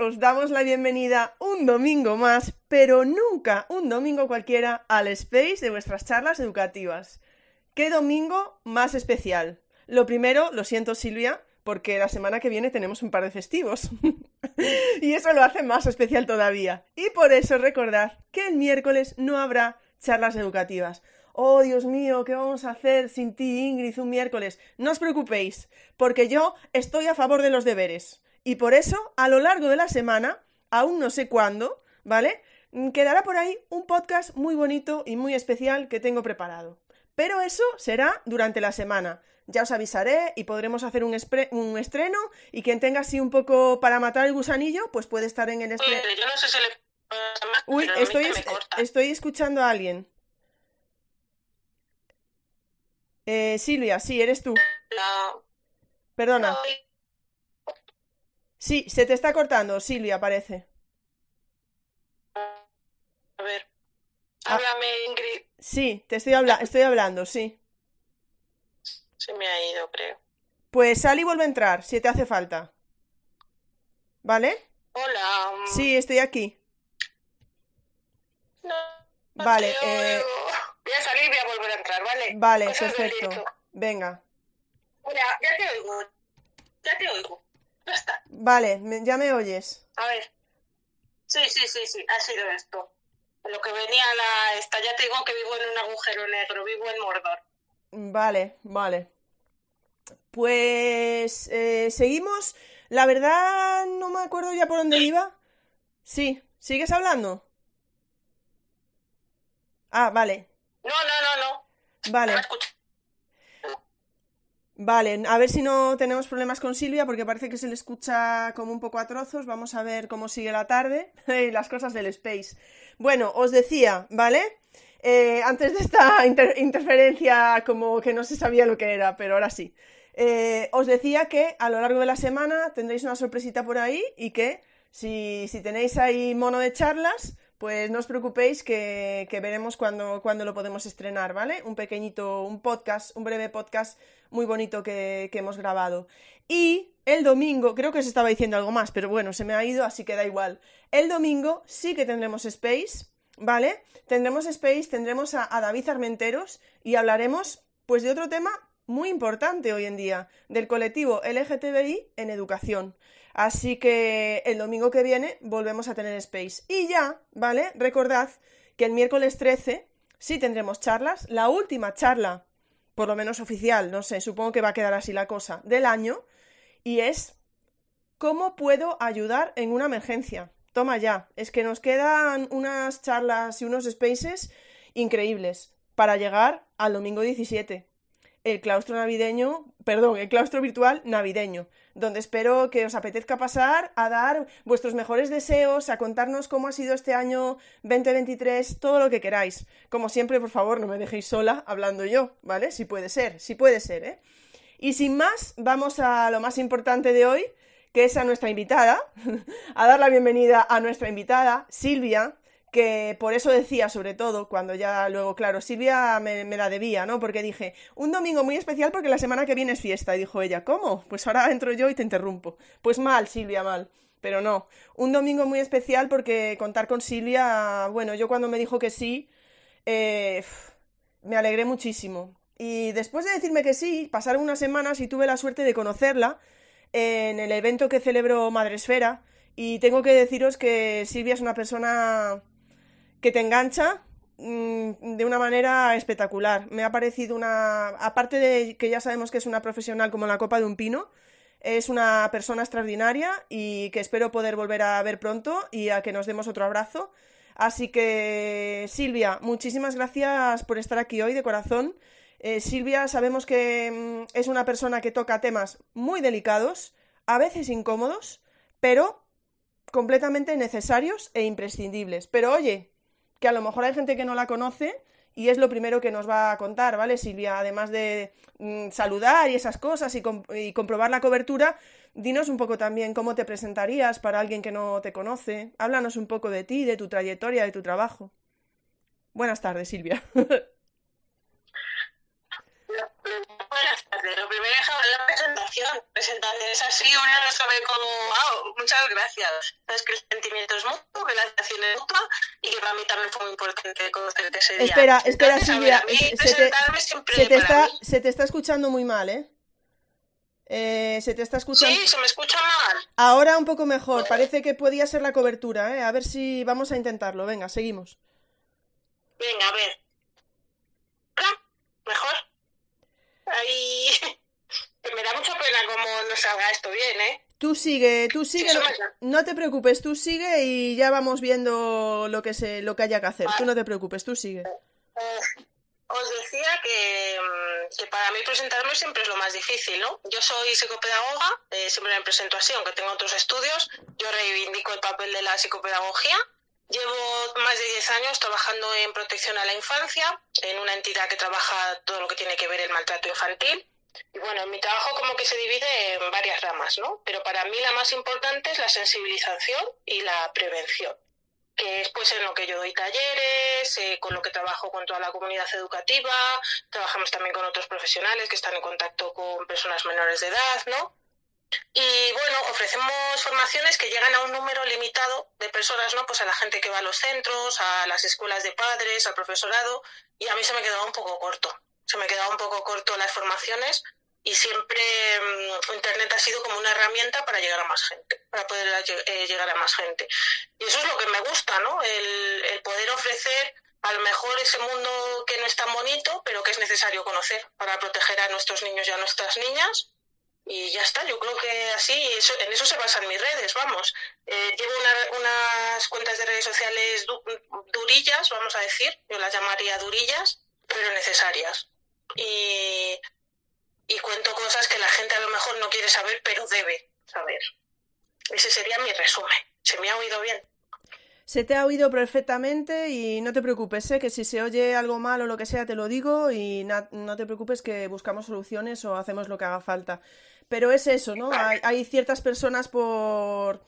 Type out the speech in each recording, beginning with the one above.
Os damos la bienvenida un domingo más, pero nunca un domingo cualquiera, al space de vuestras charlas educativas. ¿Qué domingo más especial? Lo primero, lo siento Silvia, porque la semana que viene tenemos un par de festivos. y eso lo hace más especial todavía. Y por eso recordad que el miércoles no habrá charlas educativas. Oh, Dios mío, ¿qué vamos a hacer sin ti, Ingrid, un miércoles? No os preocupéis, porque yo estoy a favor de los deberes. Y por eso, a lo largo de la semana, aún no sé cuándo, ¿vale? Quedará por ahí un podcast muy bonito y muy especial que tengo preparado. Pero eso será durante la semana. Ya os avisaré y podremos hacer un, estreno y quien tenga así un poco para matar el gusanillo, pues puede estar en el estreno. Yo no sé si le... Uy, estoy, estoy escuchando a alguien. Eh, Silvia, sí, eres tú. Perdona. Sí, se te está cortando, Silvia, parece. A ver. Ah. Háblame, Ingrid. Sí, te estoy, habla estoy hablando, sí. Se me ha ido, creo. Pues sal y vuelve a entrar, si te hace falta. ¿Vale? Hola. Sí, estoy aquí. No. Vale, eh... Voy a salir y voy a volver a entrar, ¿vale? Vale, perfecto. Venga. Mira, ya te oigo. Ya te oigo. Vale, ya me oyes. A ver. Sí, sí, sí, sí, ha sido esto. Lo que venía la esta, ya te digo que vivo en un agujero negro, vivo en Mordor. Vale, vale. Pues eh, seguimos. La verdad no me acuerdo ya por dónde iba. Sí, ¿sigues hablando? Ah, vale. No, no, no, no. Vale. Vale, a ver si no tenemos problemas con Silvia porque parece que se le escucha como un poco a trozos. Vamos a ver cómo sigue la tarde y las cosas del space. Bueno, os decía, ¿vale? Eh, antes de esta interferencia como que no se sabía lo que era, pero ahora sí. Eh, os decía que a lo largo de la semana tendréis una sorpresita por ahí y que si, si tenéis ahí mono de charlas, pues no os preocupéis que, veremos cuándo, lo podemos estrenar, ¿vale? Un pequeñito, un podcast, un breve podcast muy bonito que, hemos grabado. Y el domingo, creo que se estaba diciendo algo más, pero bueno, se me ha ido, así que da igual. El domingo sí que tendremos Space, ¿vale? Tendremos Space, tendremos a, a David Armenteros y hablaremos pues de otro tema muy importante hoy en día, del colectivo LGTBI en educación. Así que el domingo que viene volvemos a tener Space. Y ya, ¿vale? Recordad que el miércoles 13 sí tendremos charlas. La última charla, por lo menos oficial, no sé, supongo que va a quedar así la cosa, del año. Y es ¿Cómo puedo ayudar en una emergencia? Toma ya, es que nos quedan unas charlas y unos spaces increíbles para llegar al domingo 17 el claustro navideño, perdón, el claustro virtual navideño, donde espero que os apetezca pasar a dar vuestros mejores deseos, a contarnos cómo ha sido este año 2023, todo lo que queráis. Como siempre, por favor, no me dejéis sola hablando yo, ¿vale? Si puede ser, si puede ser, ¿eh? Y sin más, vamos a lo más importante de hoy, que es a nuestra invitada, a dar la bienvenida a nuestra invitada, Silvia, que por eso decía, sobre todo, cuando ya luego, claro, Silvia me, la debía, ¿no? Porque dije, un domingo muy especial porque la semana que viene es fiesta. Y dijo ella, ¿cómo? Pues ahora entro yo y te interrumpo. Pues mal, Silvia, mal. Pero no, un domingo muy especial porque contar con Silvia, bueno, yo cuando me dijo que sí, eh, me alegré muchísimo. Y después de decirme que sí, pasaron unas semanas y tuve la suerte de conocerla en el evento que celebró Madresfera. Y tengo que deciros que Silvia es una persona que te engancha mm, de una manera espectacular. Me ha parecido una... Aparte de que ya sabemos que es una profesional como la copa de un pino, es una persona extraordinaria y que espero poder volver a ver pronto y a que nos demos otro abrazo. Así que, Silvia, muchísimas gracias por estar aquí hoy de corazón. Eh, Silvia, sabemos que mm, es una persona que toca temas muy delicados, a veces incómodos, pero completamente necesarios e imprescindibles. Pero oye, que a lo mejor hay gente que no la conoce y es lo primero que nos va a contar, ¿vale, Silvia? Además de mm, saludar y esas cosas y, comprobar la cobertura, dinos un poco también cómo te presentarías para alguien que no te conoce. Háblanos un poco de ti, de tu trayectoria, de tu trabajo. Buenas tardes, Silvia. Buenas tardes. Lo primero es la presentación. Es así, uno no sabe cómo. Ah, muchas gracias. Sabes que el sentimiento es mutuo, que la relación es mutua y que para mí también fue muy importante conocerte ese día. Espera, espera, Silvia. Se te, se, te está, se te está escuchando muy mal, ¿eh? Eh, se te está escuchando. Sí, se me escucha mal. Ahora un poco mejor. Parece que podía ser la cobertura, ¿eh? A ver si vamos a intentarlo. Venga, seguimos. Venga, a ver. ¿Mejor? Ahí. me da mucha pena cómo no salga esto bien, ¿eh? Tú sigue, tú sigue. no, te preocupes, tú sigue y ya vamos viendo lo que se, lo que haya que hacer. Tú no te preocupes, tú sigue. Eh, os decía mm, que, para mí presentarme siempre es lo más difícil, ¿no? Yo soy psicopedagoga, eh, siempre me presento así, aunque tengo otros estudios. Yo reivindico el papel de la psicopedagogía. Llevo más de 10 años trabajando en protección a la infancia, en una entidad que trabaja todo lo que tiene que ver el maltrato infantil. Y bueno, mi trabajo como que se divide en varias ramas, ¿no? Pero para mí la más importante es la sensibilización y la prevención que es pues en lo que yo doy talleres, eh, con lo que trabajo con toda la comunidad educativa, trabajamos también con otros profesionales que están en contacto con personas menores de edad, ¿no? Y bueno, ofrecemos formaciones que llegan a un número limitado de personas, ¿no? Pues a la gente que va a los centros, a las escuelas de padres, al profesorado, y a mí se me quedaba un poco corto. Se me quedaba un poco corto las formaciones y siempre mm, Internet ha sido como una herramienta para llegar a más gente, para poder eh, llegar a más gente. Y eso es lo que me gusta, ¿no? El, el, poder ofrecer a lo mejor ese mundo que no es tan bonito, pero que es necesario conocer para proteger a nuestros niños y a nuestras niñas. Y ya está, yo creo que así, en eso se basan mis redes, vamos. Eh, llevo unas cuentas de redes sociales durillas, vamos a decir, yo las llamaría durillas, pero necesarias. Y y cuento cosas que la gente a lo mejor no quiere saber, pero debe saber. Ese sería mi resumen. ¿Se me ha oído bien? Se te ha oído perfectamente y no te preocupes, ¿eh? que si se oye algo mal o lo que sea te lo digo y no te preocupes que buscamos soluciones o hacemos lo que haga falta. Pero es eso, ¿no? Hay, ciertas personas por...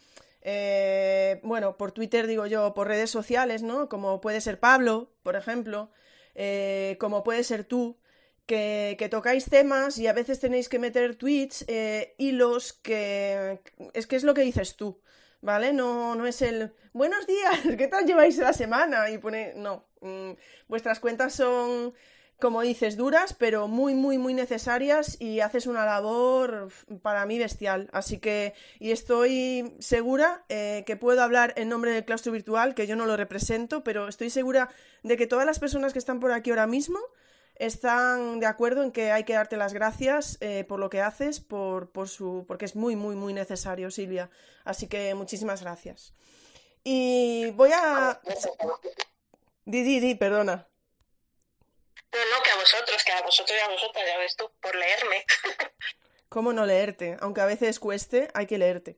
Eh, bueno, por Twitter digo yo, por redes sociales, ¿no? Como puede ser Pablo, por ejemplo, eh, como puede ser tú, que, tocáis temas y a veces tenéis que meter tweets, eh, hilos, que es que es lo que dices tú, ¿vale? No, no es el buenos días, ¿qué tal lleváis la semana? Y pone, no, mm, vuestras cuentas son, como dices, duras, pero muy, muy, muy necesarias y haces una labor para mí bestial. Así que, y estoy segura eh, que puedo hablar en nombre del claustro virtual, que yo no lo represento, pero estoy segura de que todas las personas que están por aquí ahora mismo, están de acuerdo en que hay que darte las gracias eh, por lo que haces, por, por, su, porque es muy, muy, muy necesario, Silvia. Así que muchísimas gracias. Y voy a... Di, di, di, perdona. No, no, que a vosotros, que a vosotros y a vosotras, ya ves tú, por leerme. ¿Cómo no leerte? Aunque a veces cueste, hay que leerte.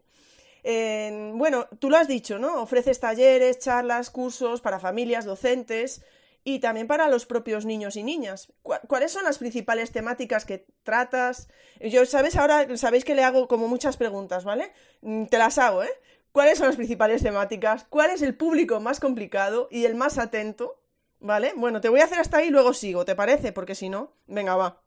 bueno, tú lo has dicho, ¿no? Ofreces talleres, charlas, cursos para familias, docentes, y también para los propios niños y niñas. ¿Cuáles son las principales temáticas que tratas? Yo, ¿sabes? Ahora sabéis que le hago como muchas preguntas, ¿vale? Mm, te las hago, ¿eh? ¿Cuáles son las principales temáticas? ¿Cuál es el público más complicado y el más atento? ¿Vale? Bueno, te voy a hacer hasta ahí y luego sigo, ¿te parece? Porque si no, venga, va.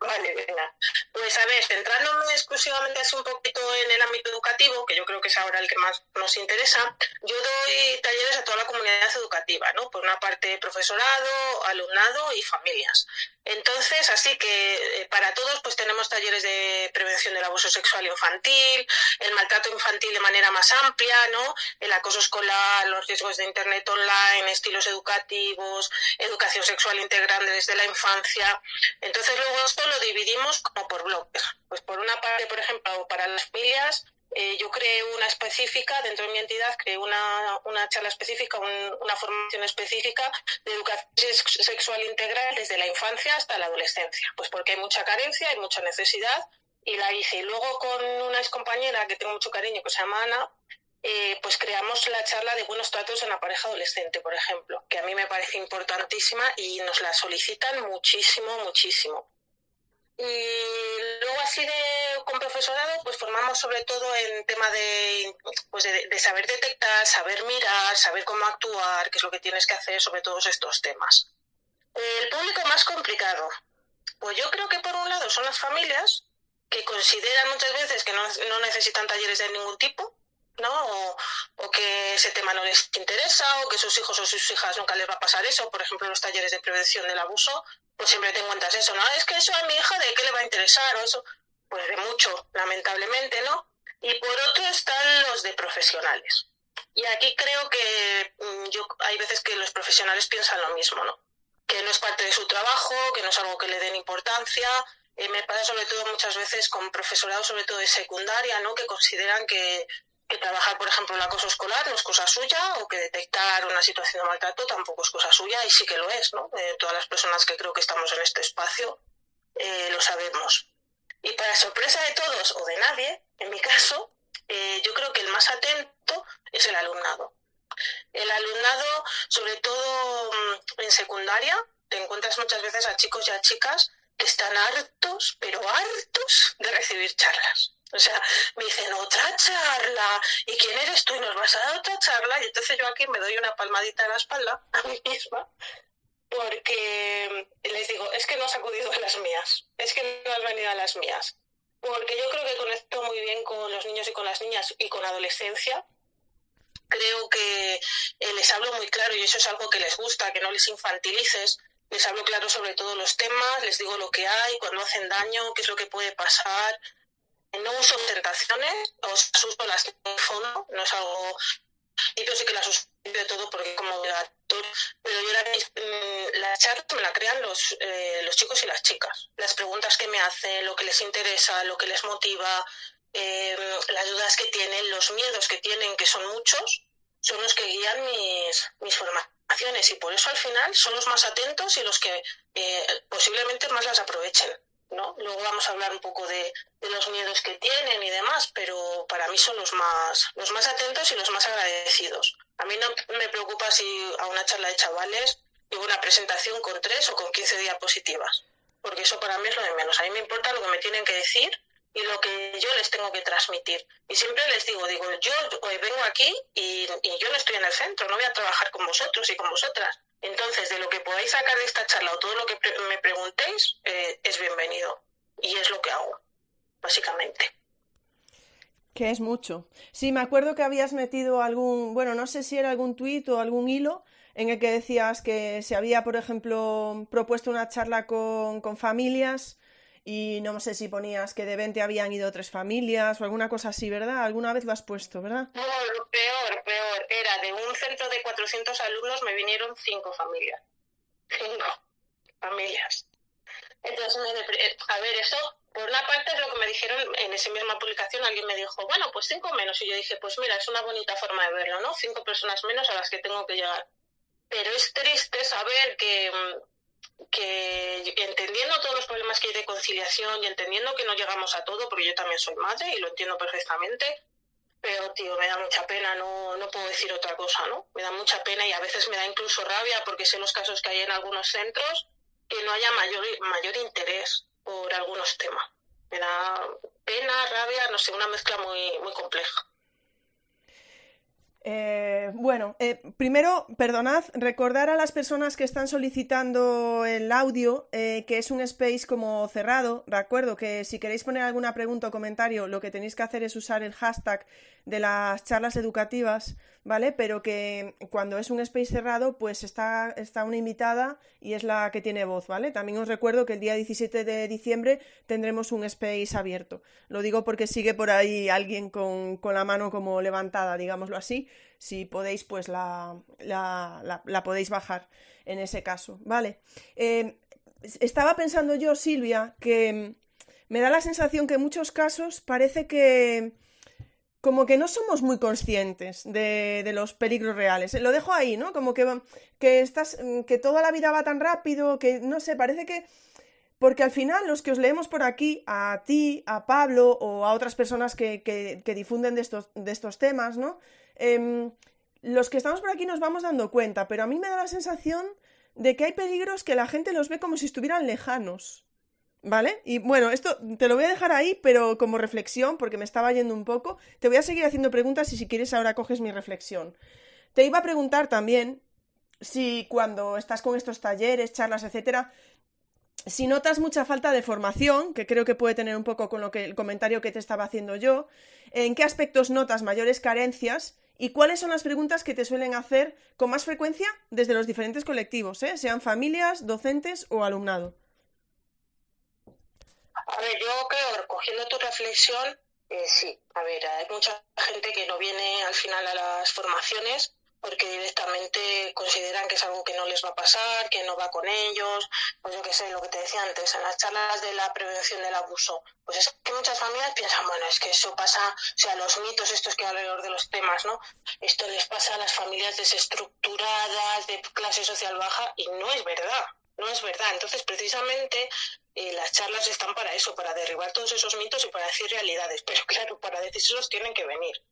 Vale, venga. Pues a ver, centrándonos exclusivamente así un poquito en el ámbito educativo, que yo creo que es ahora el que más nos interesa, yo doy talleres a toda la comunidad educativa, ¿no? Por una parte profesorado, alumnado y familias. Entonces, así que eh, para todos pues tenemos talleres de prevención del abuso sexual infantil, el maltrato infantil de manera más amplia, ¿no? El acoso escolar, los riesgos de internet online, estilos educativos, educación sexual integral desde la infancia. Entonces, luego esto lo dividimos como por bloques. Pues por una parte, por ejemplo, para las familias eh, yo creé una específica, dentro de mi entidad, creé una, una charla específica, una formación específica de educación sexual integral desde la infancia hasta la adolescencia. Pues porque hay mucha carencia, hay mucha necesidad y la hice. Luego con una ex compañera que tengo mucho cariño, que se llama Ana, eh, pues creamos la charla de buenos tratos en la pareja adolescente, por ejemplo, que a mí me parece importantísima y nos la solicitan muchísimo, muchísimo. Y luego así de con profesorado, pues formamos sobre todo en tema de, pues de, saber detectar, saber mirar, saber cómo actuar, qué es lo que tienes que hacer sobre todos estos temas. El público más complicado. Pues yo creo que por un lado son las familias, que consideran muchas veces que no, no necesitan talleres de ningún tipo, ¿no? O, que ese tema no les interesa, o que sus hijos o sus hijas nunca les va a pasar eso. Por ejemplo, los talleres de prevención del abuso, pues siempre te encuentras eso, ¿no? Es que eso a mi hija, ¿de qué le va a interesar? O eso, pues de mucho, lamentablemente, ¿no? Y por otro están los de profesionales. Y aquí creo que mm, yo hay veces que los profesionales piensan lo mismo, ¿no? Que no es parte de su trabajo, que no es algo que le den importancia. Eh, me pasa sobre todo muchas veces con profesorado, sobre todo de secundaria, ¿no? Que consideran que, trabajar, por ejemplo, el acoso escolar no es cosa suya o que detectar una situación de maltrato tampoco es cosa suya y sí que lo es, ¿no? Eh, todas las personas que creo que estamos en este espacio eh, lo sabemos. Y para sorpresa de todos o de nadie, en mi caso, eh, yo creo que el más atento es el alumnado. El alumnado, sobre todo mm, en secundaria, te encuentras muchas veces a chicos y a chicas que están hartos, pero hartos de recibir charlas. O sea, me dicen otra charla, ¿y quién eres tú? Y nos vas a dar otra charla, y entonces yo aquí me doy una palmadita en la espalda a mí misma, porque les digo, es que no has acudido a las mías, es que no has venido a las mías porque yo creo que conecto muy bien con los niños y con las niñas y con adolescencia. Creo que eh, les hablo muy claro y eso es algo que les gusta, que no les infantilices. Les hablo claro sobre todos los temas, les digo lo que hay, cuando hacen daño, qué es lo que puede pasar. No uso tentaciones, o uso las fondo, no es algo y yo sí que las uso de todo porque como actor, pero yo la, mm, la charla me la crean los, eh, los chicos y las chicas. Las preguntas que me hacen, lo que les interesa, lo que les motiva, em, las dudas que tienen, los miedos que tienen, que son muchos, son los que guían mis, mis formaciones y por eso al final son los más atentos y los que eh, posiblemente más las aprovechen. ¿No? Luego vamos a hablar un poco de, los miedos que tienen y demás, pero para mí son los más, los más atentos y los más agradecidos. A mí no me preocupa si a una charla de chavales llevo una presentación con tres o con quince diapositivas, porque eso para mí es lo de menos. A mí me importa lo que me tienen que decir y lo que yo les tengo que transmitir. Y siempre les digo, digo, yo vengo aquí y yo no estoy en el centro, no voy a trabajar con vosotros y con vosotras entonces, de lo que podáis sacar de esta charla o todo lo que me preguntéis eh, es bienvenido. Y es lo que hago, básicamente. Que es mucho. Sí, me acuerdo que habías metido algún, bueno, no sé si era algún tuit o algún hilo en el que decías que se había, por ejemplo, propuesto una charla con familias y no sé si ponías que de 20 habían ido tres familias o alguna cosa así, ¿verdad? Alguna vez lo has puesto, ¿verdad? No, peor, peor. Era de un centro de 400 alumnos me vinieron cinco familias. Cinco familias. Entonces, eh, a ver, eso, por una parte es lo que me dijeron en esa misma publicación, alguien me dijo, bueno, pues cinco menos. Y yo dije, pues mira, es una bonita forma de verlo, ¿no? Cinco personas menos a las que tengo que llegar. Pero es triste saber que mm, que entendiendo todos los problemas que hay de conciliación y entendiendo que no llegamos a todo, porque yo también soy madre y lo entiendo perfectamente, pero tío, me da mucha pena, no, no puedo decir otra cosa, ¿no? Me da mucha pena y a veces me da incluso rabia porque sé los casos que hay en algunos centros que no haya mayor, mayor interés por algunos temas. Me da pena, rabia, no sé, una mezcla muy, muy compleja. Eh, bueno, eh, primero, perdonad, recordar a las personas que están solicitando el audio eh, que es un space como cerrado, de acuerdo, que si queréis poner alguna pregunta o comentario, lo que tenéis que hacer es usar el hashtag de las charlas educativas, ¿vale? Pero que cuando es un space cerrado, pues está, está una invitada y es la que tiene voz, ¿vale? También os recuerdo que el día 17 de diciembre tendremos un space abierto. Lo digo porque sigue por ahí alguien con, con la mano como levantada, digámoslo así si podéis, pues la, la, la, podéis bajar en ese caso, ¿vale? Eh, estaba pensando yo, Silvia, que me da la sensación que en muchos casos parece que como que no somos muy conscientes de, los peligros reales. Lo dejo ahí, ¿no? Como que, que, estás, que toda la vida va tan rápido, que no sé, parece que... Porque al final los que os leemos por aquí, a ti, a Pablo o a otras personas que, que, que difunden de estos, de estos temas, ¿no? Em, los que estamos por aquí nos vamos dando cuenta, pero a mí me da la sensación de que hay peligros que la gente los ve como si estuvieran lejanos. ¿Vale? Y bueno, esto te lo voy a dejar ahí, pero como reflexión, porque me estaba yendo un poco. Te voy a seguir haciendo preguntas y si quieres ahora coges mi reflexión. Te iba a preguntar también si cuando estás con estos talleres, charlas, etcétera, si notas mucha falta de formación, que creo que puede tener un poco con lo que el comentario que te estaba haciendo yo, ¿en qué aspectos notas mayores carencias y cuáles son las preguntas que te suelen hacer con más frecuencia desde los diferentes colectivos, ¿eh? sean familias, docentes o alumnado? A ver, yo creo, recogiendo tu reflexión, eh, sí, a ver, hay mucha gente que no viene al final a las formaciones porque directamente consideran que es algo que no les va a pasar, que no va con ellos, pues yo qué sé, lo que te decía antes, en las charlas de la prevención del abuso, pues es que muchas familias piensan, bueno, es que eso pasa, o sea, los mitos estos que alrededor de los temas, ¿no? Esto les pasa a las familias desestructuradas, de clase social baja, y no es verdad, no es verdad. Entonces, precisamente, eh, las charlas están para eso, para derribar todos esos mitos y para decir realidades, pero claro, para decirlos tienen que venir.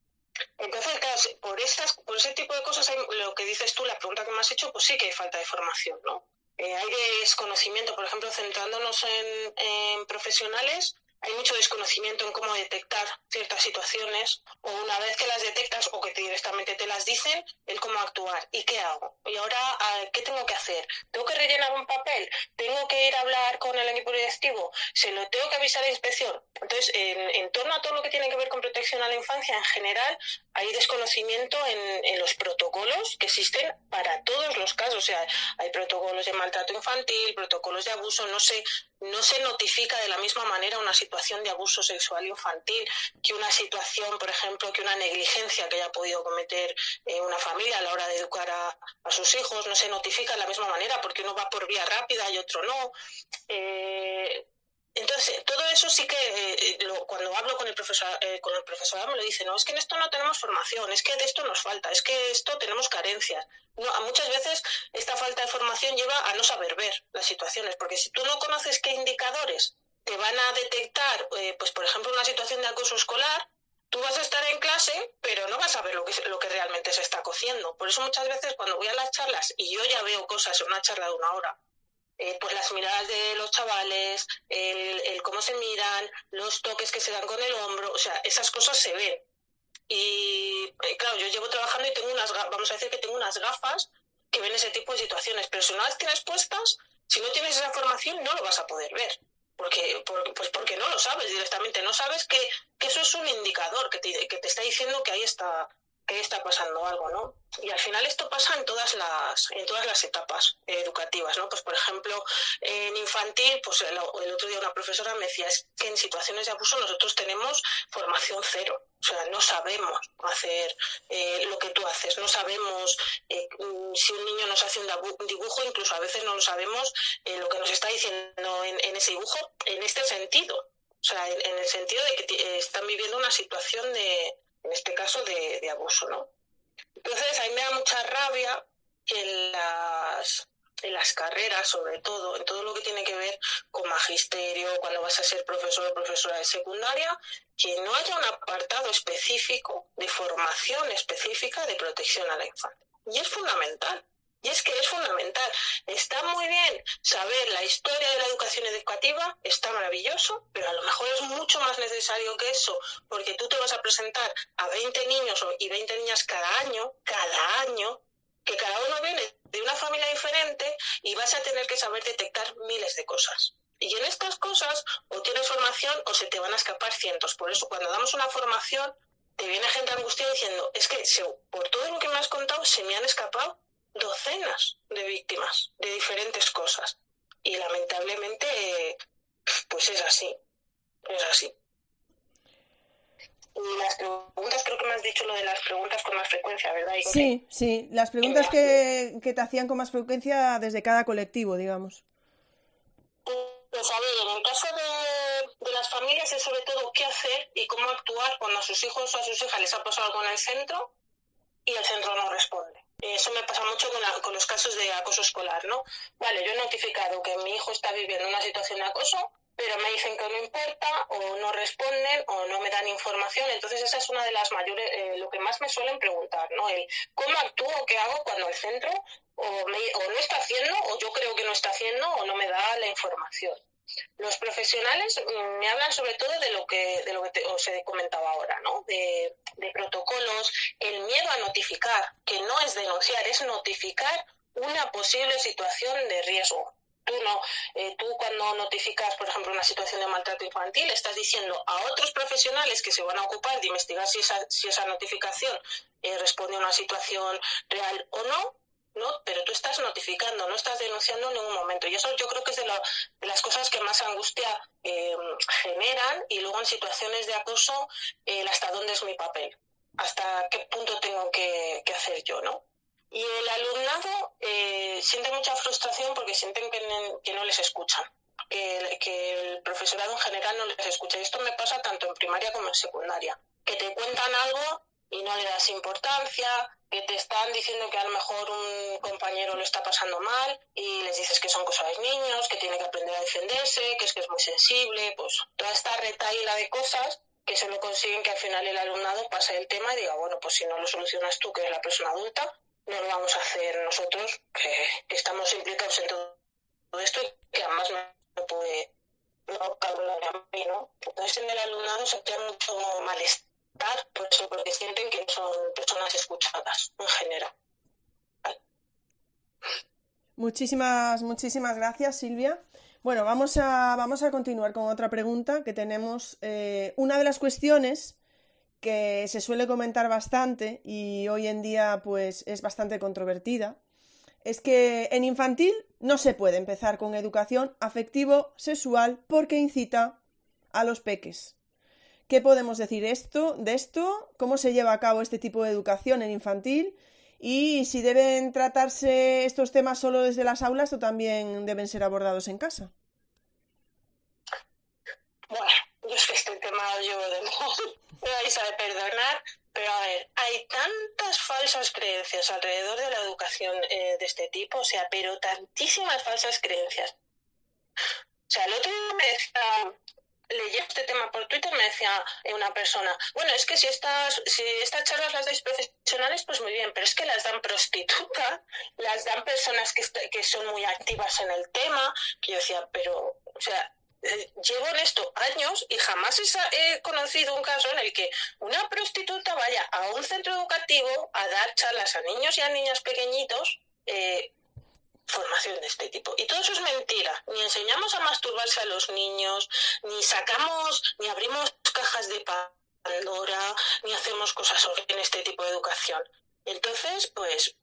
Entonces, claro, por, estas, por ese tipo de cosas, lo que dices tú, la pregunta que me has hecho, pues sí que hay falta de formación, ¿no? Eh, hay desconocimiento, por ejemplo, centrándonos en, en profesionales, hay mucho desconocimiento en cómo detectar ciertas situaciones o una vez que las detectas o que directamente te las dicen, el cómo actuar y qué hago. Y ahora, ah, ¿qué tengo que hacer? ¿Tengo que rellenar un papel? ¿Tengo que ir a hablar con el equipo directivo? ¿Se lo tengo que avisar a la inspección? Entonces, en, torno a todo lo que tiene que ver con protección a la infancia en general, hay desconocimiento en, en los protocolos que existen para todos los casos. O sea, hay protocolos de maltrato infantil, protocolos de abuso, no sé, no se notifica de la misma manera una situación de abuso sexual infantil que una situación, por ejemplo, que una negligencia que haya podido cometer eh, una familia a la hora de educar a, sus hijos, no se notifica de la misma manera porque uno va por vía rápida y otro no. Eh, entonces, todo eso sí que eh, cuando hablo con el, profesor, eh, con el profesorado me lo dice, no, es que en esto no tenemos formación, es que de esto nos falta, es que esto tenemos carencias. No, muchas veces esta falta de formación lleva a no saber ver las situaciones, porque si tú no conoces qué indicadores te van a detectar, eh, pues por ejemplo, una situación de acoso escolar, tú vas a estar en clase, pero no vas a ver lo lo que realmente se está cociendo. Por eso muchas veces cuando voy a las charlas y yo ya veo cosas en una charla de una hora, eh, pues las miradas de los chavales, el, cómo se miran, los toques que se dan con el hombro, o sea, esas cosas se ven. Y eh, claro, yo llevo trabajando y tengo unas, vamos a decir que tengo unas gafas que ven ese tipo de situaciones, pero si no las tienes puestas, si no tienes esa formación, no lo vas a poder ver. Porque, pues porque no lo sabes directamente, no sabes que, que eso es un indicador que te, que te está diciendo que ahí está, que está pasando algo, ¿no? Y al final esto pasa en todas las, en todas las etapas educativas, ¿no? Pues por ejemplo, en infantil, pues el, otro día una profesora me decía, es que en situaciones de abuso nosotros tenemos formación cero. O sea, no sabemos hacer eh, lo que tú haces, no sabemos eh, si un niño nos hace un dibujo, incluso a veces no lo sabemos eh, lo que nos está diciendo en, ese dibujo, en este sentido. O sea, en el sentido de que están viviendo una situación de, en este caso de, abuso, ¿no? Entonces, a mí me da mucha rabia que en las, en las carreras, sobre todo, en todo lo que tiene que ver con magisterio, cuando vas a ser profesor o profesora de secundaria, que no haya un apartado específico de formación específica de protección a la infancia. Y es fundamental. Y es que es fundamental. Está muy bien saber la historia de la educación educativa, está maravilloso, pero a lo mejor es mucho más necesario que eso, porque tú te vas a presentar a 20 niños y 20 niñas cada año, cada año, que cada uno viene de una familia diferente y vas a tener que saber detectar miles de cosas. Y en estas cosas o tienes formación o se te van a escapar cientos. Por eso cuando damos una formación te viene gente angustiada diciendo, es que por todo lo que me has contado se me han escapado docenas de víctimas de diferentes cosas. Y lamentablemente, pues es así, es así. Y las preguntas, creo que me has dicho lo de las preguntas con más frecuencia, ¿verdad? Sí, sí, las preguntas que, que te hacían con más frecuencia desde cada colectivo, digamos. Pues a ver, en el caso de, de, las familias es sobre todo qué hacer y cómo actuar cuando a sus hijos o a sus hijas les ha pasado algo en el centro y el centro no responde. Eso me pasa mucho con, los casos de acoso escolar, ¿no? Vale, yo he notificado que mi hijo está viviendo una situación de acoso, pero me dicen que no importa o no responden o no me dan información. Entonces esa es una de las mayores, eh, lo que más me suelen preguntar, ¿no? El cómo actúo, qué hago cuando el centro o, o no está haciendo o yo creo que no está haciendo o no me da la información. Los profesionales mm, me hablan sobre todo de lo que, de lo que os he comentado ahora, ¿no? De, protocolos, el miedo a notificar, que no es denunciar, es notificar una posible situación de riesgo. tú no, eh, tú cuando notificas, por ejemplo, una situación de maltrato infantil, estás diciendo a otros profesionales que se van a ocupar de investigar si esa, si esa notificación eh, responde a una situación real o no, ¿no? Pero tú estás notificando, no estás denunciando en ningún momento. Y eso yo creo que es de, las cosas que más angustia eh, generan y luego en situaciones de acoso, hasta dónde es mi papel, hasta qué punto tengo que, que hacer yo, ¿no? Y el alumnado eh, siente mucha frustración porque sienten que, no les escuchan, que, que, el profesorado en general no les escucha. Y esto me pasa tanto en primaria como en secundaria, que te cuentan algo y no le das importancia, que te están diciendo que a lo mejor un compañero lo está pasando mal y les dices que son cosas de niños, que tiene que aprender a defenderse, que es que es muy sensible, pues toda esta retaíla de cosas que solo consiguen que al final el alumnado pase el tema y diga, bueno, pues si no lo solucionas tú, que eres la persona adulta, no lo vamos a hacer nosotros, que, estamos implicados en todo esto y que además no puede no ¿no? Entonces en el alumnado se crea mucho malestar porque sienten que son escuchadas en general. Muchísimas, muchísimas gracias, Silvia. Bueno, vamos a, vamos a continuar con otra pregunta que tenemos. Eh, una de las cuestiones que se suele comentar bastante y hoy en día pues es bastante controvertida, es que en infantil no se puede empezar con educación afectivo sexual porque incita a los peques. ¿Qué podemos decir esto, de esto? ¿Cómo se lleva a cabo este tipo de educación en infantil? Y si deben tratarse estos temas solo desde las aulas o también deben ser abordados en casa. Bueno, yo es que este tema llevo de me vais a perdonar, pero a ver, hay tantas falsas creencias alrededor de la educación eh, de este tipo, o sea, pero tantísimas falsas creencias. O sea, el otro día me decía, leí este tema por Twitter, me decía una persona, bueno, es que si estas, si estas charlas las dais profesionales, pues muy bien, pero es que las dan prostitutas, las dan personas que, que son muy activas en el tema, que yo decía, pero, o sea, eh, llevo en esto años y jamás he conocido un caso en el que una prostituta vaya a un centro educativo a dar charlas a niños y a niñas pequeñitos eh, formación de este tipo. Y todo eso es mentira. Ni enseñamos a masturbarse a los niños, ni sacamos, ni abrimos cajas de Pandora, ni hacemos cosas en este tipo de educación. Entonces, pues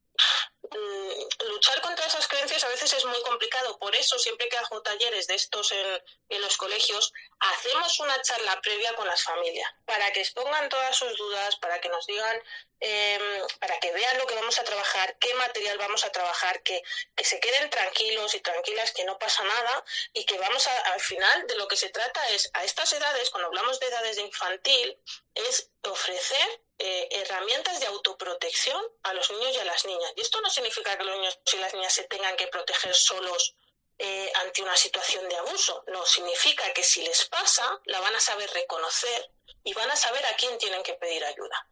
luchar contra esas creencias a veces es muy complicado. Por eso, siempre que hago talleres de estos en, los colegios, hacemos una charla previa con las familias para que expongan todas sus dudas, para que nos digan, em, para que vean lo que vamos a trabajar, qué material vamos a trabajar, que, que se queden tranquilos y tranquilas, que no pasa nada y que vamos a, al final de lo que se trata es, a estas edades, cuando hablamos de edades de infantil, es ofrecer eh, herramientas de autoprotección a los niños y a las niñas. Y esto no significa que los niños y las niñas se tengan que proteger solos eh, ante una situación de abuso. No, significa que si les pasa, la van a saber reconocer y van a saber a quién tienen que pedir ayuda.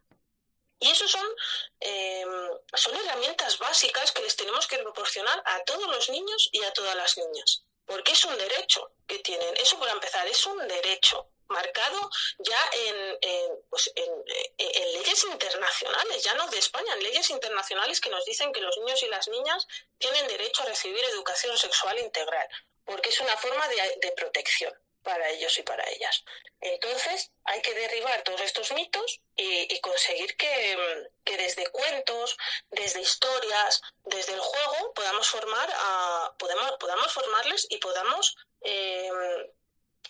Y eso son, eh, son herramientas básicas que les tenemos que proporcionar a todos los niños y a todas las niñas. Porque es un derecho que tienen. Eso por empezar, es un derecho marcado ya en, pues en, leyes internacionales, ya no de España, en leyes internacionales que nos dicen que los niños y las niñas tienen derecho a recibir educación sexual integral, porque es una forma de, protección para ellos y para ellas. Entonces, hay que derribar todos estos mitos y, conseguir que, desde cuentos, desde historias, desde el juego, podamos formar a, podamos, podamos formarles y podamos eh,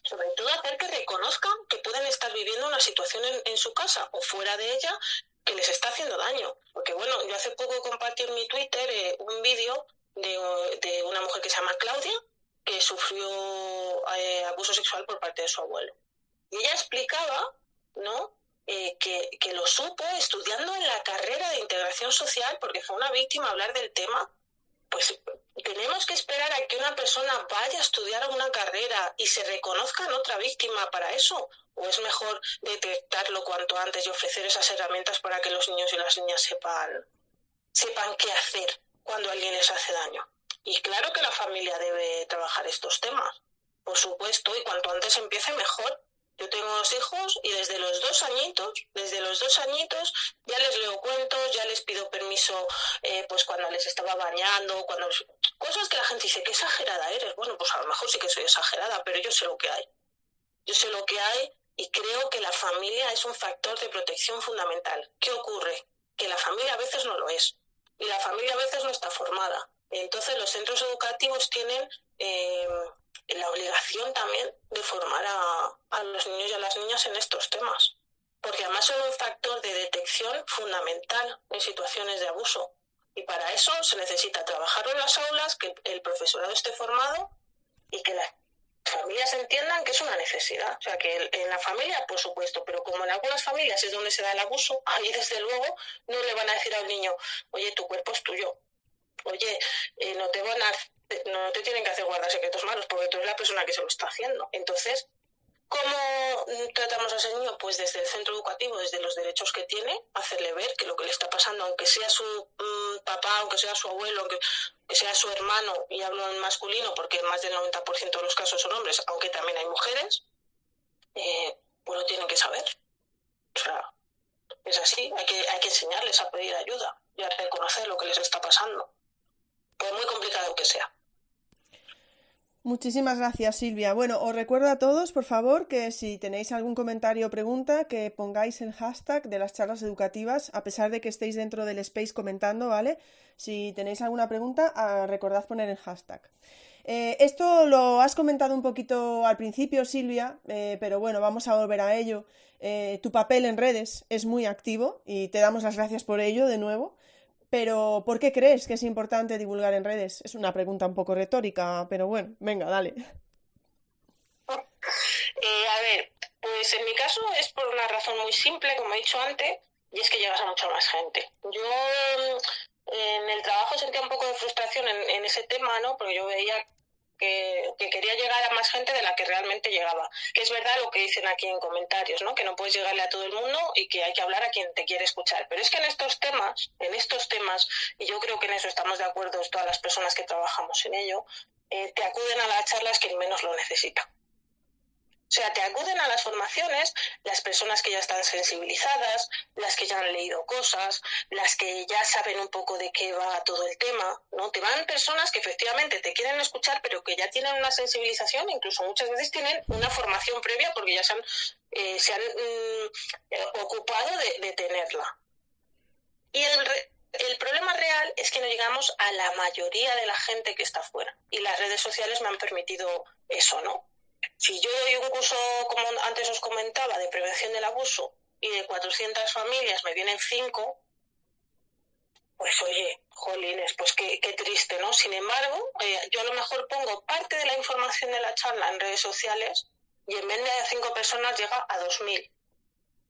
sobre todo hacer que reconozcan que pueden estar viviendo una situación en, su casa o fuera de ella que les está haciendo daño. Porque bueno, yo hace poco compartí en mi Twitter eh, un vídeo de, una mujer que se llama Claudia, que sufrió eh, abuso sexual por parte de su abuelo. Y ella explicaba, ¿no? Eh, que, que, lo supo estudiando en la carrera de integración social, porque fue una víctima hablar del tema pues tenemos que esperar a que una persona vaya a estudiar una carrera y se reconozca en otra víctima para eso. ¿O es mejor detectarlo cuanto antes y ofrecer esas herramientas para que los niños y las niñas sepan, sepan qué hacer cuando alguien les hace daño? Y claro que la familia debe trabajar estos temas, por supuesto, y cuanto antes empiece mejor, Yo tengo dos hijos y desde los dos añitos, desde los dos añitos, ya les leo cuentos, ya les pido permiso, eh, pues cuando les estaba bañando, cuando cosas que la gente dice, qué exagerada eres. Bueno, pues a lo mejor sí que soy exagerada, pero yo sé lo que hay. Yo sé lo que hay y creo que la familia es un factor de protección fundamental. ¿Qué ocurre? Que la familia a veces no lo es y la familia a veces no está formada. Entonces los centros educativos tienen eh, la obligación también de formar a, los niños y a las niñas en estos temas, porque además son un factor de detección fundamental en situaciones de abuso. Y para eso se necesita trabajar en las aulas, que el profesorado esté formado y que las familias entiendan que es una necesidad. O sea, que en la familia, por supuesto, pero como en algunas familias es donde se da el abuso, ahí desde luego no le van a decir al niño, oye, tu cuerpo es tuyo. Oye, eh, no te van a no te tienen que hacer guardar secretos malos porque tú eres la persona que se lo está haciendo. Entonces, ¿cómo tratamos a ese niño? Pues desde el centro educativo, desde los derechos que tiene, hacerle ver que lo que le está pasando, aunque sea su mm, papá, aunque sea su abuelo, aunque sea su hermano, y hablo en masculino porque más del 90% de los casos son hombres, aunque también hay mujeres, eh, pues lo tienen que saber. O sea, es así, hay que, hay que enseñarles a pedir ayuda y a reconocer lo que les está pasando, por muy complicado que sea. Muchísimas gracias, Silvia. Bueno, os recuerdo a todos, por favor, que si tenéis algún comentario o pregunta, que pongáis el hashtag de las charlas educativas, a pesar de que estéis dentro del space comentando, ¿vale? Si tenéis alguna pregunta, ah, recordad poner el hashtag. Eh, esto lo has comentado un poquito al principio, Silvia, eh, pero bueno, vamos a volver a ello. Eh, tu papel en redes es muy activo y te damos las gracias por ello de nuevo. Pero, ¿por qué crees que es importante divulgar en redes? Es una pregunta un poco retórica, pero bueno, venga, dale. Eh, a ver, pues en mi caso es por una razón muy simple, como he dicho antes, y es que llegas a mucha más gente. Yo mm, en el trabajo sentía un poco de frustración en, en ese tema, ¿no? Porque yo veía que, quería llegar a más gente de la que realmente llegaba. Que es verdad lo que dicen aquí en comentarios, ¿no? Que no puedes llegarle a todo el mundo y que hay que hablar a quien te quiere escuchar. Pero es que en estos temas, en estos temas, y yo creo que en eso estamos de acuerdo todas las personas que trabajamos en ello, eh, te acuden a las charlas quien menos lo necesita. O sea, te acuden a las formaciones las personas que ya están sensibilizadas, las que ya han leído cosas, las que ya saben un poco de qué va todo el tema, ¿no? Te van personas que efectivamente te quieren escuchar, pero que ya tienen una sensibilización, incluso muchas veces tienen una formación previa porque ya se han, eh, mm, eh, ocupado de, tenerla. Y el, el problema real es que no llegamos a la mayoría de la gente que está fuera. Y las redes sociales me han permitido eso, ¿no? Si yo doy un curso, como antes os comentaba, de prevención del abuso y de 400 familias me vienen 5, pues oye, jolines, pues qué, triste, ¿no? Sin embargo, eh, yo a lo mejor pongo parte de la información de la charla en redes sociales y en vez de a 5 personas llega a 2.000.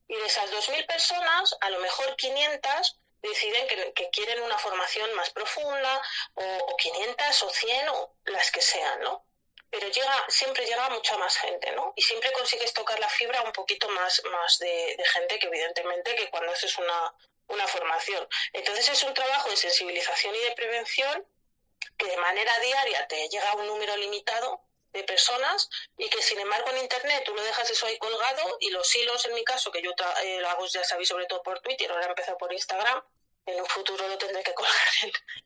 Y de esas 2.000 personas, a lo mejor 500 deciden que, quieren una formación más profunda, o, o 500 o 100 o las que sean, ¿no? Pero llega, siempre llega mucha más gente, ¿no? Y siempre consigues tocar la fibra un poquito más, más de, gente que evidentemente que cuando haces una, una formación. Entonces es un trabajo de sensibilización y de prevención que de manera diaria te llega a un número limitado de personas y que sin embargo en internet tú lo dejas eso ahí colgado y los hilos en mi caso que yo eh, lo hago ya sabéis sobre todo por Twitter ahora empezado por Instagram en un futuro lo tendré que colgar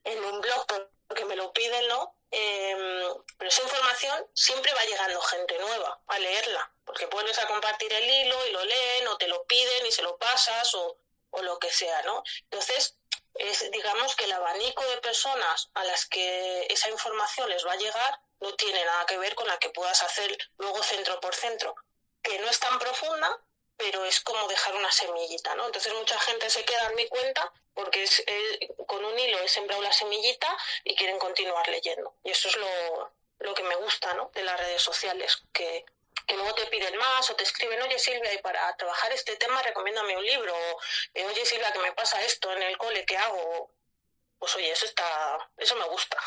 en, un blog porque me lo piden no Em, pero esa información siempre va llegando gente nueva a leerla, porque vuelves a compartir el hilo y lo leen o te lo piden y se lo pasas o, o lo que sea, ¿no? Entonces, es, digamos que el abanico de personas a las que esa información les va a llegar no tiene nada que ver con la que puedas hacer luego centro por centro, que no es tan profunda, pero es como dejar una semillita, ¿no? Entonces mucha gente se queda en mi cuenta porque es, eh, con un hilo he sembrado la semillita y quieren continuar leyendo. Y eso es lo, lo que me gusta, ¿no? De las redes sociales, que, que luego te piden más o te escriben, oye Silvia, y para trabajar este tema recomiéndame un libro, o, eh, oye Silvia, que me pasa esto en el cole, ¿qué hago? Pues oye, eso está, eso me gusta.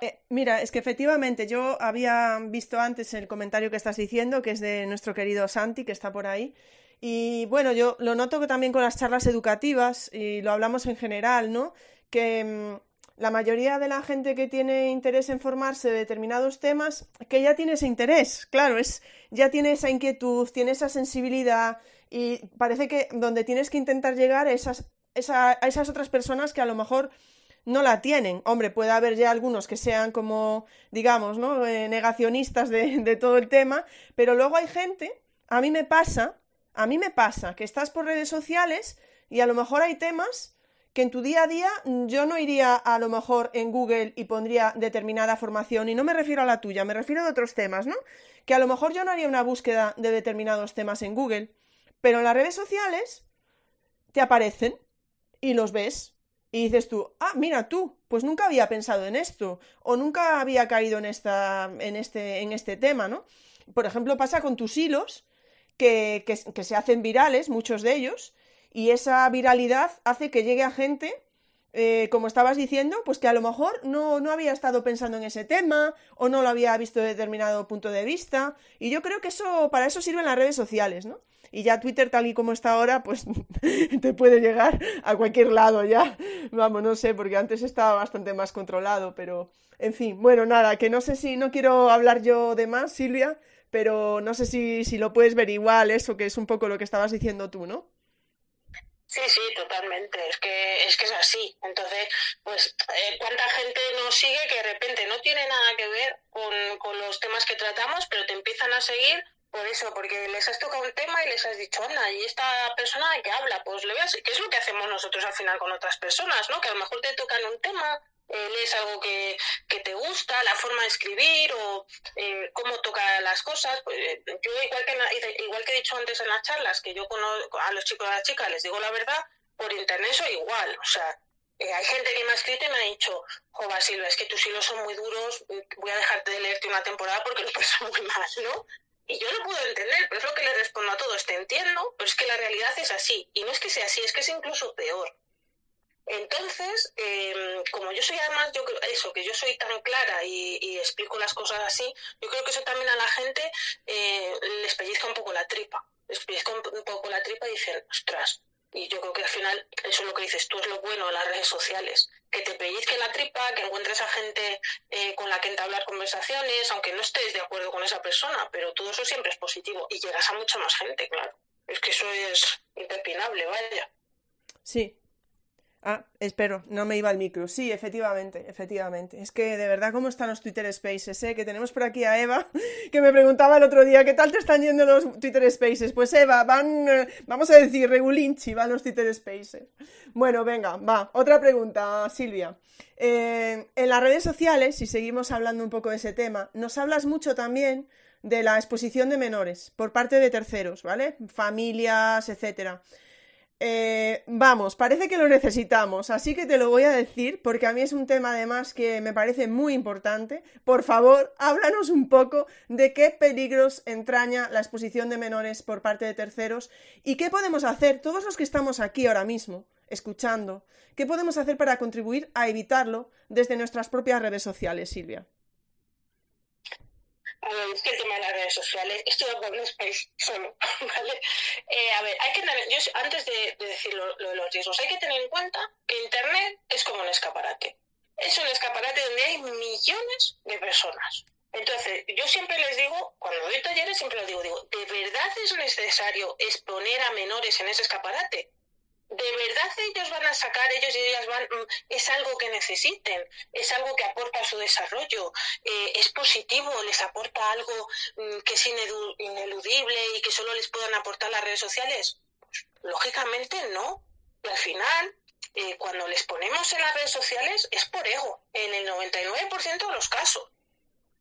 Eh, mira, es que efectivamente yo había visto antes el comentario que estás diciendo, que es de nuestro querido Santi, que está por ahí. Y bueno, yo lo noto que también con las charlas educativas, y lo hablamos en general, ¿no? Que mm, la mayoría de la gente que tiene interés en formarse de determinados temas, que ya tiene ese interés, claro, es, ya tiene esa inquietud, tiene esa sensibilidad y parece que donde tienes que intentar llegar a esas, esas otras personas que a lo mejor no la tienen. Hombre, puede haber ya algunos que sean como, digamos, ¿no? Eh, negacionistas de, de todo el tema, pero luego hay gente, a mí me pasa, a mí me pasa que estás por redes sociales y a lo mejor hay temas que en tu día a día yo no iría a lo mejor en Google y pondría determinada formación, y no me refiero a la tuya, me refiero a otros temas, ¿no? Que a lo mejor yo no haría una búsqueda de determinados temas en Google, pero en las redes sociales te aparecen y los ves y dices tú, ah, mira tú, pues nunca había pensado en esto o nunca había caído en, esta, en, este, en este tema, ¿no? Por ejemplo, pasa con tus hilos que, se hacen virales, muchos de ellos, y esa viralidad hace que llegue a gente, eh, como estabas diciendo, pues que a lo mejor no, no había estado pensando en ese tema o no lo había visto de determinado punto de vista. Y yo creo que eso, para eso sirven las redes sociales, ¿no? Y ya Twitter, tal y como está ahora, pues te puede llegar a cualquier lado ya. Vamos, no sé, porque antes estaba bastante más controlado, pero en fin, bueno, nada, que no sé si no quiero hablar yo de más, Silvia, pero no sé si, si lo puedes ver igual, eso que es un poco lo que estabas diciendo tú, ¿no? Sí, sí, totalmente. Es que es que es así. Entonces, pues, eh, ¿cuánta gente nos sigue que de repente no tiene nada que ver con, con los temas que tratamos, pero te empiezan a seguir por eso, porque les has tocado un tema y les has dicho, anda, y esta persona que habla, pues le veas, que es lo que hacemos nosotros al final con otras personas, ¿no? Que a lo mejor te tocan un tema, lees algo que, que, te gusta, la forma de escribir o eh, cómo toca las cosas. Pues, eh, yo, igual que, igual que he dicho antes en las charlas, que yo conozco a los chicos y a las chicas les digo la verdad, por internet soy igual. O sea, eh, hay gente que me ha escrito y me ha dicho, Jova Silva, es que tus hilos son muy duros, voy a dejarte de leerte una temporada porque lo paso muy mal, ¿no? Y yo lo puedo entender, pero es lo que le respondo a todos, te entiendo, pero es que la realidad es así. Y no es que sea así, es que es incluso peor. Entonces, eh, como yo soy además, yo creo, eso, que yo soy tan clara y, explico las cosas así, yo creo que eso también a la gente eh, les pellizca un poco la tripa. Les pellizca un, poco la tripa y dicen, ostras. Y yo creo que al final, eso es lo que dices tú, es lo bueno de las redes sociales. Que te pellizque la tripa, que encuentres a gente eh, con la que entablar conversaciones, aunque no estés de acuerdo con esa persona, pero todo eso siempre es positivo. Y llegas a mucha más gente, claro. Es que eso es impepinable, vaya. Sí, Ah, espero, no me iba el micro. Sí, efectivamente, efectivamente. Es que de verdad, ¿cómo están los Twitter Spaces? Eh? Que tenemos por aquí a Eva, que me preguntaba el otro día, ¿qué tal te están yendo los Twitter Spaces? Pues Eva, van, eh, vamos a decir, regulinchi, van los Twitter Spaces. Bueno, venga, va. Otra pregunta, Silvia. Eh, en las redes sociales, si seguimos hablando un poco de ese tema, nos hablas mucho también de la exposición de menores por parte de terceros, ¿vale? Familias, etcétera. Eh, vamos, parece que lo necesitamos, así que te lo voy a decir porque a mí es un tema además que me parece muy importante. Por favor, háblanos un poco de qué peligros entraña la exposición de menores por parte de terceros y qué podemos hacer todos los que estamos aquí ahora mismo escuchando, qué podemos hacer para contribuir a evitarlo desde nuestras propias redes sociales, Silvia que el tema de las redes sociales, estoy hablando space solo, ¿vale? Eh, a ver, hay que tener, yo antes de, decir lo, de los riesgos, hay que tener en cuenta que Internet es como un escaparate. Es un escaparate donde hay millones de personas. Entonces, yo siempre les digo, cuando doy talleres, siempre les digo, digo, ¿de verdad es necesario exponer a menores en ese escaparate? ¿De verdad ellos van a sacar, ellos y ellas van, mm, es algo que necesiten, es algo que aporta a su desarrollo, eh, es positivo, les aporta algo mm, que es ineludible y que solo les puedan aportar las redes sociales? lógicamente no. Y al final, eh, cuando les ponemos en las redes sociales es por ego, en el 99% de los casos.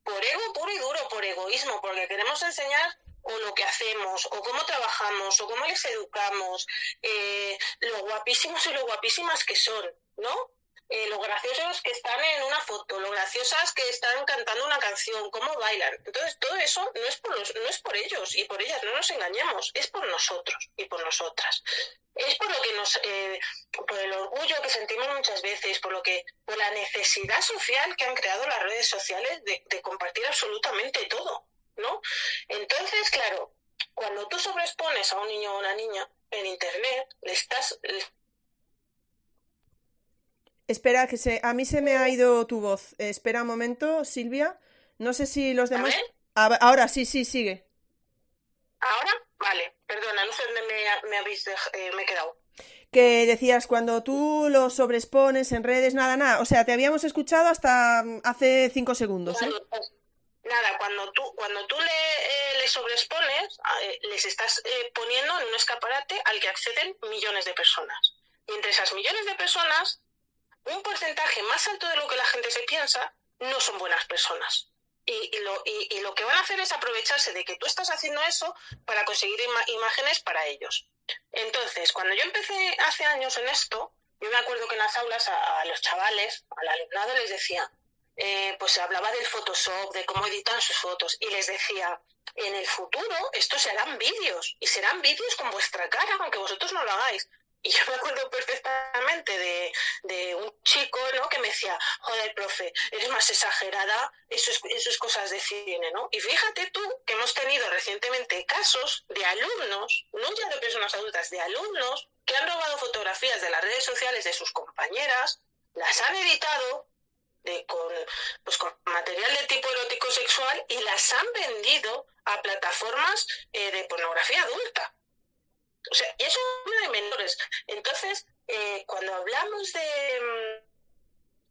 Por ego puro y duro, por egoísmo, porque queremos enseñar o lo que hacemos, o cómo trabajamos, o cómo les educamos, eh, lo guapísimos y lo guapísimas que son, ¿no? Eh, lo graciosos que están en una foto, lo graciosas que están cantando una canción, cómo bailan. Entonces, todo eso no es por los, no es por ellos y por ellas, no nos engañemos, es por nosotros y por nosotras. Es por lo que nos, eh, por el orgullo que sentimos muchas veces, por lo que, por la necesidad social que han creado las redes sociales de, de compartir absolutamente todo. ¿No? Entonces, claro, cuando tú sobreexpones a un niño o una niña en Internet, le estás... Espera, que se, a mí se me ha ido tu voz. Eh, espera un momento, Silvia. No sé si los demás. ahora sí, sí, sigue. ¿Ahora? Vale, perdona, no sé dónde me, habéis eh, me he quedado. Que decías, cuando tú lo sobrespones en redes, nada, nada. O sea, te habíamos escuchado hasta mm, hace cinco segundos. ¿eh? Pues, nada, cuando tú, cuando tú le, le sobreexpones, les estás poniendo en un escaparate al que acceden millones de personas. Y entre esas millones de personas un porcentaje más alto de lo que la gente se piensa no son buenas personas. Y, lo, y, lo, que van a hacer es aprovecharse de que tú estás haciendo eso para conseguir imágenes para ellos. Entonces, cuando yo empecé hace años en esto, yo me acuerdo que en las aulas a, los chavales, al alumnado les decía, eh, pues hablaba del Photoshop, de cómo editan sus fotos, y les decía, en el futuro estos serán vídeos, y serán vídeos con vuestra cara, aunque vosotros no lo hagáis. Y yo me acuerdo perfectamente de, de, un chico ¿no? que me decía, joder, profe, eres más exagerada, eso es, eso es cosas de cine, ¿no? Y fíjate tú que hemos tenido recientemente casos de alumnos, no ya de personas adultas, de alumnos que han robado fotografías de las redes sociales de sus compañeras, las han editado de, con, pues, con material de tipo erótico sexual y las han vendido a plataformas eh, de pornografía adulta. O sea, y eso es de menores. Entonces, eh, cuando hablamos de,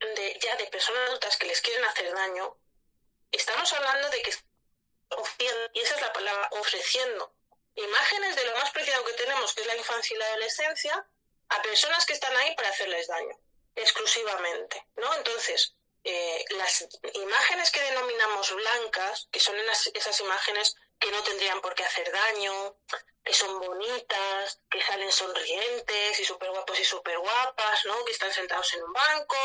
mm, de ya de personas adultas que les quieren hacer daño, estamos hablando de que y esa es la palabra, ofreciendo imágenes de lo más preciado que tenemos, que es la infancia y la adolescencia, a personas que están ahí para hacerles daño, exclusivamente, ¿no? Entonces, eh, las imágenes que denominamos blancas, que son esas imágenes que no tendrían por qué hacer daño, que son bonitas, que salen sonrientes y súper guapos y súper guapas, ¿no? Que están sentados en un banco,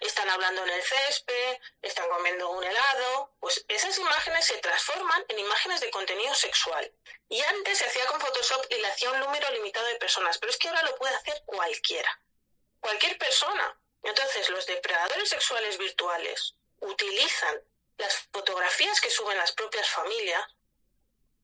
están hablando en el césped, están comiendo un helado. Pues esas imágenes se transforman en imágenes de contenido sexual. Y antes se hacía con Photoshop y le hacía un número limitado de personas, pero es que ahora lo puede hacer cualquiera. Cualquier persona. Entonces, los depredadores sexuales virtuales utilizan las fotografías que suben las propias familias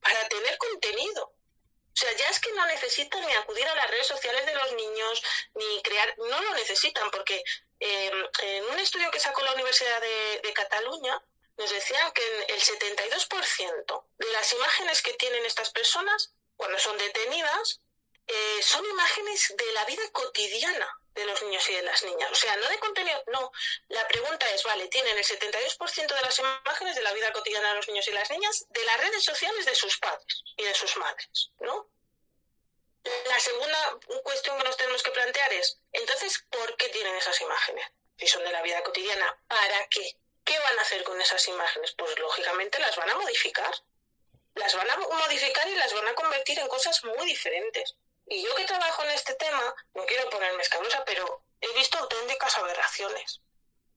para tener contenido. O sea, ya es que no necesitan ni acudir a las redes sociales de los niños, ni crear, no lo necesitan, porque em, en un estudio que sacó la Universidad de, Cataluña, nos decían que el 72% de las imágenes que tienen estas personas, cuando son detenidas, eh, son imágenes de la vida cotidiana de los niños y de las niñas. O sea, no de contenido, no. La pregunta es, vale, tienen el 72% de las imágenes de la vida cotidiana de los niños y las niñas de las redes sociales de sus padres y de sus madres, ¿no? La segunda cuestión que nos tenemos que plantear es, entonces, ¿por qué tienen esas imágenes? Si son de la vida cotidiana, ¿para qué? ¿Qué van a hacer con esas imágenes? Pues lógicamente las van a modificar. Las van a modificar y las van a convertir en cosas muy diferentes. Y yo que trabajo en este tema, no quiero ponerme escabrosa, pero he visto auténticas aberraciones.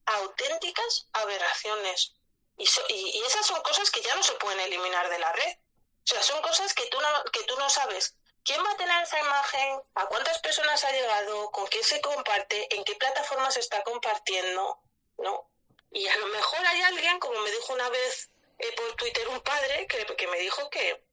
Auténticas aberraciones. Y, y, esas son cosas que ya no se pueden eliminar de la red. O sea, son cosas que tú no, que tú no sabes quién va a tener esa imagen, a cuántas personas ha llegado, con quién se comparte, en qué plataforma se está compartiendo, ¿no? Y a lo mejor hay alguien, como me dijo una vez eh, por Twitter un padre, que, que me dijo que,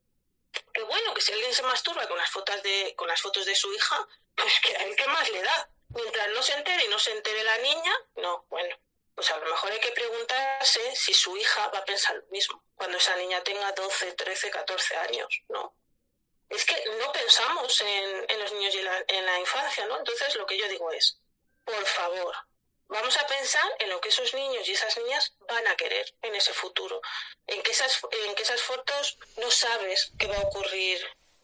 que bueno, que si alguien se masturba con las fotos de, con las fotos de su hija, pues que a él qué más le da. Mientras no se entere y no se entere la niña, no, bueno, pues a lo mejor hay que preguntarse si su hija va a pensar lo mismo cuando esa niña tenga 12, 13, 14 años, ¿no? Es que no pensamos en, en los niños y en la infancia, ¿no? Entonces lo que yo digo es, por favor, Vamos a pensar en lo que esos niños y esas niñas van a querer en ese futuro, en que esas, en que esas fotos no sabes qué va a ocurrir,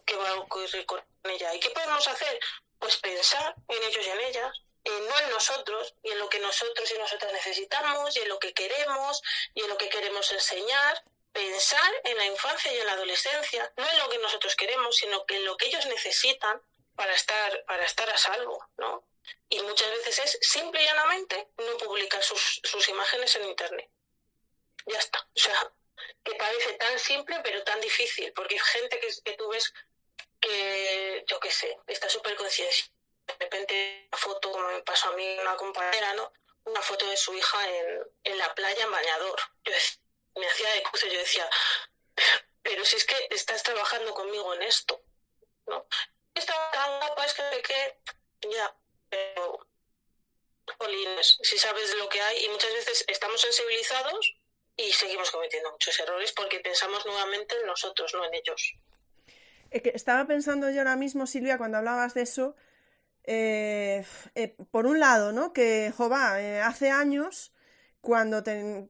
qué va a ocurrir con ella. ¿Y qué podemos hacer? Pues pensar en ellos y en ellas, no en nosotros y en lo que nosotros y nosotras necesitamos y en lo que queremos y en lo que queremos enseñar. Pensar en la infancia y en la adolescencia, no en lo que nosotros queremos, sino que en lo que ellos necesitan para estar, para estar a salvo, ¿no? Y muchas veces es simple y llanamente no publicar sus, sus imágenes en Internet. Ya está. O sea, que parece tan simple pero tan difícil, porque hay gente que, que tú ves que, yo qué sé, está súper consciente. De repente, una foto, como me pasó a mí, una compañera, ¿no? Una foto de su hija en, en la playa en bañador. Yo me hacía de cruce, yo decía, pero si es que estás trabajando conmigo en esto, ¿no? Estaba tan guapa, es que, que ya, pero jolines, si sabes lo que hay y muchas veces estamos sensibilizados y seguimos cometiendo muchos errores porque pensamos nuevamente en nosotros, no en ellos. Estaba pensando yo ahora mismo, Silvia, cuando hablabas de eso, eh, eh, por un lado, ¿no? Que, jova, eh, hace años, cuando que,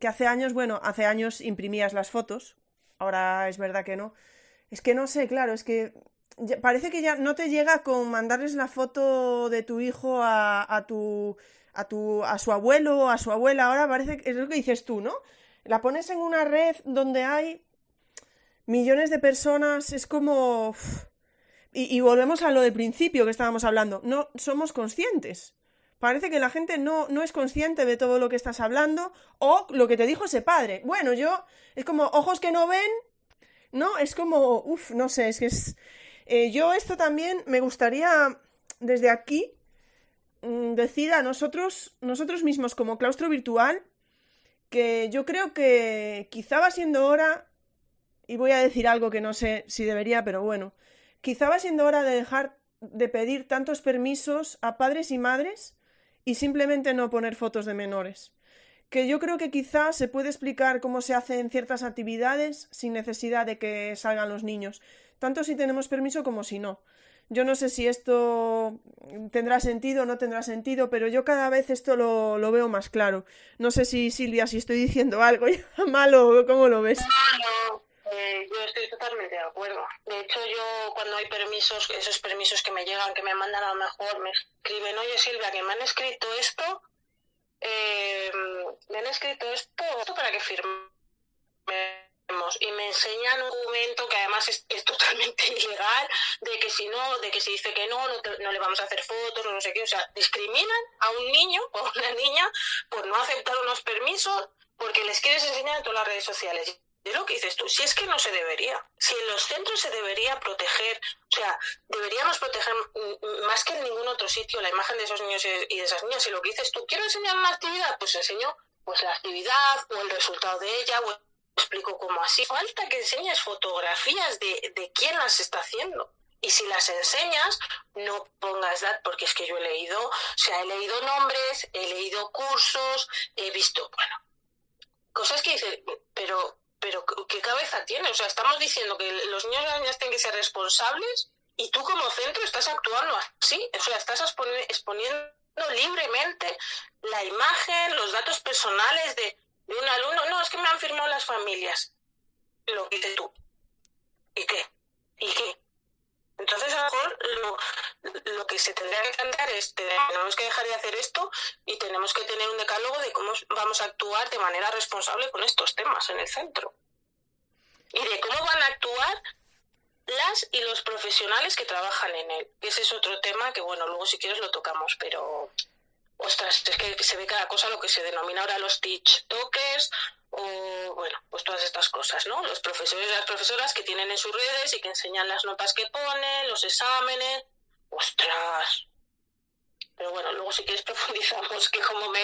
que, hace años, bueno, hace años imprimías las fotos, ahora es verdad que no. Es que no sé, claro, es que parece que ya no te llega con mandarles la foto de tu hijo a, a tu a tu a su abuelo o a su abuela. Ahora parece que es lo que dices tú no la pones en una red donde hay millones de personas es como y, volvemos a lo del principio que estábamos hablando. No somos conscientes. Parece que la gente no, no es consciente de todo lo que estás hablando o lo que te dijo ese padre. Bueno yo es como ojos que no ven no es como uff no sé es que es eh, yo esto también me gustaría desde aquí mm, decir a nosotros, nosotros mismos como claustro virtual, que yo creo que quizá va siendo hora, y voy a decir algo que no sé si debería, pero bueno, quizá va siendo hora de dejar de pedir tantos permisos a padres y madres y simplemente no poner fotos de menores. Que yo creo que quizá se puede explicar cómo se hacen ciertas actividades sin necesidad de que salgan los niños tanto si tenemos permiso como si no. Yo no sé si esto tendrá sentido o no tendrá sentido, pero yo cada vez esto lo, lo veo más claro. No sé si Silvia, si estoy diciendo algo malo, ¿cómo lo ves? No, eh, yo estoy totalmente de acuerdo. De hecho, yo cuando hay permisos, esos permisos que me llegan, que me mandan a lo mejor, me escriben, oye Silvia, que me han escrito esto, eh, me han escrito esto, esto para que firme y me enseñan un documento que además es, totalmente ilegal, de que si no, de que si dice que no, no, le vamos a hacer fotos, no sé qué, o sea, discriminan a un niño o a una niña por no aceptar unos permisos porque les quieres enseñar en todas las redes sociales. Es lo que dices tú, si es que no se debería, si en los centros se debería proteger, o sea, deberíamos proteger más que en ningún otro sitio la imagen de esos niños y de esas niñas. Y lo que dices tú, quiero enseñar una actividad, pues enseño pues la actividad o el resultado de ella o explico cómo así. Falta que enseñes fotografías de, de quién las está haciendo. Y si las enseñas, no pongas edad, porque es que yo he leído, o sea, he leído nombres, he leído cursos, he visto, bueno, cosas que dices, pero, pero ¿qué cabeza tiene? O sea, estamos diciendo que los niños y las niñas tienen que ser responsables y tú como centro estás actuando así, o sea, estás exponiendo libremente la imagen, los datos personales de, de un alumno, no, es que me han firmado las familias. Lo dices tú. ¿Y qué? ¿Y qué? Entonces, a lo mejor lo, lo que se tendría que plantear es, tenemos que dejar de hacer esto y tenemos que tener un decálogo de cómo vamos a actuar de manera responsable con estos temas en el centro. Y de cómo van a actuar las y los profesionales que trabajan en él. Ese es otro tema que, bueno, luego si quieres lo tocamos, pero ostras, es que se ve cada cosa lo que se denomina ahora los teach talkers o, bueno, pues todas estas cosas, ¿no? Los profesores y las profesoras que tienen en sus redes y que enseñan las notas que ponen, los exámenes. Ostras. Pero bueno, luego si quieres profundizamos, que como me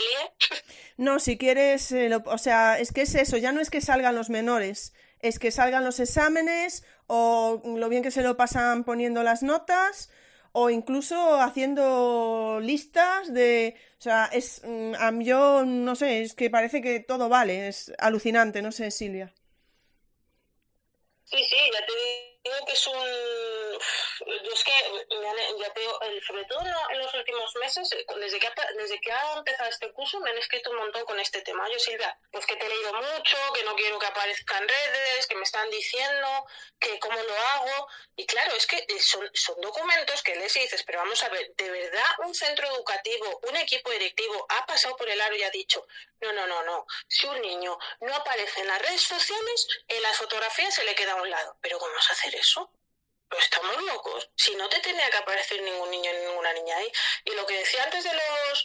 No, si quieres, eh, o sea, es que es eso, ya no es que salgan los menores, es que salgan los exámenes o lo bien que se lo pasan poniendo las notas o incluso haciendo listas de, o sea, es, mm, yo no sé, es que parece que todo vale, es alucinante, no sé, Silvia. Sí, sí, ya digo que es un yo es que, ya te sobre todo en los últimos meses, eh, desde que, ha, desde que ha empezado este curso, me han escrito un montón con este tema. Yo, Silvia, pues que te he leído mucho, que no quiero que aparezca en redes, que me están diciendo que cómo lo hago. Y claro, es que eh, son, son documentos que lees y dices, pero vamos a ver, ¿de verdad un centro educativo, un equipo directivo ha pasado por el aro y ha dicho, no, no, no, no, si un niño no aparece en las redes sociales, en las fotografías se le queda a un lado. ¿Pero cómo vas a eso? Pero estamos locos. Si no te tenía que aparecer ningún niño ni ninguna niña ahí. Y lo que decía antes de los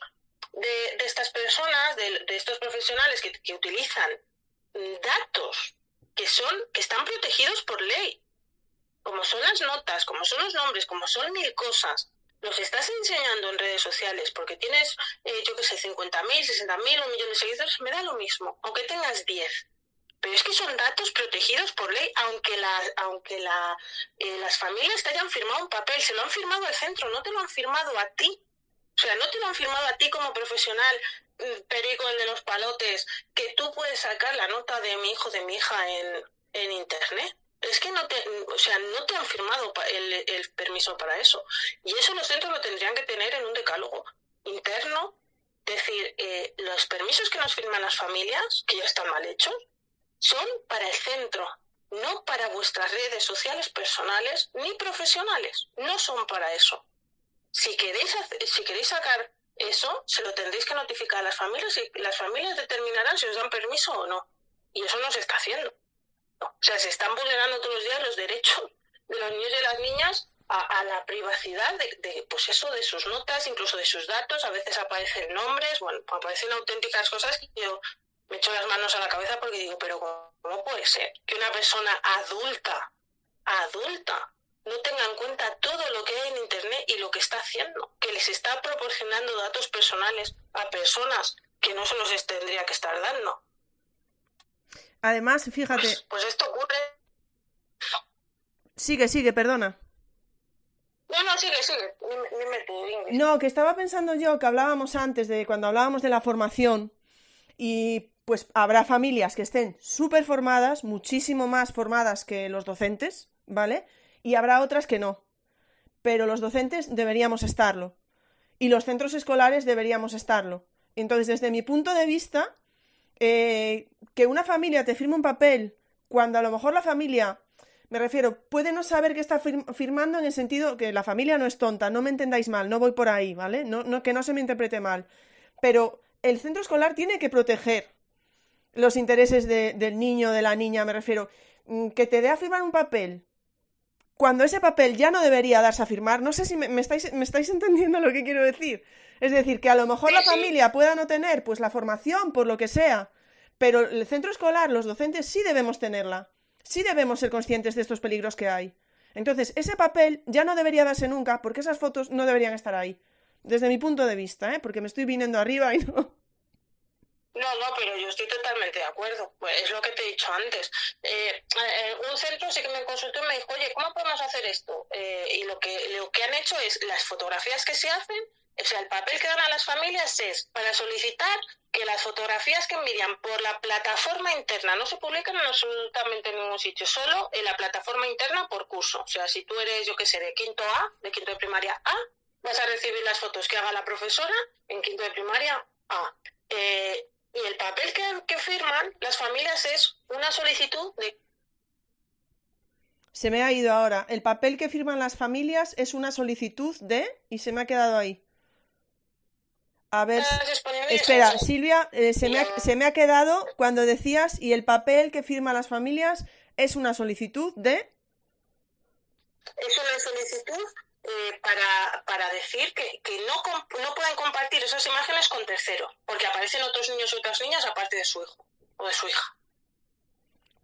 de, estas personas, de, estos profesionales que, que, utilizan datos que son, que están protegidos por ley, como son las notas, como son los nombres, como son mil cosas, los estás enseñando en redes sociales porque tienes, eh, yo qué sé, 50.000, 60.000, un millón de seguidores, me da lo mismo, aunque tengas 10 pero es que son datos protegidos por ley, aunque, la, aunque la, eh, las familias te hayan firmado un papel, se lo han firmado el centro, no te lo han firmado a ti. O sea, no te lo han firmado a ti como profesional, mm, perico el de los palotes, que tú puedes sacar la nota de mi hijo, de mi hija en, en internet. Es que no te, o sea, no te han firmado el, el permiso para eso. Y eso los centros lo tendrían que tener en un decálogo interno. Decir, eh, los permisos que nos firman las familias, que ya están mal hechos, son para el centro, no para vuestras redes sociales personales ni profesionales. No son para eso. Si queréis, si queréis sacar eso, se lo tendréis que notificar a las familias y las familias determinarán si os dan permiso o no. Y eso no se está haciendo. O sea, se están vulnerando todos los días los derechos de los niños y de las niñas a, la privacidad de, pues eso, de sus notas, incluso de sus datos. A veces aparecen nombres, bueno, aparecen auténticas cosas que yo me echo las manos a la cabeza porque digo, pero ¿cómo puede ser que una persona adulta, adulta, no tenga en cuenta todo lo que hay en Internet y lo que está haciendo, que les está proporcionando datos personales a personas que no se los tendría que estar dando. Además, fíjate. Pues, pues, esto ocurre. Sigue, sigue, perdona. No, no, sigue, sigue. No, que estaba pensando yo que hablábamos antes de cuando hablábamos de la formación y pues habrá familias que estén súper formadas, muchísimo más formadas que los docentes, ¿vale? Y habrá otras que no. Pero los docentes deberíamos estarlo. Y los centros escolares deberíamos estarlo. Entonces, desde mi punto de vista, eh, que una familia te firme un papel cuando a lo mejor la familia, me refiero, puede no saber que está firmando en el sentido que la familia no es tonta, no me entendáis mal, no voy por ahí, ¿vale? No, no, que no se me interprete mal. Pero el centro escolar tiene que proteger los intereses del niño, de la niña, me refiero. Mm, que te dé a firmar un papel cuando ese papel ya no debería darse a firmar, no sé si me, estáis, me estáis entendiendo lo que quiero decir. Es decir, que a lo mejor la familia pueda no tener pues la formación por lo que sea, pero el centro escolar, los docentes sí debemos tenerla. Sí debemos ser conscientes de estos peligros que hay. Entonces, ese papel ya no debería darse nunca porque esas fotos no deberían estar ahí. Desde mi punto de vista, ¿eh? porque me estoy viniendo arriba y no. No, no, pero yo estoy totalmente de acuerdo. Pues es lo que te he dicho antes. Eh, eh, un centro sí que me consultó y me dijo, oye, ¿cómo podemos hacer esto? Eh, y lo que, lo que han hecho es las fotografías que se hacen, o sea, el papel que dan a las familias es para solicitar que las fotografías que envían por la plataforma interna no se publican en absolutamente ningún sitio, solo en la plataforma interna por curso. O sea, si tú eres, yo qué sé, de quinto A, de quinto de primaria A, vas a recibir las fotos que haga la profesora en quinto de primaria A. y el papel que, firman las familias es una solicitud de se me ha ido ahora. El papel que firman las familias es una solicitud de... y se me ha quedado ahí. A ver. Espera, Silvia, eh, se, me ha, se, me ha, quedado cuando decías y el papel que firman las familias es una solicitud de. Es una solicitud eh, para, para, decir que, que no, no pueden compartir esas imágenes con terceros, porque aparecen otros niños y otras niñas aparte de su hijo o de su hija.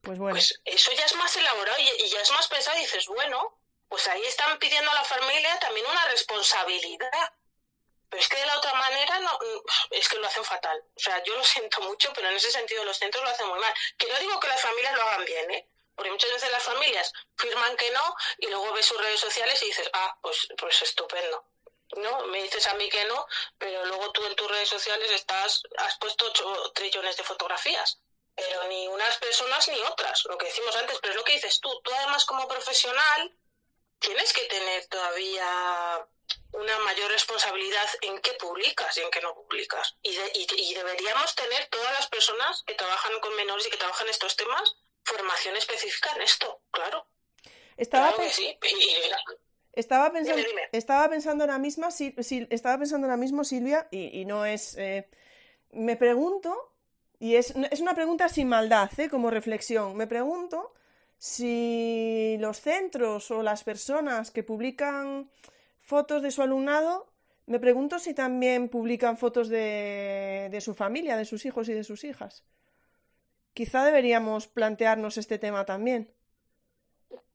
Pues bueno. Pues eso ya es más elaborado y, ya es más pensado y dices, bueno, pues ahí están pidiendo a la familia también una responsabilidad. Pero es que de la otra manera no, es que lo hacen fatal. O sea, yo lo siento mucho, pero en ese sentido los centros lo hacen muy mal. Que no digo que las familias lo hagan bien, ¿eh? Porque muchas veces las familias firman que no y luego ves sus redes sociales y dices, ah, pues, pues estupendo. No, me dices a mí que no, pero luego tú en tus redes sociales estás, has puesto 8 trillones de fotografías. Pero ni unas personas ni otras, lo que decimos antes, pero es lo que dices tú. Tú además como profesional tienes que tener todavía una mayor responsabilidad en qué publicas y en qué no publicas. Y, y, y, deberíamos tener todas las personas que trabajan con menores y que trabajan estos temas formación específica en esto, claro. Estaba, estaba pensando, estaba pensando ahora mismo, si, estaba pensando ahora mismo, Silvia, y, no es. Eh, me pregunto, y es, es, una pregunta sin maldad, ¿eh? como reflexión. Me pregunto si los centros o las personas que publican fotos de su alumnado, me pregunto si también publican fotos de, de su familia, de sus hijos y de sus hijas. Quizá deberíamos plantearnos este tema también.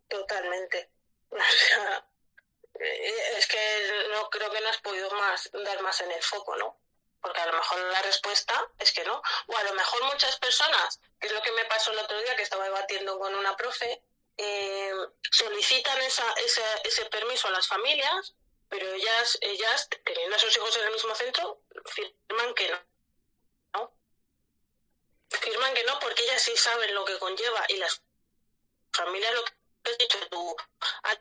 Totalmente. es que no creo que no has podido más dar más en el foco, ¿no? Porque a lo mejor la respuesta es que no. O a lo mejor muchas personas, que es lo que me pasó el otro día que estaba debatiendo con una profe, eh, solicitan esa, ese, ese permiso a las familias pero ellas, ellas teniendo a sus hijos en el mismo centro, firman que. ¿no? Firman que no porque ellas sí saben lo que conlleva y las familias lo que has dicho tú,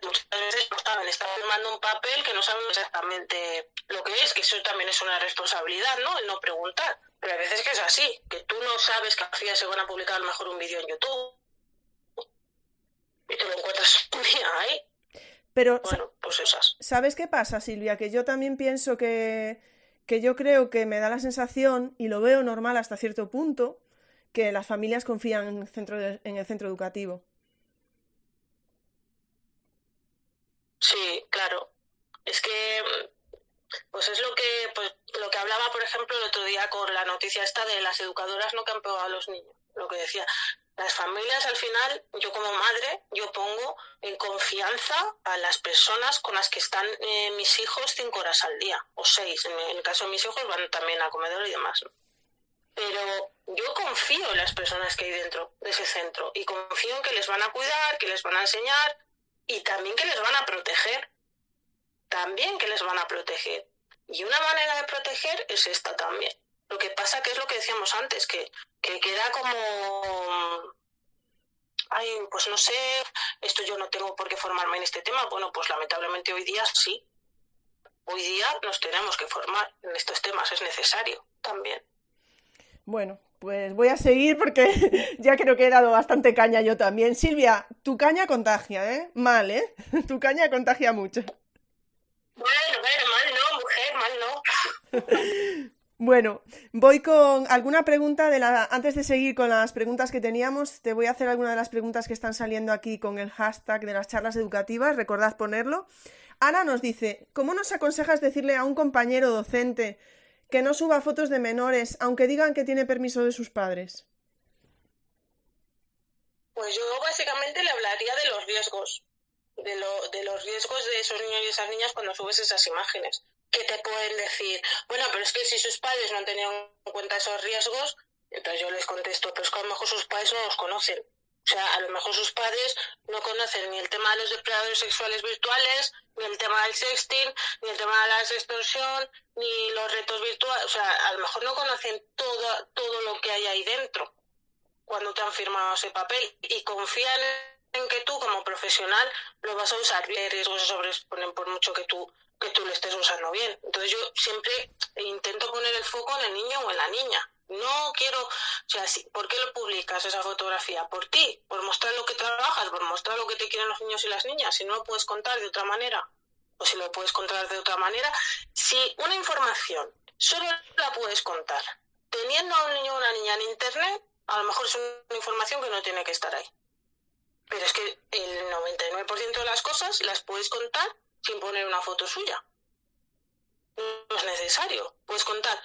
muchas veces no saben, están firmando un papel que no saben exactamente lo que es, que eso también es una responsabilidad, ¿no? El no preguntar. Pero a veces que es así, que tú no sabes que al se van a publicar a lo mejor un vídeo en YouTube y te lo encuentras un día ahí. Pero, bueno, pues esas. ¿sabes qué pasa, Silvia? Que yo también pienso que, que yo creo que me da la sensación, y lo veo normal hasta cierto punto, que las familias confían en el centro, en el centro educativo. Sí, claro. Es que pues es lo que pues, lo que hablaba, por ejemplo, el otro día con la noticia esta de las educadoras no que han pegado a los niños. Lo que decía, las familias al final, yo como madre, yo pongo en confianza a las personas con las que están eh, mis hijos cinco horas al día, o seis. En, el caso de mis hijos van también a comedor y demás. Pero yo confío en las personas que hay dentro de ese centro y confío en que les van a cuidar, que les van a enseñar y también que les van a proteger. También que les van a proteger. Y una manera de proteger es esta también. Lo que pasa que es lo que decíamos antes, que, que queda como ay, pues no sé, esto yo no tengo por qué formarme en este tema. Bueno, pues lamentablemente hoy día sí. Hoy día nos tenemos que formar en estos temas, es necesario también. Bueno, pues voy a seguir porque ya creo que he dado bastante caña yo también. Silvia, tu caña contagia, ¿eh? Mal, ¿eh? Tu caña contagia mucho. Bueno, bueno, mal no, mujer, mal no. Bueno, voy con alguna pregunta de la. Antes de seguir con las preguntas que teníamos, te voy a hacer alguna de las preguntas que están saliendo aquí con el hashtag de las charlas educativas. Recordad ponerlo. Ana nos dice: ¿Cómo nos aconsejas decirle a un compañero docente que no suba fotos de menores, aunque digan que tiene permiso de sus padres? Pues yo básicamente le hablaría de los riesgos, de, lo, de los riesgos de esos niños y esas niñas cuando subes esas imágenes que te pueden decir, bueno, pero es que si sus padres no han tenido en cuenta esos riesgos, entonces yo les contesto, pero es que a lo mejor sus padres no los conocen. O sea, a lo mejor sus padres no conocen ni el tema de los depredadores sexuales virtuales, ni el tema del sexting, ni el tema de la extorsión, ni los retos virtuales. O sea, a lo mejor no conocen todo, todo lo que hay ahí dentro cuando te han firmado ese papel y confían en que tú como profesional lo vas a usar bien. Riesgos se sobreponen por mucho que tú que tú lo estés usando bien. Entonces yo siempre intento poner el foco en el niño o en la niña. No quiero, o sea, ¿por qué lo publicas esa fotografía? Por ti, por mostrar lo que trabajas, por mostrar lo que te quieren los niños y las niñas. Si no lo puedes contar de otra manera, o si lo puedes contar de otra manera, si una información solo la puedes contar teniendo a un niño o una niña en internet, a lo mejor es una información que no tiene que estar ahí. Pero es que el 99% de las cosas las puedes contar sin poner una foto suya. No es necesario. Puedes contar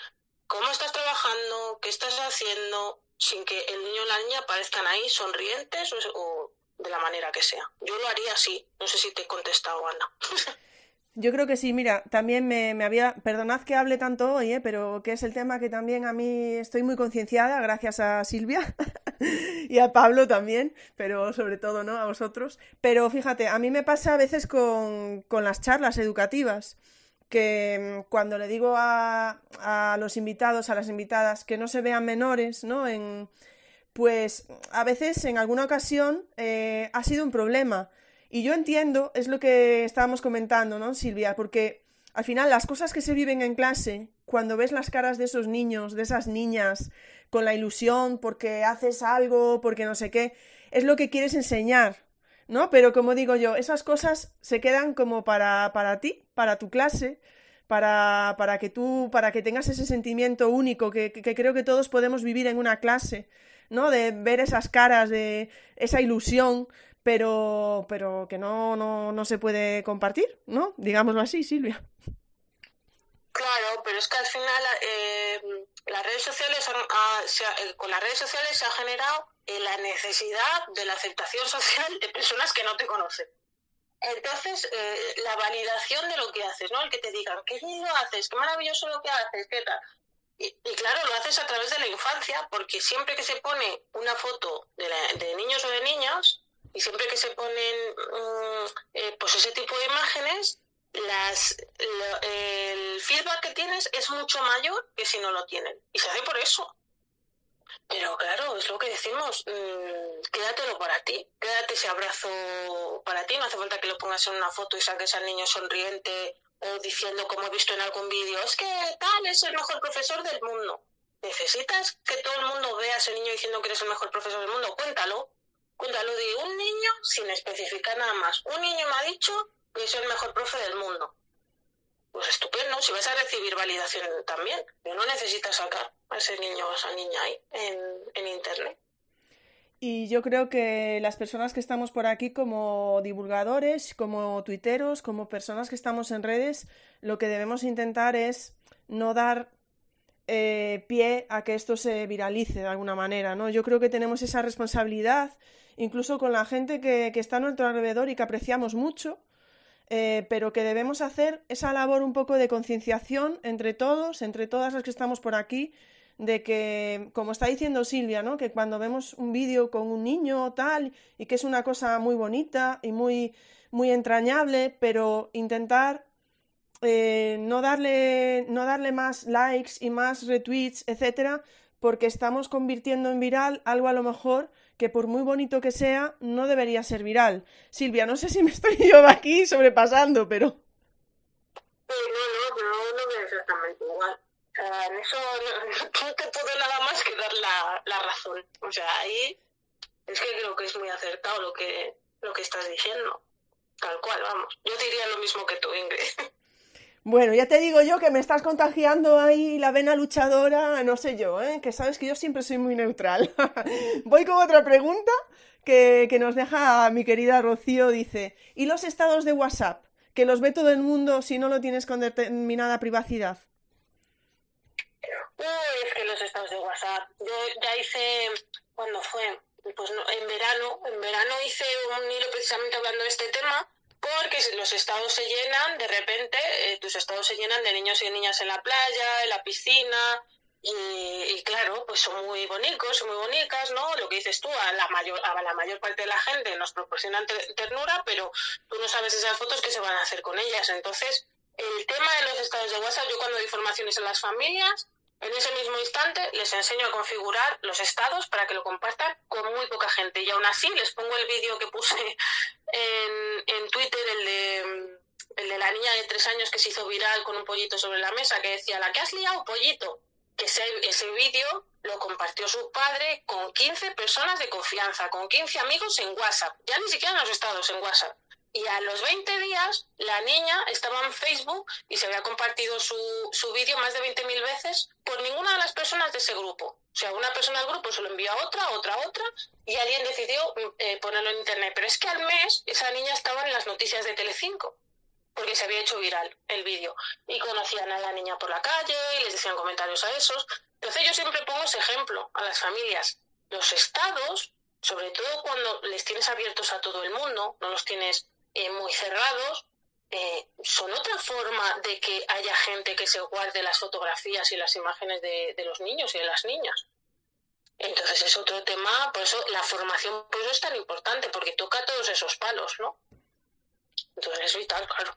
cómo estás trabajando, qué estás haciendo, sin que el niño o la niña aparezcan ahí sonrientes o, de la manera que sea. Yo lo haría así. No sé si te he contestado, Ana. Yo creo que sí, mira, también me, me, había, perdonad que hable tanto hoy, ¿eh? pero que es el tema que también a mí estoy muy concienciada, gracias a Silvia y a Pablo también, pero sobre todo, ¿no? A vosotros. Pero fíjate, a mí me pasa a veces con, con las charlas educativas, que mm, cuando le digo a, a, los invitados, a las invitadas, que no se vean menores, ¿no? Pues a veces, en alguna ocasión, eh, ha sido un problema y yo entiendo, es lo que estábamos comentando, ¿no, Silvia? Porque al final las cosas que se viven en clase, cuando ves las caras de esos niños, de esas niñas, con la ilusión porque haces algo, porque no sé qué, es lo que quieres enseñar, ¿no? Pero como digo yo, esas cosas se quedan como para, para ti, para tu clase, para, para que tú, para que tengas ese sentimiento único que, que creo que todos podemos vivir en una clase, ¿no? De ver esas caras, de esa ilusión, pero, pero que no, no, no se puede compartir, ¿no? Digámoslo así, Silvia. Claro, pero es que al final eh, las redes sociales ah, eh, con las redes sociales se ha generado eh, la necesidad de la aceptación social de personas que no te conocen. Entonces, la validación de lo que haces, ¿no? El que te digan, qué lindo haces, qué maravilloso lo que haces, qué tal. Y, claro, lo haces a través de la infancia, porque siempre que se pone una foto de, de niños o de niñas, y siempre que se ponen mm, eh, pues ese tipo de imágenes, las, el feedback que tienes es mucho mayor que si no lo tienen. Y se hace por eso. Pero claro, es lo que decimos, mmm, quédatelo para ti, quédate ese abrazo para ti, no hace falta que lo pongas en una foto y saques al niño sonriente o diciendo, como he visto en algún vídeo, es que tal es el mejor profesor del mundo. ¿Necesitas que todo el mundo vea a ese niño diciendo que eres el mejor profesor del mundo? Cuéntalo. Cuéntalo de un niño sin especificar nada más. Un niño me ha dicho que es el mejor profe del mundo. Pues estupendo, si vas a recibir validación también. Pero no necesitas sacar a ese niño o a esa niña ahí en, en Internet. Y yo creo que las personas que estamos por aquí como divulgadores, como tuiteros, como personas que estamos en redes, lo que debemos intentar es no dar eh, pie a que esto se viralice de alguna manera, ¿no? Yo creo que tenemos esa responsabilidad, incluso con la gente que, que está a nuestro alrededor y que apreciamos mucho, eh, pero que debemos hacer esa labor un poco de concienciación entre todos, entre todas las que estamos por aquí, de que, como está diciendo Silvia, ¿no? que cuando vemos un vídeo con un niño o tal, y que es una cosa muy bonita y muy, muy entrañable, pero intentar eh, no, darle, no darle más likes y más retweets, etcétera, porque estamos convirtiendo en viral algo a lo mejor que por muy bonito que sea, no debería ser viral. Silvia, no sé si me estoy yo aquí sobrepasando, pero... Sí, no, no, pero no es exactamente igual en eso no, te puedo nada más que dar la, la, razón. O sea, ahí es que creo que es muy acertado lo que, lo que estás diciendo. Tal cual, vamos. Yo diría lo mismo que tú, Ingrid. Bueno, ya te digo yo que me estás contagiando ahí la vena luchadora, no sé yo, ¿eh? que sabes que yo siempre soy muy neutral. Voy con otra pregunta que, que nos deja mi querida Rocío, dice, ¿y los estados de WhatsApp? Que los ve todo el mundo si no lo tienes con determinada privacidad. Uy, es que los estados de WhatsApp. Yo ya hice, ¿cuándo fue? Pues no, en verano, en verano hice un hilo precisamente hablando de este tema, porque los estados se llenan, de repente, eh, tus estados se llenan de niños y niñas en la playa, en la piscina, y, y, claro, pues son muy bonitos, son muy bonitas, ¿no? Lo que dices tú, a la mayor, a la mayor parte de la gente nos proporcionan ternura, pero tú no sabes esas fotos que se van a hacer con ellas. Entonces, el tema de los estados de WhatsApp, yo cuando doy informaciones a las familias, en ese mismo instante les enseño a configurar los estados para que lo compartan con muy poca gente. Y aún así les pongo el vídeo que puse en, en Twitter, el de, el de la niña de tres años que se hizo viral con un pollito sobre la mesa, que decía, la que has liado, pollito. Que ese, ese vídeo lo compartió su padre con 15 personas de confianza, con 15 amigos en WhatsApp. Ya ni siquiera en los estados en WhatsApp. Y a los 20 días, la niña estaba en Facebook y se había compartido su, su vídeo más de 20.000 veces por ninguna de las personas de ese grupo. O sea, una persona del grupo se lo envió a otra, otra, otra, y alguien decidió eh, ponerlo en internet. Pero es que al mes esa niña estaba en las noticias de Telecinco, porque se había hecho viral el vídeo. Y conocían a la niña por la calle y les decían comentarios a esos. Entonces yo siempre pongo ese ejemplo a las familias. Los estados, sobre todo cuando les tienes abiertos a todo el mundo, no los tienes eh, muy cerrados, eh, son otra forma de que haya gente que se guarde las fotografías y las imágenes de, los niños y de las niñas. Entonces es otro tema, por eso la formación por eso es tan importante, porque toca todos esos palos, ¿no? Entonces es vital, claro.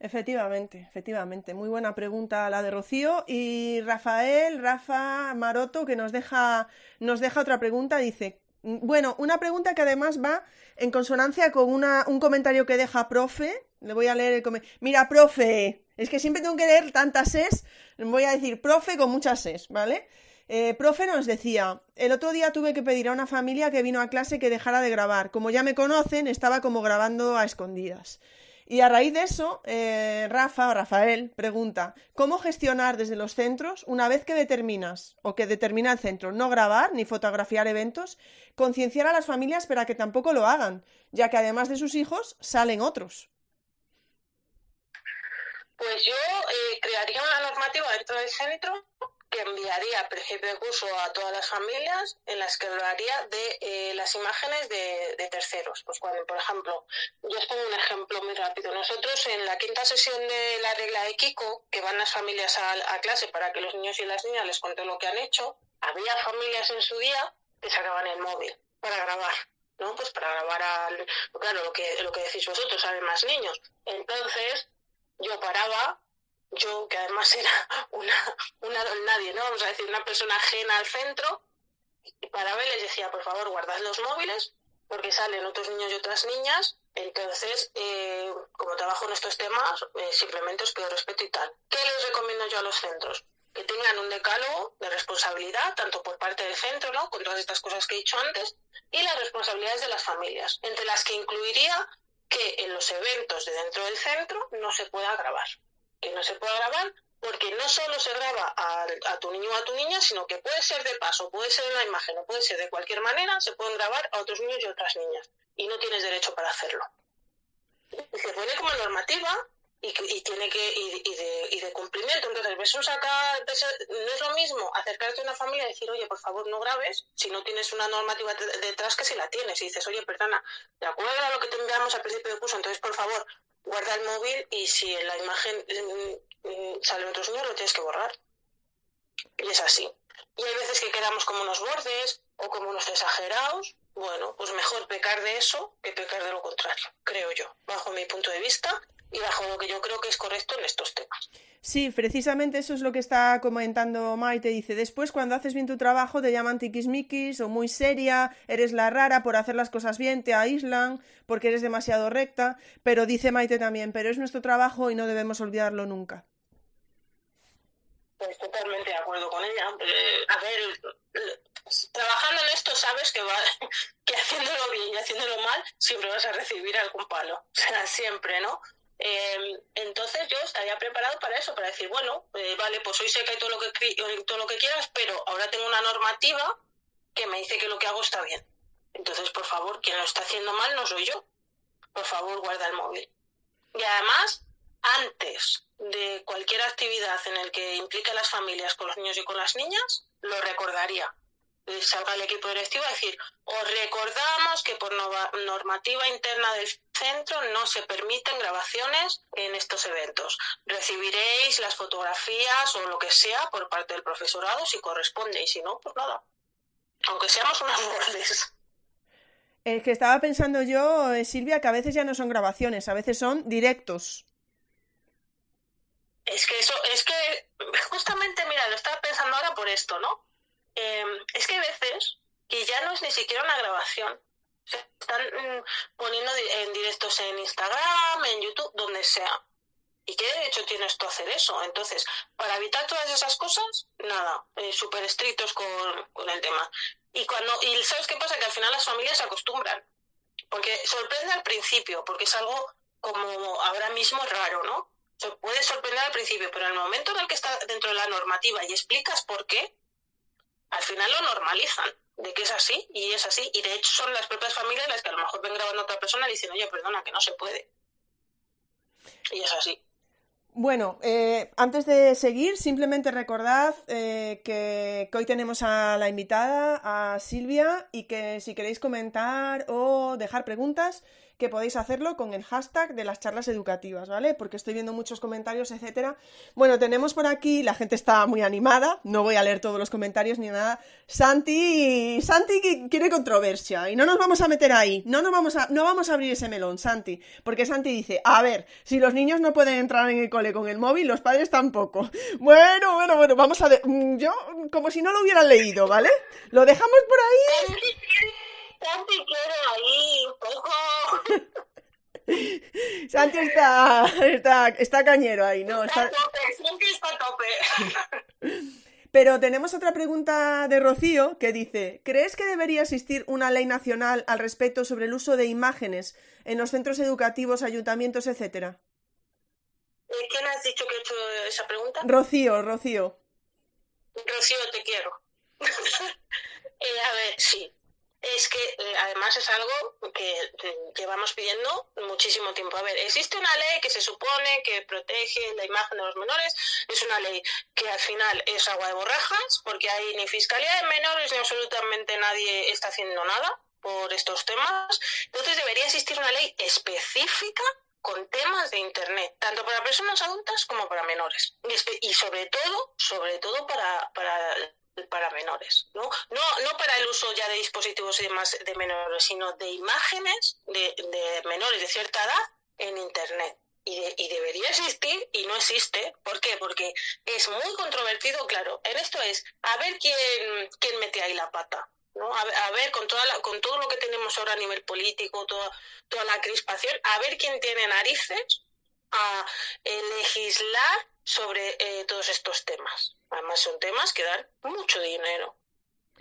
Efectivamente, efectivamente. Muy buena pregunta la de Rocío. Y Rafael, Rafa Maroto, que nos deja, nos deja otra pregunta, dice, bueno, una pregunta que además va en consonancia con una, un comentario que deja profe. Le voy a leer el comentario. Mira, profe, es que siempre tengo que leer tantas ses. Voy a decir profe con muchas ses, ¿vale? Eh, profe nos decía, el otro día tuve que pedir a una familia que vino a clase que dejara de grabar. Como ya me conocen, estaba como grabando a escondidas. Y a raíz de eso, eh, Rafa, Rafael, pregunta, ¿cómo gestionar desde los centros, una vez que determinas o que determina el centro no grabar ni fotografiar eventos, concienciar a las familias para que tampoco lo hagan, ya que además de sus hijos salen otros? Pues yo eh, crearía una normativa dentro del centro que enviaría principio de curso a todas las familias en las que hablaría de eh, las imágenes de, de, terceros. Pues cuando, por ejemplo, yo os pongo un ejemplo muy rápido. Nosotros en la quinta sesión de la regla de Kiko, que van las familias a, a clase para que los niños y las niñas les cuenten lo que han hecho, había familias en su día que sacaban el móvil para grabar. ¿no? Pues para grabar al, claro, lo que, lo que decís vosotros, salen más niños. Entonces, yo paraba, yo que además era una, una nadie, ¿no? Vamos a decir, una persona ajena al centro, y paraba y les decía, por favor, guardad los móviles, porque salen otros niños y otras niñas, entonces, eh, como trabajo en estos temas, eh, simplemente os pido respeto y tal. ¿Qué les recomiendo yo a los centros? Que tengan un decálogo de responsabilidad, tanto por parte del centro, ¿no? Con todas estas cosas que he dicho antes, y las responsabilidades de las familias, entre las que incluiría que en los eventos de dentro del centro no se pueda grabar. Que no se pueda grabar porque no solo se graba a, tu niño o a tu niña, sino que puede ser de paso, puede ser una imagen o puede ser de cualquier manera, se pueden grabar a otros niños y otras niñas. Y no tienes derecho para hacerlo. Se pone como normativa y, y tiene que y, de, y de cumplimiento. Entonces, ves sacar, no es lo mismo acercarte a una familia y decir, oye, por favor, no grabes, si no tienes una normativa detrás que si la tienes. Y dices, oye, perdona, de acuerdo a lo que te enviamos al principio de curso, entonces, por favor, guarda el móvil y si en la imagen mm, mm, salen otros niños, lo tienes que borrar. Y es así. Y hay veces que quedamos como unos bordes o como unos exagerados. Bueno, pues mejor pecar de eso que pecar de lo contrario, creo yo, bajo mi punto de vista y bajo lo que yo creo que es correcto en estos temas. Sí, precisamente eso es lo que está comentando Maite. Dice, después cuando haces bien tu trabajo te llaman tiquismiquis o muy seria, eres la rara por hacer las cosas bien, te aíslan porque eres demasiado recta, pero dice Maite también, pero es nuestro trabajo y no debemos olvidarlo nunca. Pues totalmente de acuerdo con ella. Eh, a ver, trabajando en esto sabes que, va, que haciéndolo bien y haciéndolo mal siempre vas a recibir algún palo. O sea, siempre, ¿no? Eh, entonces yo estaría preparado para eso, para decir, bueno, eh, vale, pues hoy sé que hay todo lo que, todo lo que quieras, pero ahora tengo una normativa que me dice que lo que hago está bien. Entonces, por favor, quien lo está haciendo mal no soy yo. Por favor, guarda el móvil. Y además, antes de cualquier actividad en el que implique a las familias con los niños y con las niñas, lo recordaría salga el equipo directivo a decir, os recordamos que por normativa interna del centro no se permiten grabaciones en estos eventos. Recibiréis las fotografías o lo que sea por parte del profesorado si corresponde y si no, pues nada. Aunque seamos unas bordes. Es que estaba pensando yo, eh, Silvia, que a veces ya no son grabaciones, a veces son directos. Es que eso, es que justamente, mira, lo estaba pensando ahora por esto, ¿no? Em, es que hay veces que ya no es ni siquiera una grabación. Se están mm, poniendo en directos en Instagram, en YouTube, donde sea. ¿Y qué derecho tienes tú a hacer eso? Entonces, para evitar todas esas cosas, nada, eh, súper estrictos con, con, el tema. Y cuando y ¿sabes qué pasa? Que al final las familias se acostumbran. Porque sorprende al principio, porque es algo como ahora mismo raro, ¿no? Se puede sorprender al principio, pero en el momento en el que está dentro de la normativa y explicas por qué, al final lo normalizan de que es así y es así. Y de hecho son las propias familias las que a lo mejor ven grabando a otra persona y dicen, oye, perdona, que no se puede. Y es así. Bueno, eh, antes de seguir, simplemente recordad eh, que, hoy tenemos a la invitada, a Silvia, y que si queréis comentar o dejar preguntas, que podéis hacerlo con el hashtag de las charlas educativas, ¿vale? Porque estoy viendo muchos comentarios, etcétera. Bueno, tenemos por aquí, la gente está muy animada, no voy a leer todos los comentarios ni nada. Santi, Santi quiere controversia y no nos vamos a meter ahí, no nos vamos a, no vamos a abrir ese melón, Santi, porque Santi dice, a ver, si los niños no pueden entrar en el cole con el móvil, los padres tampoco. Bueno, bueno, bueno, vamos a, mm, yo como si no lo hubieran leído, ¿vale? Lo dejamos por ahí. Santi quiero ahí un poco. Santi está, está, está cañero ahí, ¿no? Está, a tope, Santi está a tope. Pero tenemos otra pregunta de Rocío que dice, ¿crees que debería existir una ley nacional al respecto sobre el uso de imágenes en los centros educativos, ayuntamientos, etcétera? Eh, ¿Quién has dicho que ha hecho esa pregunta? Rocío, Rocío. Rocío, te quiero. eh, a ver, sí. Es que eh, además es algo que llevamos pidiendo muchísimo tiempo. A ver, existe una ley que se supone que protege la imagen de los menores. Es una ley que al final es agua de borrajas, porque hay ni fiscalía de menores ni absolutamente nadie está haciendo nada por estos temas. Entonces debería existir una ley específica con temas de Internet, tanto para personas adultas como para menores. Y, sobre todo, sobre todo para, para, para menores, ¿no? ¿no? No para el uso ya de dispositivos y demás de menores, sino de imágenes de, de menores de cierta edad en Internet. Y, y, debería existir y no existe. ¿Por qué? Porque es muy controvertido, claro. En esto es, a ver quién, quién mete ahí la pata. ¿no? A, ver, con, toda con todo lo que tenemos ahora a nivel político, toda, toda la crispación, a ver quién tiene narices a eh, legislar sobre eh, todos estos temas. Además, son temas que dan mucho dinero.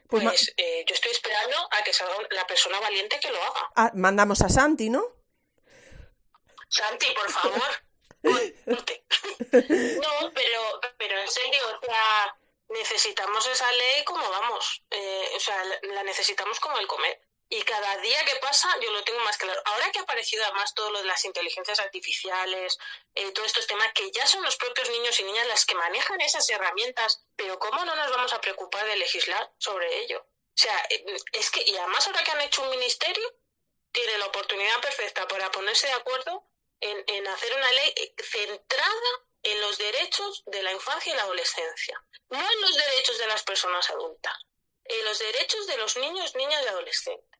Pues, pues eh, yo estoy esperando a que salga la persona valiente que lo haga. Ah, mandamos a Santi, ¿no? Santi, por favor. no, pero, pero en serio, o sea, necesitamos esa ley como vamos, eh, o sea, la necesitamos como el comer. Y cada día que pasa yo lo tengo más claro. Ahora que ha aparecido además todo lo de las inteligencias artificiales, eh, todos estos temas que ya son los propios niños y niñas las que manejan esas herramientas, pero ¿cómo no nos vamos a preocupar de legislar sobre ello? O sea, eh, es que, y además ahora que han hecho un ministerio, tiene la oportunidad perfecta para ponerse de acuerdo en, en hacer una ley centrada en los derechos de la infancia y la adolescencia, no en los derechos de las personas adultas, en los derechos de los niños, niñas y adolescentes.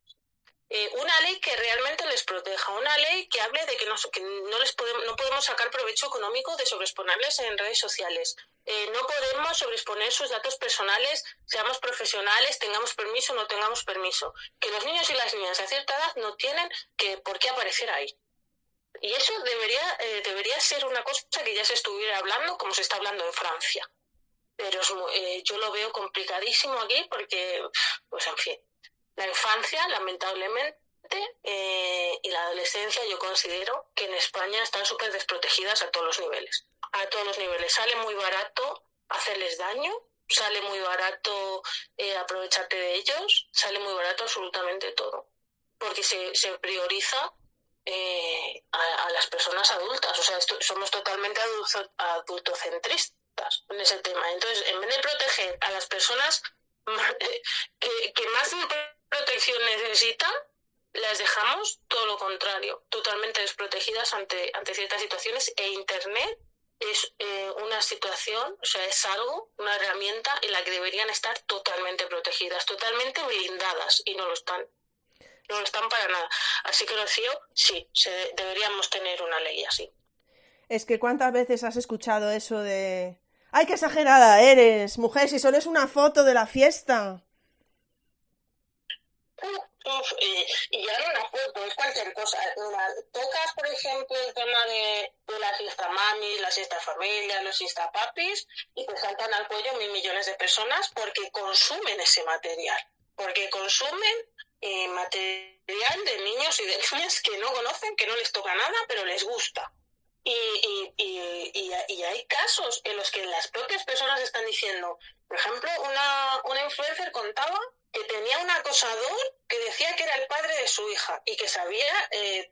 Eh, una ley que realmente les proteja, una ley que hable de que no, que no les podemos, no podemos sacar provecho económico de sobreexponerles en redes sociales. Eh, no podemos sobreexponer sus datos personales, seamos profesionales, tengamos permiso o no tengamos permiso. Que los niños y las niñas de cierta edad no tienen que, por qué aparecer ahí. Y eso debería, eh, debería ser una cosa que ya se estuviera hablando como se está hablando en Francia. Pero eh, yo lo veo complicadísimo aquí porque, pues en fin, la infancia, lamentablemente, eh, y la adolescencia, yo considero que en España están súper desprotegidas a todos los niveles. A todos los niveles. Sale muy barato hacerles daño, sale muy barato aprovecharte de ellos, sale muy barato absolutamente todo. Porque se, se prioriza eh, a, las personas adultas. O sea, somos totalmente adultocentristas en ese tema. Entonces, en vez de proteger a las personas que, más protección necesitan, las dejamos todo lo contrario, totalmente desprotegidas ante, ante ciertas situaciones e Internet es eh, una situación, o sea, es algo, una herramienta en la que deberían estar totalmente protegidas, totalmente blindadas y no lo están no lo están para nada. Así que, Rocío, sí, deberíamos tener una ley así. Es que cuántas veces has escuchado eso de... ¡Ay, qué exagerada eres! Mujer, si solo es una foto de la fiesta. y, ya no una foto, es cualquier cosa. tocas, por ejemplo, el tema de, de la fiesta mami, la fiesta familia, los fiesta papis, y te saltan al cuello mil millones de personas porque consumen ese material. Porque consumen eh, material de niños y de niñas que no conocen, que no les toca nada, pero les gusta. Y, y, y, y, hay casos en los que las propias personas están diciendo, por ejemplo, una, una influencer contaba que tenía un acosador que decía que era el padre de su hija y que sabía eh,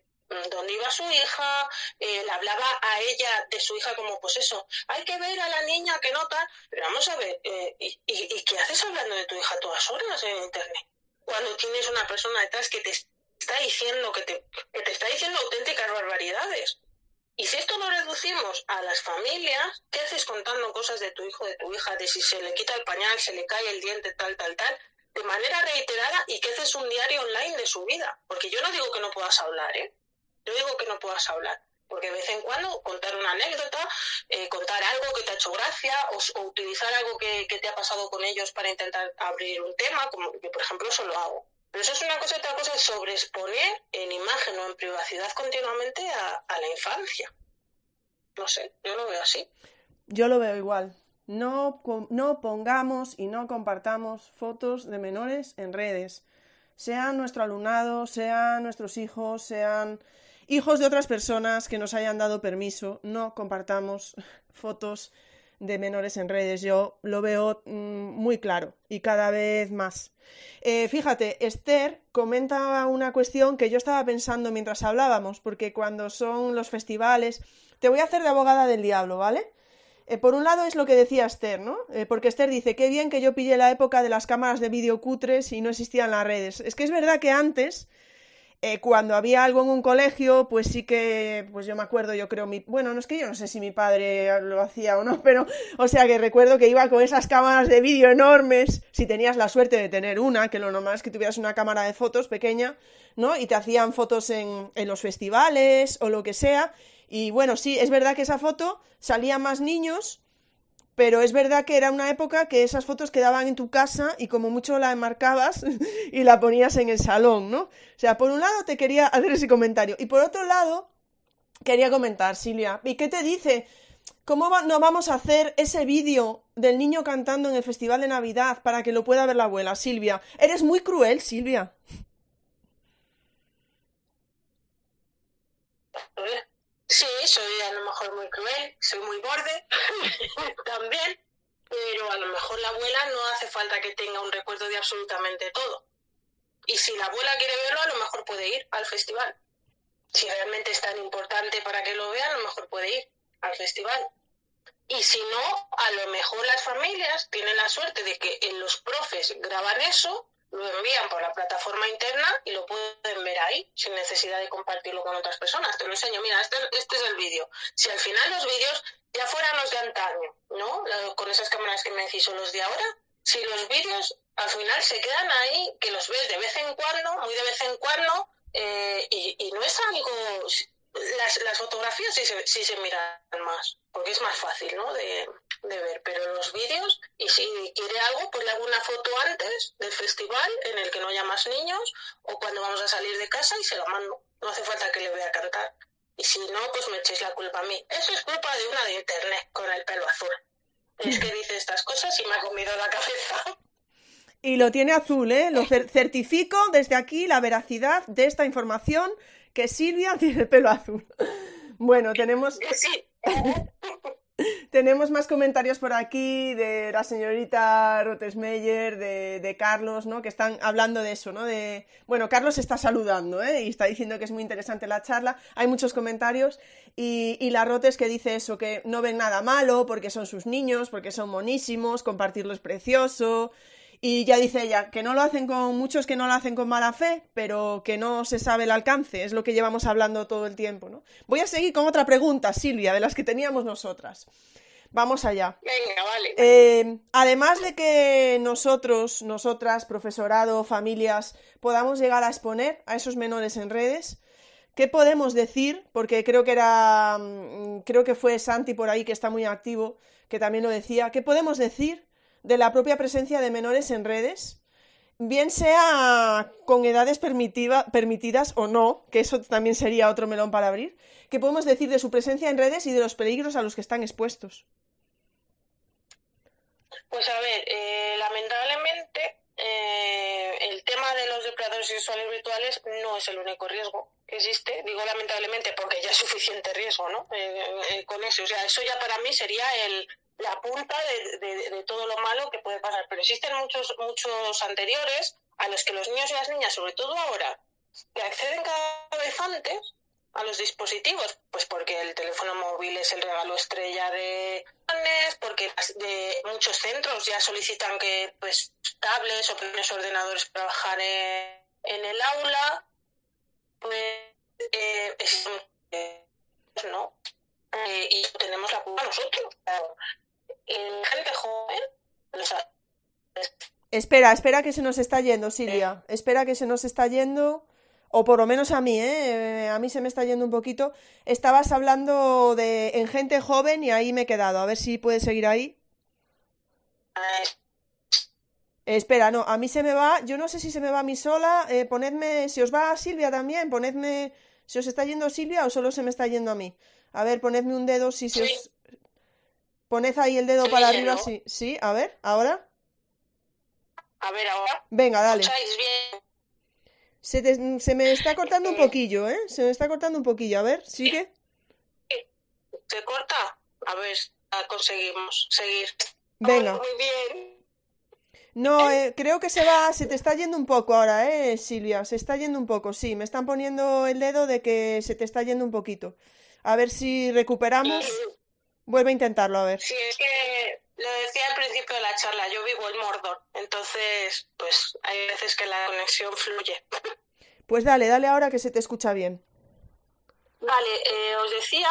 dónde iba su hija, eh, le hablaba a ella de su hija como, pues eso, hay que ver a la niña que nota, pero vamos a ver, eh, y, y, qué haces hablando de tu hija todas horas en Internet? cuando tienes una persona detrás que te está diciendo, que te, que te está diciendo auténticas barbaridades. Y si esto lo reducimos a las familias, ¿qué haces contando cosas de tu hijo, de tu hija, de si se le quita el pañal, se le cae el diente, tal, tal, tal, de manera reiterada y que haces un diario online de su vida? Porque yo no digo que no puedas hablar, ¿eh? Yo digo que no puedas hablar. Porque de vez en cuando contar una anécdota, eh, contar algo que te ha hecho gracia o, utilizar algo que, te ha pasado con ellos para intentar abrir un tema, como yo por ejemplo eso lo hago. Pero eso es una cosa y otra cosa es sobreexponer en imagen o en privacidad continuamente a, la infancia. No sé, yo lo veo así. Yo lo veo igual. No, no pongamos y no compartamos fotos de menores en redes. Sean nuestro alumnado, sean nuestros hijos, sean hijos de otras personas que nos hayan dado permiso, no compartamos fotos de menores en redes. Yo lo veo mm, muy claro y cada vez más. Eh, fíjate, Esther comenta una cuestión que yo estaba pensando mientras hablábamos, porque cuando son los festivales, te voy a hacer de abogada del diablo, ¿vale? Eh, por un lado es lo que decía Esther, ¿no? Eh, porque Esther dice, qué bien que yo pillé la época de las cámaras de vídeo cutres y no existían las redes. Es que es verdad que antes eh, cuando había algo en un colegio, pues sí que, pues yo me acuerdo, yo creo, mi, bueno, no es que yo no sé si mi padre lo hacía o no, pero, o sea que recuerdo que iba con esas cámaras de vídeo enormes, si tenías la suerte de tener una, que lo normal es que tuvieras una cámara de fotos pequeña, ¿no? Y te hacían fotos en, en los festivales o lo que sea, y bueno, sí, es verdad que esa foto salía más niños, pero es verdad que era una época que esas fotos quedaban en tu casa y como mucho la enmarcabas y la ponías en el salón, ¿no? O sea, por un lado te quería hacer ese comentario y por otro lado quería comentar, Silvia, ¿y qué te dice? ¿Cómo no vamos a hacer ese vídeo del niño cantando en el Festival de Navidad para que lo pueda ver la abuela, Silvia? Eres muy cruel, Silvia. Sí, soy a lo mejor muy cruel, soy muy borde también, pero a lo mejor la abuela no hace falta que tenga un recuerdo de absolutamente todo. Y si la abuela quiere verlo, a lo mejor puede ir al festival. Si realmente es tan importante para que lo vea, a lo mejor puede ir al festival. Y si no, a lo mejor las familias tienen la suerte de que en los profes graban eso lo envían por la plataforma interna y lo pueden ver ahí sin necesidad de compartirlo con otras personas. Te lo enseño, mira, este, este es el vídeo. Si al final los vídeos ya fueran los de antaño, ¿no? Con esas cámaras que me decís o los de ahora, si los vídeos al final se quedan ahí, que los ves de vez en cuando, muy de vez en cuando, eh, y, no es algo... Las, las fotografías sí se, sí se miran más, porque es más fácil, ¿no? De, de ver, pero los vídeos, y si quiere algo, pues le hago una foto antes del festival en el que no haya más niños, o cuando vamos a salir de casa y se la mando. No hace falta que le vea cantar. Y si no, pues me echéis la culpa a mí. Eso es culpa de una de internet con el pelo azul. Es que dice estas cosas y me ha comido la cabeza. Y lo tiene azul, ¿eh? Lo certifico desde aquí la veracidad de esta información que Silvia tiene el pelo azul. Bueno, tenemos... Sí. Tenemos más comentarios por aquí de la señorita Rotesmeyer, de, de, Carlos, ¿no? Que están hablando de eso, ¿no? De, bueno, Carlos está saludando, ¿eh? Y está diciendo que es muy interesante la charla. Hay muchos comentarios y, y la Rotes que dice eso, que no ven nada malo porque son sus niños, porque son monísimos, compartirlo es precioso, y ya dice ella que no lo hacen con muchos que no lo hacen con mala fe, pero que no se sabe el alcance, es lo que llevamos hablando todo el tiempo, ¿no? Voy a seguir con otra pregunta, Silvia, de las que teníamos nosotras. Vamos allá. Venga, vale. Eh, además de que nosotros, nosotras, profesorado, familias, podamos llegar a exponer a esos menores en redes, ¿qué podemos decir? Porque creo que era, mm, creo que fue Santi por ahí que está muy activo, que también lo decía. ¿Qué podemos decir de la propia presencia de menores en redes, bien sea con edades permitidas o no, que eso también sería otro melón para abrir, ¿qué podemos decir de su presencia en redes y de los peligros a los que están expuestos? Pues a ver, eh, lamentablemente eh, el tema de los depredadores sexuales virtuales no es el único riesgo que existe. Digo lamentablemente porque ya es suficiente riesgo, ¿no? Eh, con eso, o sea, eso ya para mí sería el la punta de, todo lo malo que puede pasar. Pero existen muchos, muchos anteriores a los que los niños y las niñas, sobre todo ahora, que acceden cada vez antes a los dispositivos, pues porque el teléfono móvil es el regalo estrella de porque de muchos centros ya solicitan que pues tablets o pequeños ordenadores para trabajar en, el aula, pues eh, no eh, y tenemos la culpa nosotros gente joven Espera, espera que se nos está yendo, Silvia. Espera que se nos está yendo. O por lo menos a mí, ¿eh? A mí se me está yendo un poquito. Estabas hablando de en gente joven y ahí me he quedado. A ver si puedes seguir ahí. Espera, no, a mí se me va. Yo no sé si se me va a mí sola. Eh, ponedme, si os va a Silvia también, ponedme si os está yendo Silvia o solo se me está yendo a mí. A ver, ponedme un dedo si se os, Poned ahí el dedo para arriba, sí. Sí, a ver, ahora. A ver, ahora. Venga, dale. bien? Se, se, me está cortando un poquillo, ¿eh? Se me está cortando un poquillo. A ver, sigue. ¿Se corta? A ver, conseguimos seguir. Venga. muy bien. No, eh, creo que se va, se te está yendo un poco ahora, ¿eh, Silvia? Se está yendo un poco, sí. Me están poniendo el dedo de que se te está yendo un poquito. A ver si recuperamos. Vuelve a intentarlo, a ver. Sí, es que lo decía al principio de la charla, yo vivo en Mordor, entonces pues hay veces que la conexión fluye. Pues dale, dale ahora que se te escucha bien. Vale, eh, os decía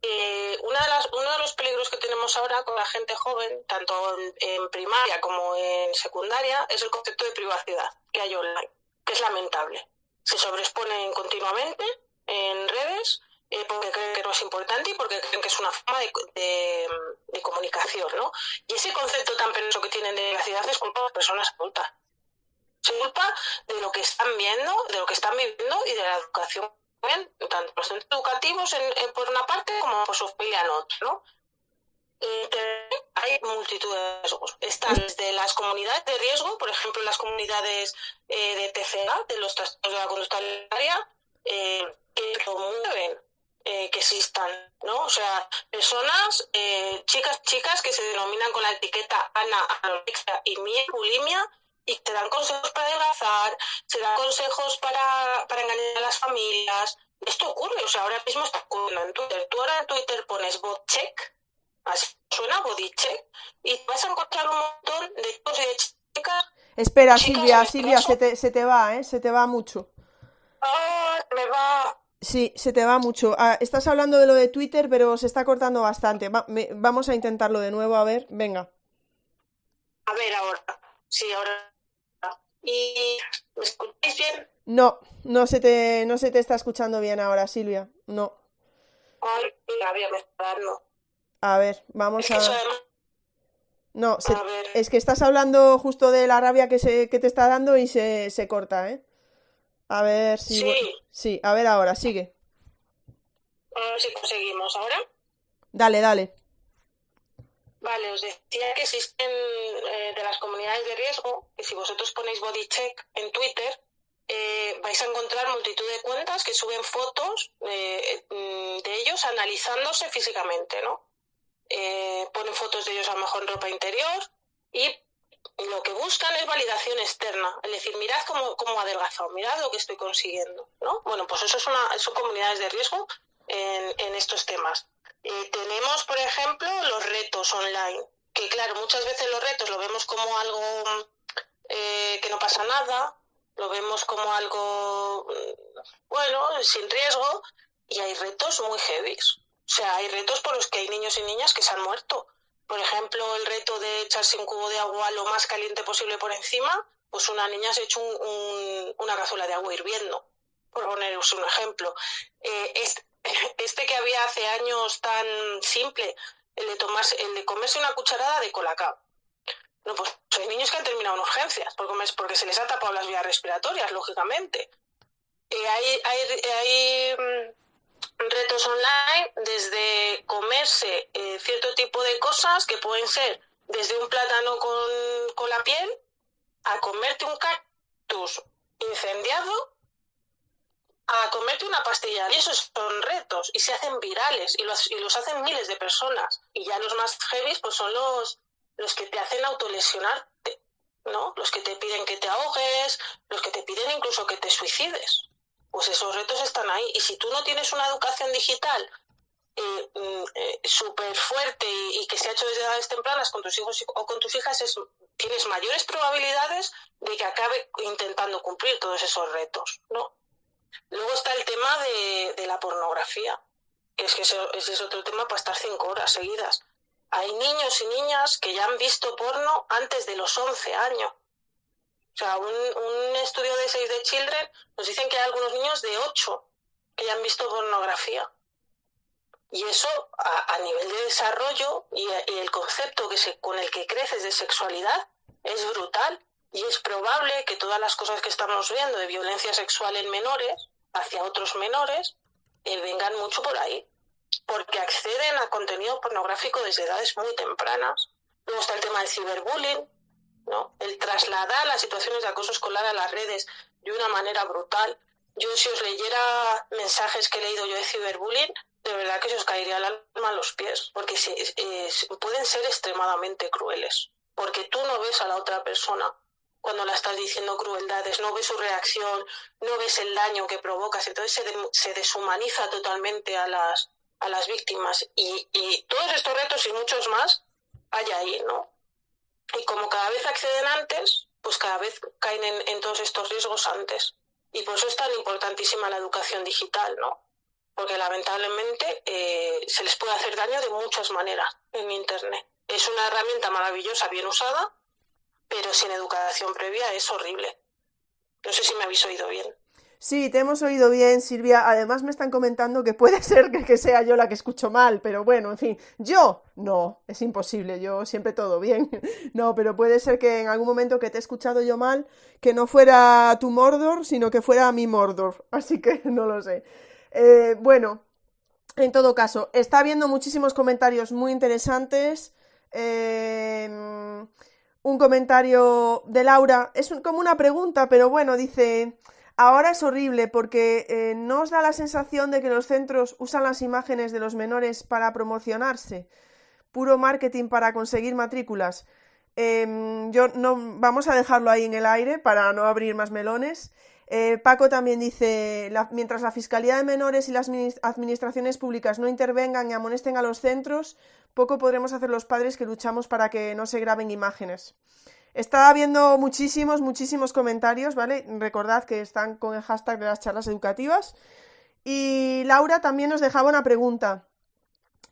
que una de las, uno de los peligros que tenemos ahora con la gente joven, tanto en, en primaria como en secundaria, es el concepto de privacidad que hay online, que es lamentable. Se sobreexponen continuamente en redes eh, porque creen que no es importante y porque creen que es una forma de, de, de comunicación, ¿no? Y ese concepto tan penoso que tienen de privacidad es culpa de las personas adultas. Es culpa de lo que están viendo, de lo que están viviendo y de la educación tanto los centros educativos en, en, por una parte como por su familia en otra, ¿no? Hay multitud de riesgos. Están desde las comunidades de riesgo, por ejemplo, las comunidades eh, de TCA, de los trastornos de la conducta alimentaria, eh, que promueven eh, que existan, ¿no? O sea, personas, eh, chicas, chicas que se denominan con la etiqueta ana, anorexia y mi bulimia, y te dan consejos para adelgazar, se dan consejos para, para engañar a las familias. Esto ocurre, o sea, ahora mismo está ocurriendo en Twitter. Tú ahora en Twitter pones bot check, así suena body check, y vas a encontrar un montón de chicos y de chicas. Espera, Silvia, Silvia, se te, se te va, ¿eh? Se te va mucho. Ah, me va. Sí, se te va mucho. Ah, estás hablando de lo de Twitter, pero se está cortando bastante. Va, me, vamos a intentarlo de nuevo, a ver, venga. A ver ahora. Sí, ahora. ¿Y me escucháis bien? No, no se te, no se te está escuchando bien ahora, Silvia. No. Ay, la voy a ver, vamos a. No, se- A ver. es que estás hablando justo de la rabia que, se, que te está dando y se, se corta, ¿eh? A ver si. Sí. Sí, a ver ahora, sigue. A ver si conseguimos ahora. Dale, dale. Vale, os decía que existen eh, de las comunidades de riesgo, que si vosotros ponéis body check en Twitter, eh, vais a encontrar multitud de cuentas que suben fotos eh, mm, de ellos analizándose físicamente, ¿no? Eh, ponen fotos de ellos a lo mejor en ropa interior y lo que buscan es validación externa, es decir, mirad cómo, cómo adelgazado, mirad lo que estoy consiguiendo, ¿no? Bueno, pues eso es una, son comunidades de riesgo en, en estos temas. Eh, tenemos, por ejemplo, los retos online, que claro, muchas veces los retos lo vemos como algo eh, que no pasa nada, lo vemos como algo, mm, bueno, sin riesgo, y hay retos muy heavies. O sea, hay retos por los que hay niños y niñas que se han muerto. Por ejemplo, el reto de echarse un cubo de agua lo más caliente posible por encima, pues una niña se ha hecho un, un, una cazuela de agua hirviendo, por poneros un ejemplo. Eh, este, que había hace años tan simple, el de, tomarse, el de comerse una cucharada de colacao. No, pues hay niños que han terminado en urgencias porque, porque se les ha tapado las vías respiratorias, lógicamente. Eh, hay, hay, hay mm, retos online desde comerse eh, cierto tipo de cosas que pueden ser desde un plátano con, con la piel a comerte un cactus incendiado a comerte una pastilla. Y esos son retos y se hacen virales y los, y los hacen miles de personas. Y ya los más heavy pues son los, los que te hacen autolesionarte, ¿no? Los que te piden que te ahogues, los que te piden incluso que te suicides. Pues esos retos están ahí. Y si tú no tienes una educación digital eh, eh, súper fuerte y, que se ha hecho desde edades tempranas con tus hijos o con tus hijas, es, tienes mayores probabilidades de que acabe intentando cumplir todos esos retos, ¿no? Luego está el tema de, la pornografía, es que ese, es otro tema para estar cinco horas seguidas. Hay niños y niñas que ya han visto porno antes de los 11 años. O sea, un, un estudio de Save the Children nos dicen que hay algunos niños de 8 que han visto pornografía. Y eso a, a nivel de desarrollo y, y, el concepto que se, con el que creces de sexualidad es brutal. Y es probable que todas las cosas que estamos viendo de violencia sexual en menores hacia otros menores eh, vengan mucho por ahí, porque acceden a contenido pornográfico desde edades muy tempranas. Luego está el tema del ciberbullying, ¿no? el trasladar las situaciones de acoso escolar a las redes de una manera brutal. Yo si os leyera mensajes que he leído yo de ciberbullying, de verdad que se os caería el alma a los pies, porque se, eh, pueden ser extremadamente crueles, porque tú no ves a la otra persona cuando la estás diciendo crueldades, no ves su reacción, no ves el daño que provocas, entonces se, se deshumaniza totalmente a las, a las víctimas. Y, y, todos estos retos y muchos más hay ahí, ¿no? Y como cada vez acceden antes, pues cada vez caen en, en todos estos riesgos antes. Y por eso es tan importantísima la educación digital, ¿no? Porque lamentablemente eh, se les puede hacer daño de muchas maneras en Internet. Es una herramienta maravillosa, bien usada, pero sin educación previa es horrible. No sé si me habéis oído bien. Sí, te hemos oído bien, Silvia. Además me están comentando que puede ser que, sea yo la que escucho mal, pero bueno, en fin, yo no, es imposible, yo siempre todo bien. No, pero puede ser que en algún momento que te he escuchado yo mal, que no fuera tu Mordor, sino que fuera mi Mordor. Así que no lo sé. Eh, bueno, en todo caso, está habiendo muchísimos comentarios muy interesantes. Eh, un comentario de Laura, es como una pregunta, pero bueno, dice... Ahora es horrible porque eh, no os da la sensación de que los centros usan las imágenes de los menores para promocionarse. Puro marketing para conseguir matrículas. Em, yo no vamos a dejarlo ahí en el aire para no abrir más melones. Eh, Paco también dice, mientras la Fiscalía de Menores y las administraciones públicas no intervengan y amonesten a los centros, poco podremos hacer los padres que luchamos para que no se graben imágenes. Está viendo muchísimos, muchísimos comentarios, ¿vale? Recordad que están con el hashtag de las charlas educativas. Y Laura también nos dejaba una pregunta.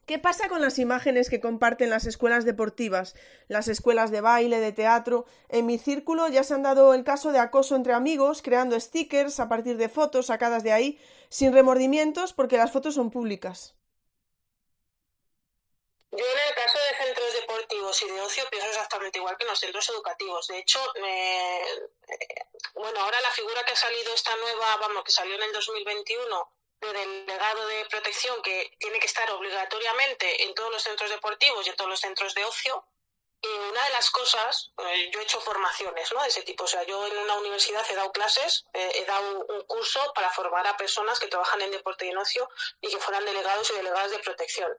¿Qué pasa con las imágenes que comparten las escuelas deportivas, las escuelas de baile, de teatro? En mi círculo ya se han dado el caso de acoso entre amigos, creando stickers a partir de fotos sacadas de ahí, sin remordimientos porque las fotos son públicas. Yo en el caso de centros deportivos y de ocio pienso exactamente igual que en los centros educativos. De hecho, eh, bueno, ahora la figura que ha salido esta nueva, vamos, que salió en el 2021 de delegado de protección que tiene que estar obligatoriamente en todos los centros deportivos y en todos los centros de ocio. Y una de las cosas, eh, yo he hecho formaciones ¿no? de ese tipo. O sea, yo en una universidad he dado clases, eh, he dado un curso para formar a personas que trabajan en deporte y en ocio y que fueran delegados y delegadas de protección.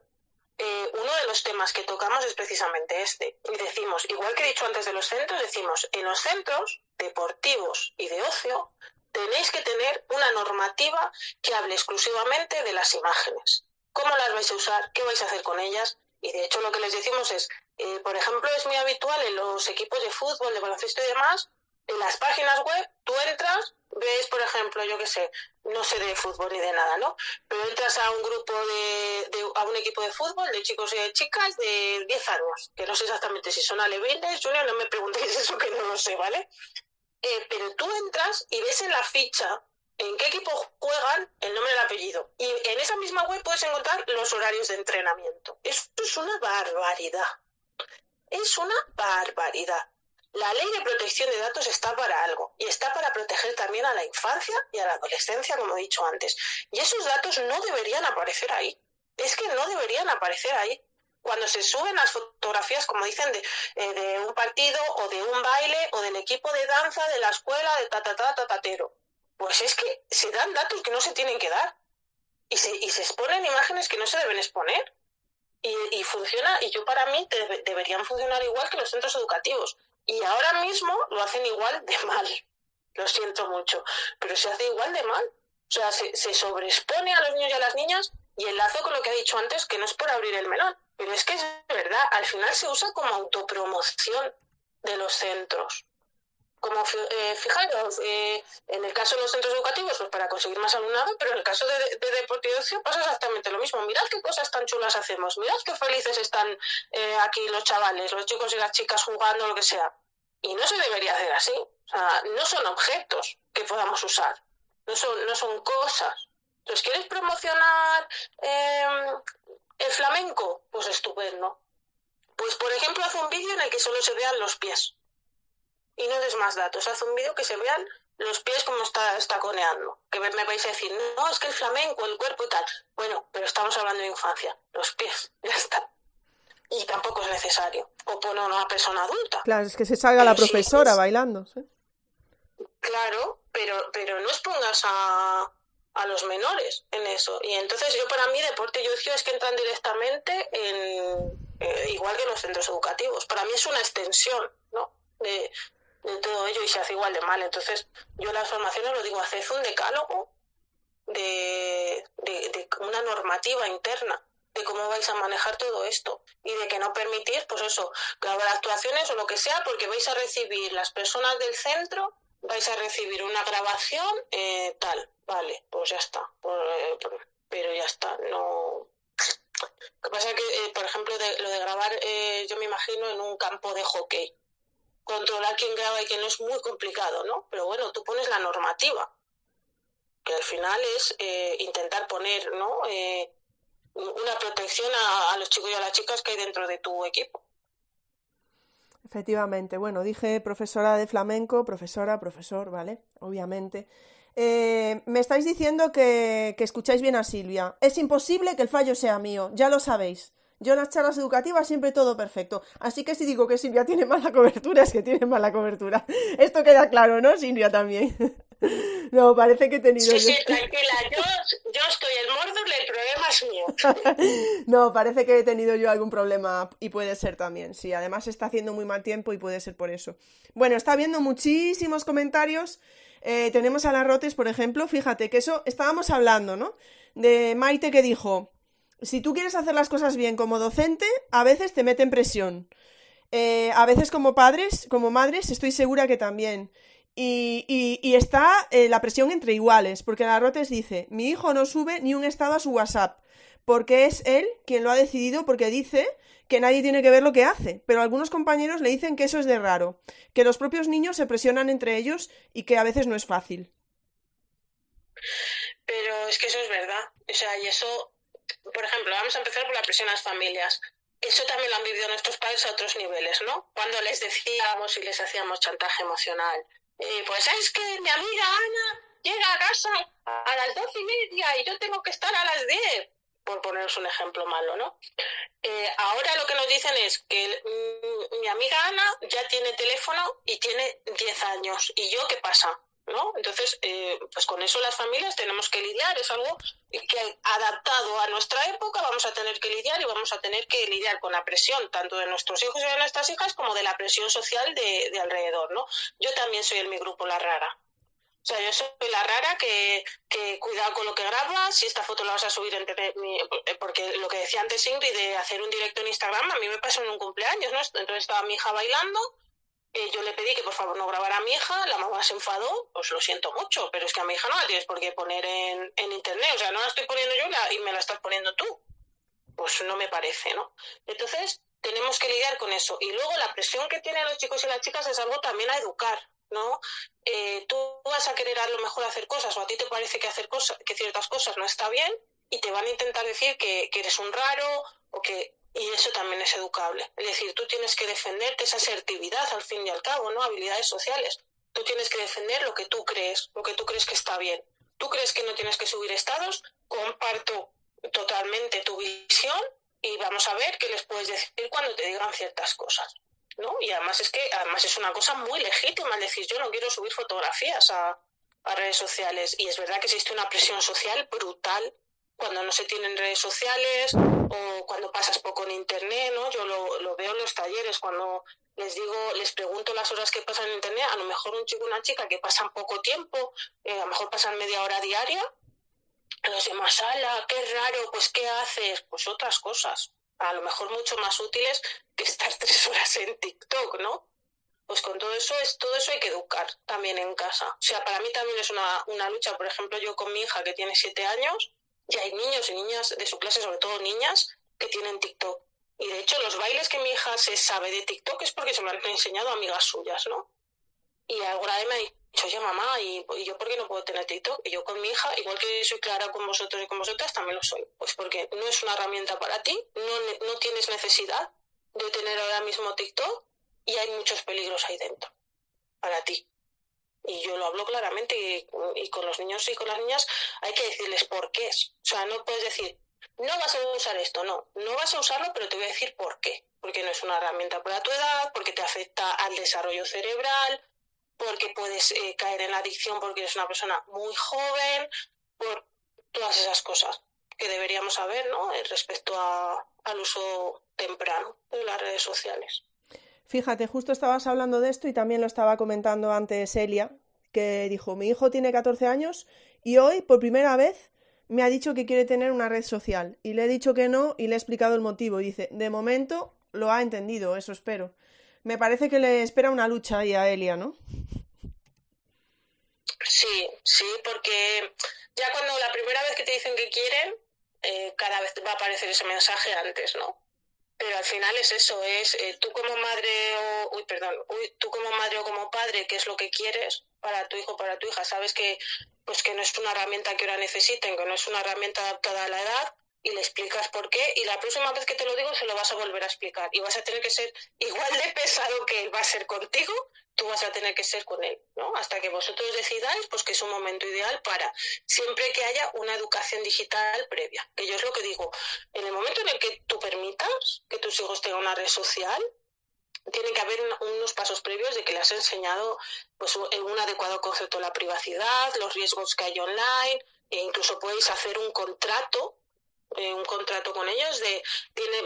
Eh, uno de los temas que tocamos es precisamente este. Y decimos, igual que he dicho antes de los centros, decimos, en los centros deportivos y de ocio tenéis que tener una normativa que hable exclusivamente de las imágenes. ¿Cómo las vais a usar? ¿Qué vais a hacer con ellas? Y de hecho lo que les decimos es, eh, por ejemplo, es muy habitual en los equipos de fútbol, de baloncesto y demás, en las páginas web, tú entras, ves, por ejemplo, yo qué sé, no sé de fútbol ni de nada, ¿no? Pero entras a un grupo de, a un equipo de fútbol de chicos y de chicas de 10 años, que no sé exactamente si son alevines, junior, no me preguntéis eso que no lo sé, ¿vale? Eh, pero tú entras y ves en la ficha en qué equipo juegan, el nombre y el apellido. Y en esa misma web puedes encontrar los horarios de entrenamiento. Esto es una barbaridad. Es una barbaridad. La ley de protección de datos está para algo y está para proteger también a la infancia y a la adolescencia, como he dicho antes. Y esos datos no deberían aparecer ahí. Es que no deberían aparecer ahí. Cuando se suben las fotografías, como dicen, de, eh, un partido o de un baile o del equipo de danza de la escuela de tatatata tatatero, pues es que se dan datos que no se tienen que dar y se, y se exponen imágenes que no se deben exponer. Y, y funciona, y yo para mí deberían funcionar igual que los centros educativos. Y ahora mismo lo hacen igual de mal. Lo siento mucho, pero se hace igual de mal. O sea, se, se sobreexpone a los niños y a las niñas y enlazo con lo que ha dicho antes, que no es por abrir el melón, pero es que es verdad, al final se usa como autopromoción de los centros. Como eh, fijaros, eh, en el caso de los centros educativos, pues para conseguir más alumnado, pero en el caso de, de y ocio pasa exactamente lo mismo. Mirad qué cosas tan chulas hacemos, mirad qué felices están eh, aquí los chavales, los chicos y las chicas jugando, lo que sea. Y no se debería hacer así. O sea, no son objetos que podamos usar, no son, no son cosas. Entonces, ¿quieres promocionar em, el flamenco? Pues estupendo. Pues, por ejemplo, haz un vídeo en el que solo se vean los pies y no des más datos. Haz un vídeo que se vean los pies como está, está coneando. Que me, vais a decir, no, es que el flamenco, el cuerpo y tal. Bueno, pero estamos hablando de infancia. Los pies, ya está. Y tampoco es necesario. O poner a una persona adulta. Claro, es que se salga la profesora bailando. Claro, pero, pero no expongas a, a los menores en eso. Y entonces yo para mí deporte y ocio es que entran directamente en, eh, igual que en los centros educativos. Para mí es una extensión, ¿no? De, de todo ello y se hace igual de mal. Entonces, yo en las formaciones lo digo, haced un decálogo de, de, una normativa interna de cómo vais a manejar todo esto y de que no permitir, pues eso, grabar actuaciones o lo que sea, porque vais a recibir las personas del centro vais a recibir una grabación eh, tal, vale, pues ya está. Eh, pero ya está, no. Lo que pasa es que, eh, por ejemplo, lo de grabar, yo me imagino en un campo de hockey. Controlar quién graba y quién no es muy complicado, ¿no? Pero bueno, tú pones la normativa, que al final es intentar poner, ¿no? Una protección a los chicos y a las chicas que hay dentro de tu equipo. Efectivamente, bueno, dije profesora de flamenco, profesora, profesor, ¿vale? Obviamente. Eh, me estáis diciendo que, que escucháis bien a Silvia. Es imposible que el fallo sea mío, ya lo sabéis. Yo en las charlas educativas siempre todo perfecto. Así que si digo que Silvia tiene mala cobertura, es que tiene mala cobertura. Esto queda claro, ¿no, Silvia, también? No, parece que he tenido. Sí, sí, tranquila, yo, estoy el módulo, el problema es mío. no, parece que he tenido yo algún problema y puede ser también. Sí, además está haciendo muy mal tiempo y puede ser por eso. Bueno, está viendo muchísimos comentarios. Eh, tenemos a las Rotes, por ejemplo. Fíjate que eso estábamos hablando, ¿no? De Maite que dijo: si tú quieres hacer las cosas bien como docente, a veces te meten presión. Eh, a veces como padres, como madres, estoy segura que también. Y, está eh, la presión entre iguales, porque la Rotes dice, mi hijo no sube ni un estado a su WhatsApp, porque es él quien lo ha decidido, porque dice que nadie tiene que ver lo que hace, pero algunos compañeros le dicen que eso es de raro, que los propios niños se presionan entre ellos y que a veces no es fácil. Pero es que eso es verdad, o sea, y eso, por ejemplo, vamos a empezar por la presión a las familias. Eso también lo han vivido nuestros padres a otros niveles, ¿no? Cuando les decíamos y les hacíamos chantaje emocional, pues es que mi amiga Ana llega a casa a las doce y media y yo tengo que estar a las diez, por poneros un ejemplo malo, ¿no? Eh, ahora lo que nos dicen es que mi amiga Ana ya tiene teléfono y tiene diez años. ¿Y yo qué pasa? ¿No? Entonces, eh, pues con eso las familias tenemos que lidiar, es algo que adaptado a nuestra época vamos a tener que lidiar y vamos a tener que lidiar con la presión tanto de nuestros hijos y de nuestras hijas como de la presión social de, alrededor, ¿no? Yo también soy en mi grupo la rara. O sea, yo soy la rara que, que cuidado con lo que grabas, si esta foto la vas a subir en porque lo que decía antes Ingrid de hacer un directo en Instagram, a mí me pasó en un cumpleaños, ¿no? Entonces estaba mi hija bailando eh, yo le pedí que por favor no grabara a mi hija, la mamá se enfadó, pues lo siento mucho, pero es que a mi hija no la tienes por qué poner en, en internet, o sea, no la estoy poniendo yo y me la estás poniendo tú. Pues no me parece, ¿no? Entonces, tenemos que lidiar con eso. Y luego la presión que tienen los chicos y las chicas es algo también a educar, ¿no? Eh, tú vas a querer a lo mejor hacer cosas o a ti te parece que hacer cosas, que ciertas cosas no está bien y te van a intentar decir que, que eres un raro o que y eso también es educable. Es decir, tú tienes que defenderte esa asertividad al fin y al cabo, ¿no? Habilidades sociales. Tú tienes que defender lo que tú crees, lo que tú crees que está bien. ¿Tú crees que no tienes que subir estados? Comparto totalmente tu visión y vamos a ver qué les puedes decir cuando te digan ciertas cosas. ¿no? Y además es que además es una cosa muy legítima decir yo no quiero subir fotografías a, a redes sociales. Y es verdad que existe una presión social brutal cuando no se tienen redes sociales o cuando pasas poco en internet, ¿no? Yo lo, veo en los talleres, cuando les digo, les pregunto las horas que pasan en internet, a lo mejor un chico y una chica que pasan poco tiempo, eh, a lo mejor pasan media hora diaria, los demás, ala, qué raro, pues ¿qué haces? Pues otras cosas, a lo mejor mucho más útiles que estar tres horas en TikTok, ¿no? Pues con todo eso es todo eso hay que educar también en casa. O sea, para mí también es una, una lucha. Por ejemplo, yo con mi hija que tiene siete años, y hay niños y niñas de su clase, sobre todo niñas, que tienen TikTok. Y de hecho, los bailes que mi hija se sabe de TikTok es porque se me han enseñado amigas suyas, ¿no? Y alguna vez me ha dicho, oye mamá, ¿y, yo por qué no puedo tener TikTok? Y yo con mi hija, igual que soy clara con vosotros y con vosotras, también lo soy. Pues porque no es una herramienta para ti, no, no tienes necesidad de tener ahora mismo TikTok y hay muchos peligros ahí dentro para ti. Y yo lo hablo claramente y, con los niños y con las niñas hay que decirles por qué es. O sea, no puedes decir, no vas a usar esto, no, no vas a usarlo, pero te voy a decir por qué. Porque no es una herramienta para tu edad, porque te afecta al desarrollo cerebral, porque puedes eh, caer en la adicción porque eres una persona muy joven, por todas esas cosas que deberíamos saber ¿no? Eh, respecto al uso temprano de las redes sociales. Fíjate, justo estabas hablando de esto y también lo estaba comentando antes Elia, que dijo, mi hijo tiene 14 años y hoy, por primera vez, me ha dicho que quiere tener una red social. Y le he dicho que no y le he explicado el motivo. Y dice, de momento lo ha entendido, eso espero. Me parece que le espera una lucha ahí a Elia, ¿no? Sí, sí, porque ya cuando la primera vez que te dicen que quieren, eh, cada vez va a aparecer ese mensaje antes, ¿no? Pero al final es eso, es eh, tú como madre o, uy, perdón, uy, tú como madre o como padre, ¿qué es lo que quieres para tu hijo, para tu hija? Sabes que, pues que no es una herramienta que ahora necesiten, que no es una herramienta adaptada a la edad, y le explicas por qué y la próxima vez que te lo digo se lo vas a volver a explicar. Y vas a tener que ser igual de pesado que él va a ser contigo, tú vas a tener que ser con él, ¿no? Hasta que vosotros decidáis pues que es un momento ideal para siempre que haya una educación digital previa, que yo es lo que digo, en el momento en el que tú permitas que tus hijos tengan una red social, tiene que haber unos pasos previos de que le has enseñado pues un adecuado concepto de la privacidad, los riesgos que hay online, e incluso podéis hacer un contrato eh, un contrato con ellos de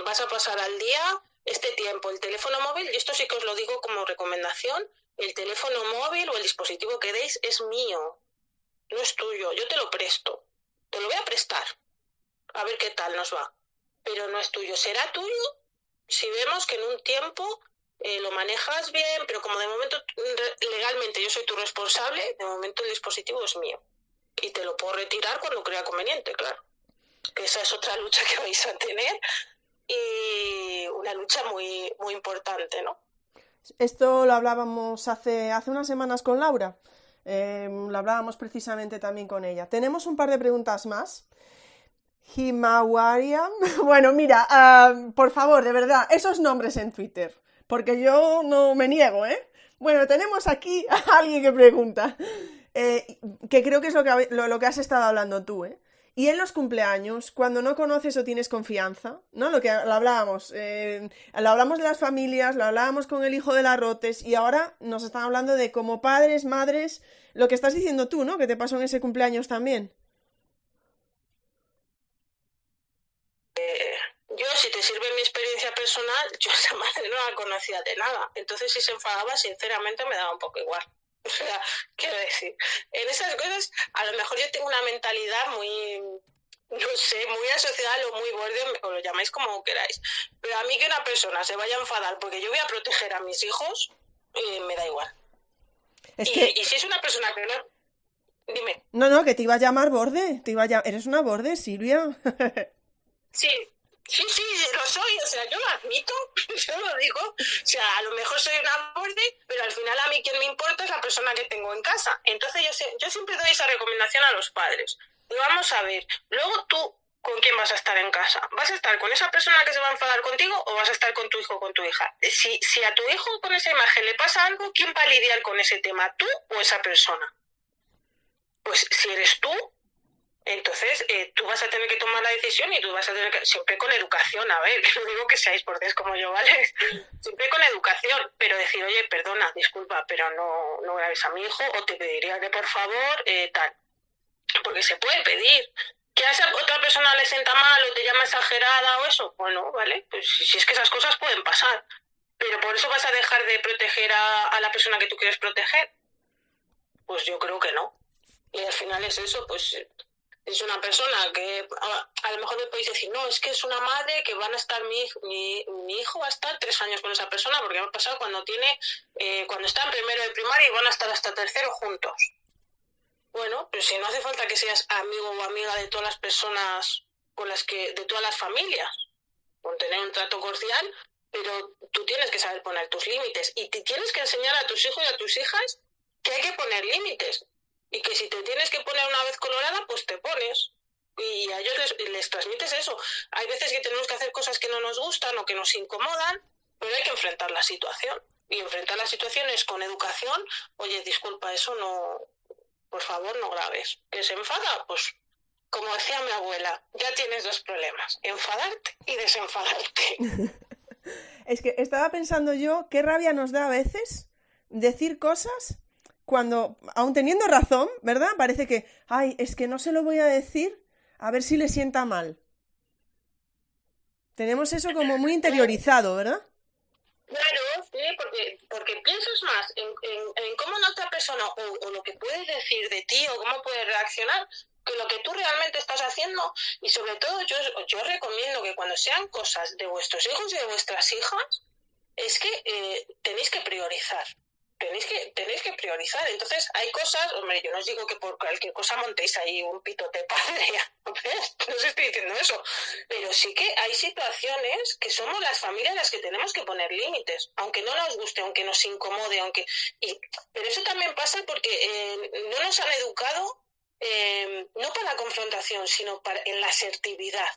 vas a pasar al día este tiempo el teléfono móvil, y esto sí que os lo digo como recomendación, el teléfono móvil o el dispositivo que deis es mío, no es tuyo, yo te lo presto, te lo voy a prestar, a ver qué tal nos va, pero no es tuyo, será tuyo si vemos que en un tiempo eh, lo manejas bien, pero como de momento legalmente yo soy tu responsable, de momento el dispositivo es mío y te lo puedo retirar cuando crea conveniente, claro que esa es otra lucha que vais a tener y una lucha muy, muy importante, ¿no? Esto lo hablábamos hace, hace unas semanas con Laura, eh, lo hablábamos precisamente también con ella. Tenemos un par de preguntas más. Himawaria. Bueno, mira, por favor, de verdad, esos nombres en Twitter, porque yo no me niego, ¿eh? Bueno, tenemos aquí a alguien que pregunta, eh, que creo que es lo que, lo que has estado hablando tú, ¿eh? Y en los cumpleaños, cuando no conoces o tienes confianza, ¿no? Lo que lo hablábamos, eh, lo hablamos de las familias, lo hablábamos con el hijo de las rotes y ahora nos están hablando de como padres, madres, lo que estás diciendo tú, ¿no? Que te pasó en ese cumpleaños también. Eh, yo, si te sirve mi experiencia personal, yo esa madre no la conocía de nada. Entonces, si se enfadaba, sinceramente me daba un poco igual. O sea, quiero decir, en esas cosas a lo mejor yo tengo una mentalidad muy, no sé, muy asociada o muy borde, o lo llamáis como queráis. Pero a mí que una persona se vaya a enfadar porque yo voy a proteger a mis hijos, eh, me da igual. y, si es una persona que no... Dime. No, no, que te iba a llamar borde. Te iba a Eres una borde, Silvia. sí, Sí, sí, lo soy, o sea, yo lo admito, yo lo digo, o sea, a lo mejor soy una borde, pero al final a mí quien me importa es la persona que tengo en casa. Entonces yo, yo siempre doy esa recomendación a los padres. Y vamos a ver, luego tú, ¿con quién vas a estar en casa? ¿Vas a estar con esa persona que se va a enfadar contigo o vas a estar con tu hijo o con tu hija? Si, si a tu hijo con esa imagen le pasa algo, ¿quién va a lidiar con ese tema? ¿Tú o esa persona? Pues si eres tú, entonces, eh, tú vas a tener que tomar la decisión y tú vas a tener que, siempre con educación, a ver, que no digo que seáis portés como yo, ¿vale? Siempre con educación, pero decir, oye, perdona, disculpa, pero no, no grabes a mi hijo o te pediría que por favor, eh, tal. Porque se puede pedir. Que a esa otra persona le sienta mal o te llama exagerada o eso, bueno, ¿vale? Pues si es que esas cosas pueden pasar. Pero por eso vas a dejar de proteger a, a la persona que tú quieres proteger. Pues yo creo que no. Y al final es eso, pues es una persona que a, lo mejor me podéis decir, no, es que es una madre que van a estar, mi, mi, mi hijo va a estar tres años con esa persona, porque ha pasado cuando tiene, eh, cuando está en primero de primaria y van a estar hasta tercero juntos. Bueno, pero si no hace falta que seas amigo o amiga de todas las personas con las que, de todas las familias, con tener un trato cordial, pero tú tienes que saber poner tus límites y te tienes que enseñar a tus hijos y a tus hijas que hay que poner límites y que si te tienes que poner una vez colorada, pues te pones. Y a ellos les, transmites eso. Hay veces que tenemos que hacer cosas que no nos gustan o que nos incomodan, pero hay que enfrentar la situación. Y enfrentar la situación es con educación. Oye, disculpa, eso no, por favor, no grabes. ¿Que se enfada? Pues como decía mi abuela, ya tienes dos problemas, enfadarte y desenfadarte. es que estaba pensando yo, qué rabia nos da a veces decir cosas cuando, aun teniendo razón, ¿verdad? Parece que, ay, es que no se lo voy a decir, a ver si le sienta mal. Tenemos eso como muy interiorizado, ¿verdad? Claro, sí, porque, porque piensas más en, en, cómo la otra persona o, lo que puede decir de ti o cómo puede reaccionar que lo que tú realmente estás haciendo. Y sobre todo yo, yo recomiendo que cuando sean cosas de vuestros hijos y de vuestras hijas, es que eh, tenéis que priorizar tenéis que, tenéis que priorizar. Entonces, hay cosas, hombre, yo no os digo que por cualquier cosa montéis ahí un pitote padre, no os estoy diciendo eso, pero sí que hay situaciones que somos las familias las que tenemos que poner límites, aunque no nos guste, aunque nos incomode, aunque... Y, pero eso también pasa porque eh, no nos han educado eh, no para la confrontación, sino para, en la asertividad,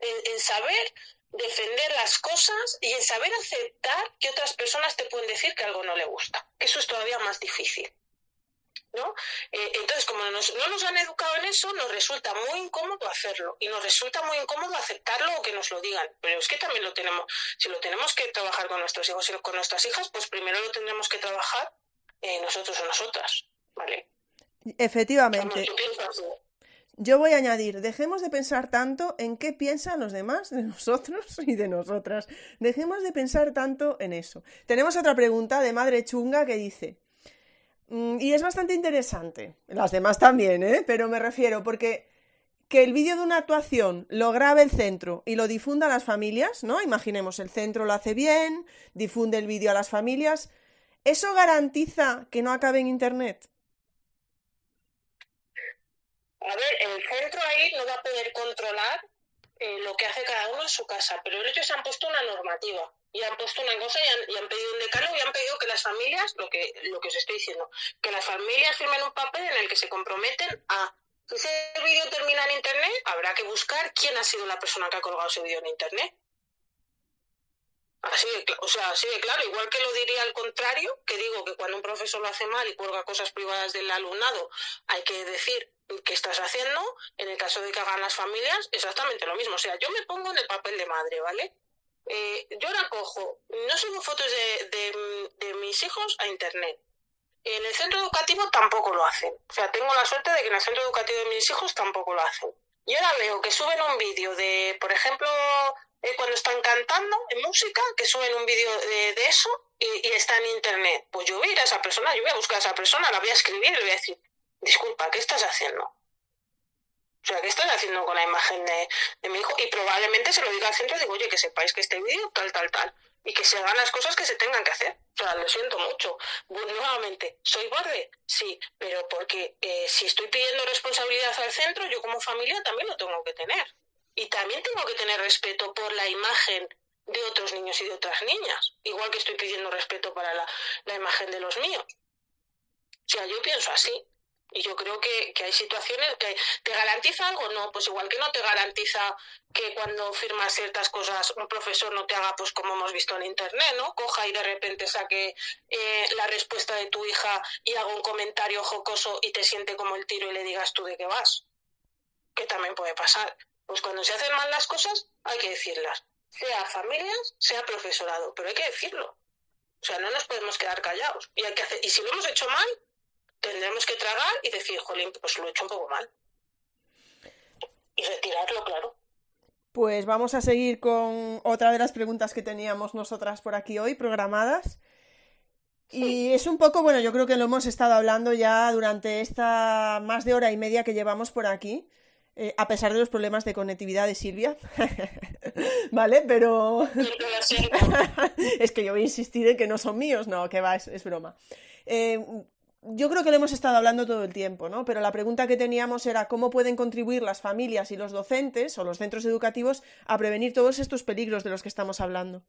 en saber defender las cosas y en saber aceptar que otras personas te pueden decir que algo no le gusta. Eso es todavía más difícil. ¿No? Eh, entonces, como no nos han educado en eso, nos resulta muy incómodo hacerlo y nos resulta muy incómodo aceptarlo o que nos lo digan. Pero es que también lo tenemos, si lo tenemos que trabajar con nuestros hijos y con nuestras hijas, pues primero lo tendremos que trabajar eh, nosotros o nosotras, ¿vale? Efectivamente. Yo voy a añadir, dejemos de pensar tanto en qué piensan los demás de nosotros y de nosotras. Dejemos de pensar tanto en eso. Tenemos otra pregunta de Madre Chunga que dice, mm, y es bastante interesante, las demás también, ¿eh? pero me refiero porque que el vídeo de una actuación lo grabe el centro y lo difunda a las familias, ¿no? Imaginemos, el centro lo hace bien, difunde el vídeo a las familias, ¿eso garantiza que no acabe en Internet? A ver, el centro ahí no va a poder controlar eh, lo que hace cada uno en su casa, pero ellos han puesto una normativa y han puesto una cosa y han, pedido un decano y han pedido que las familias, lo que, lo que os estoy diciendo, que las familias firmen un papel en el que se comprometen a si ese vídeo termina en internet, habrá que buscar quién ha sido la persona que ha colgado ese vídeo en internet. Así de, o sea, así de claro, igual que lo diría al contrario, que digo que cuando un profesor lo hace mal y cuelga cosas privadas del alumnado, hay que decir que estás haciendo, en el caso de que hagan las familias, exactamente lo mismo. O sea, yo me pongo en el papel de madre, ¿vale? Eh, yo la cojo, no subo fotos de, de, mis hijos a internet. En el centro educativo tampoco lo hacen. O sea, tengo la suerte de que en el centro educativo de mis hijos tampoco lo hacen. Y ahora veo que suben un vídeo de, por ejemplo, eh, cuando están cantando en música, que suben un vídeo de, de, eso y, y, está en internet. Pues yo voy a ir a esa persona, yo voy a buscar a esa persona, la voy a escribir y le voy a decir, disculpa, ¿qué estás haciendo? O sea, ¿qué estás haciendo con la imagen de, mi hijo? Y probablemente se lo diga al centro y digo, oye, que sepáis que este vídeo tal, tal, tal. Y que se hagan las cosas que se tengan que hacer. O sea, lo siento mucho. nuevamente, ¿soy borde? Sí, pero porque eh, si estoy pidiendo responsabilidad al centro, yo como familia también lo tengo que tener. Y también tengo que tener respeto por la imagen de otros niños y de otras niñas. Igual que estoy pidiendo respeto para la, la imagen de los míos. O sea, yo pienso así. Y yo creo que, que, hay situaciones que te garantiza algo, no, pues igual que no te garantiza que cuando firmas ciertas cosas un profesor no te haga pues como hemos visto en internet, ¿no? Coja y de repente saque eh, la respuesta de tu hija y haga un comentario jocoso y te siente como el tiro y le digas tú de qué vas. Que también puede pasar. Pues cuando se hacen mal las cosas hay que decirlas. Sea familias, sea profesorado, pero hay que decirlo. O sea, no nos podemos quedar callados. Y, hay que hacer, y si lo hemos hecho mal, tendremos que tragar y decir, jolín, pues lo he hecho un poco mal. Y retirarlo, claro. Pues vamos a seguir con otra de las preguntas que teníamos nosotras por aquí hoy programadas. Y es un poco, bueno, yo creo que lo hemos estado hablando ya durante esta más de hora y media que llevamos por aquí, eh, a pesar de los problemas de conectividad de Silvia. ¿Vale? Pero... es que yo voy a insistir en que no son míos, no, que va, es, es broma. Eh, yo creo que lo hemos estado hablando todo el tiempo, ¿no? Pero la pregunta que teníamos era cómo pueden contribuir las familias y los docentes o los centros educativos a prevenir todos estos peligros de los que estamos hablando.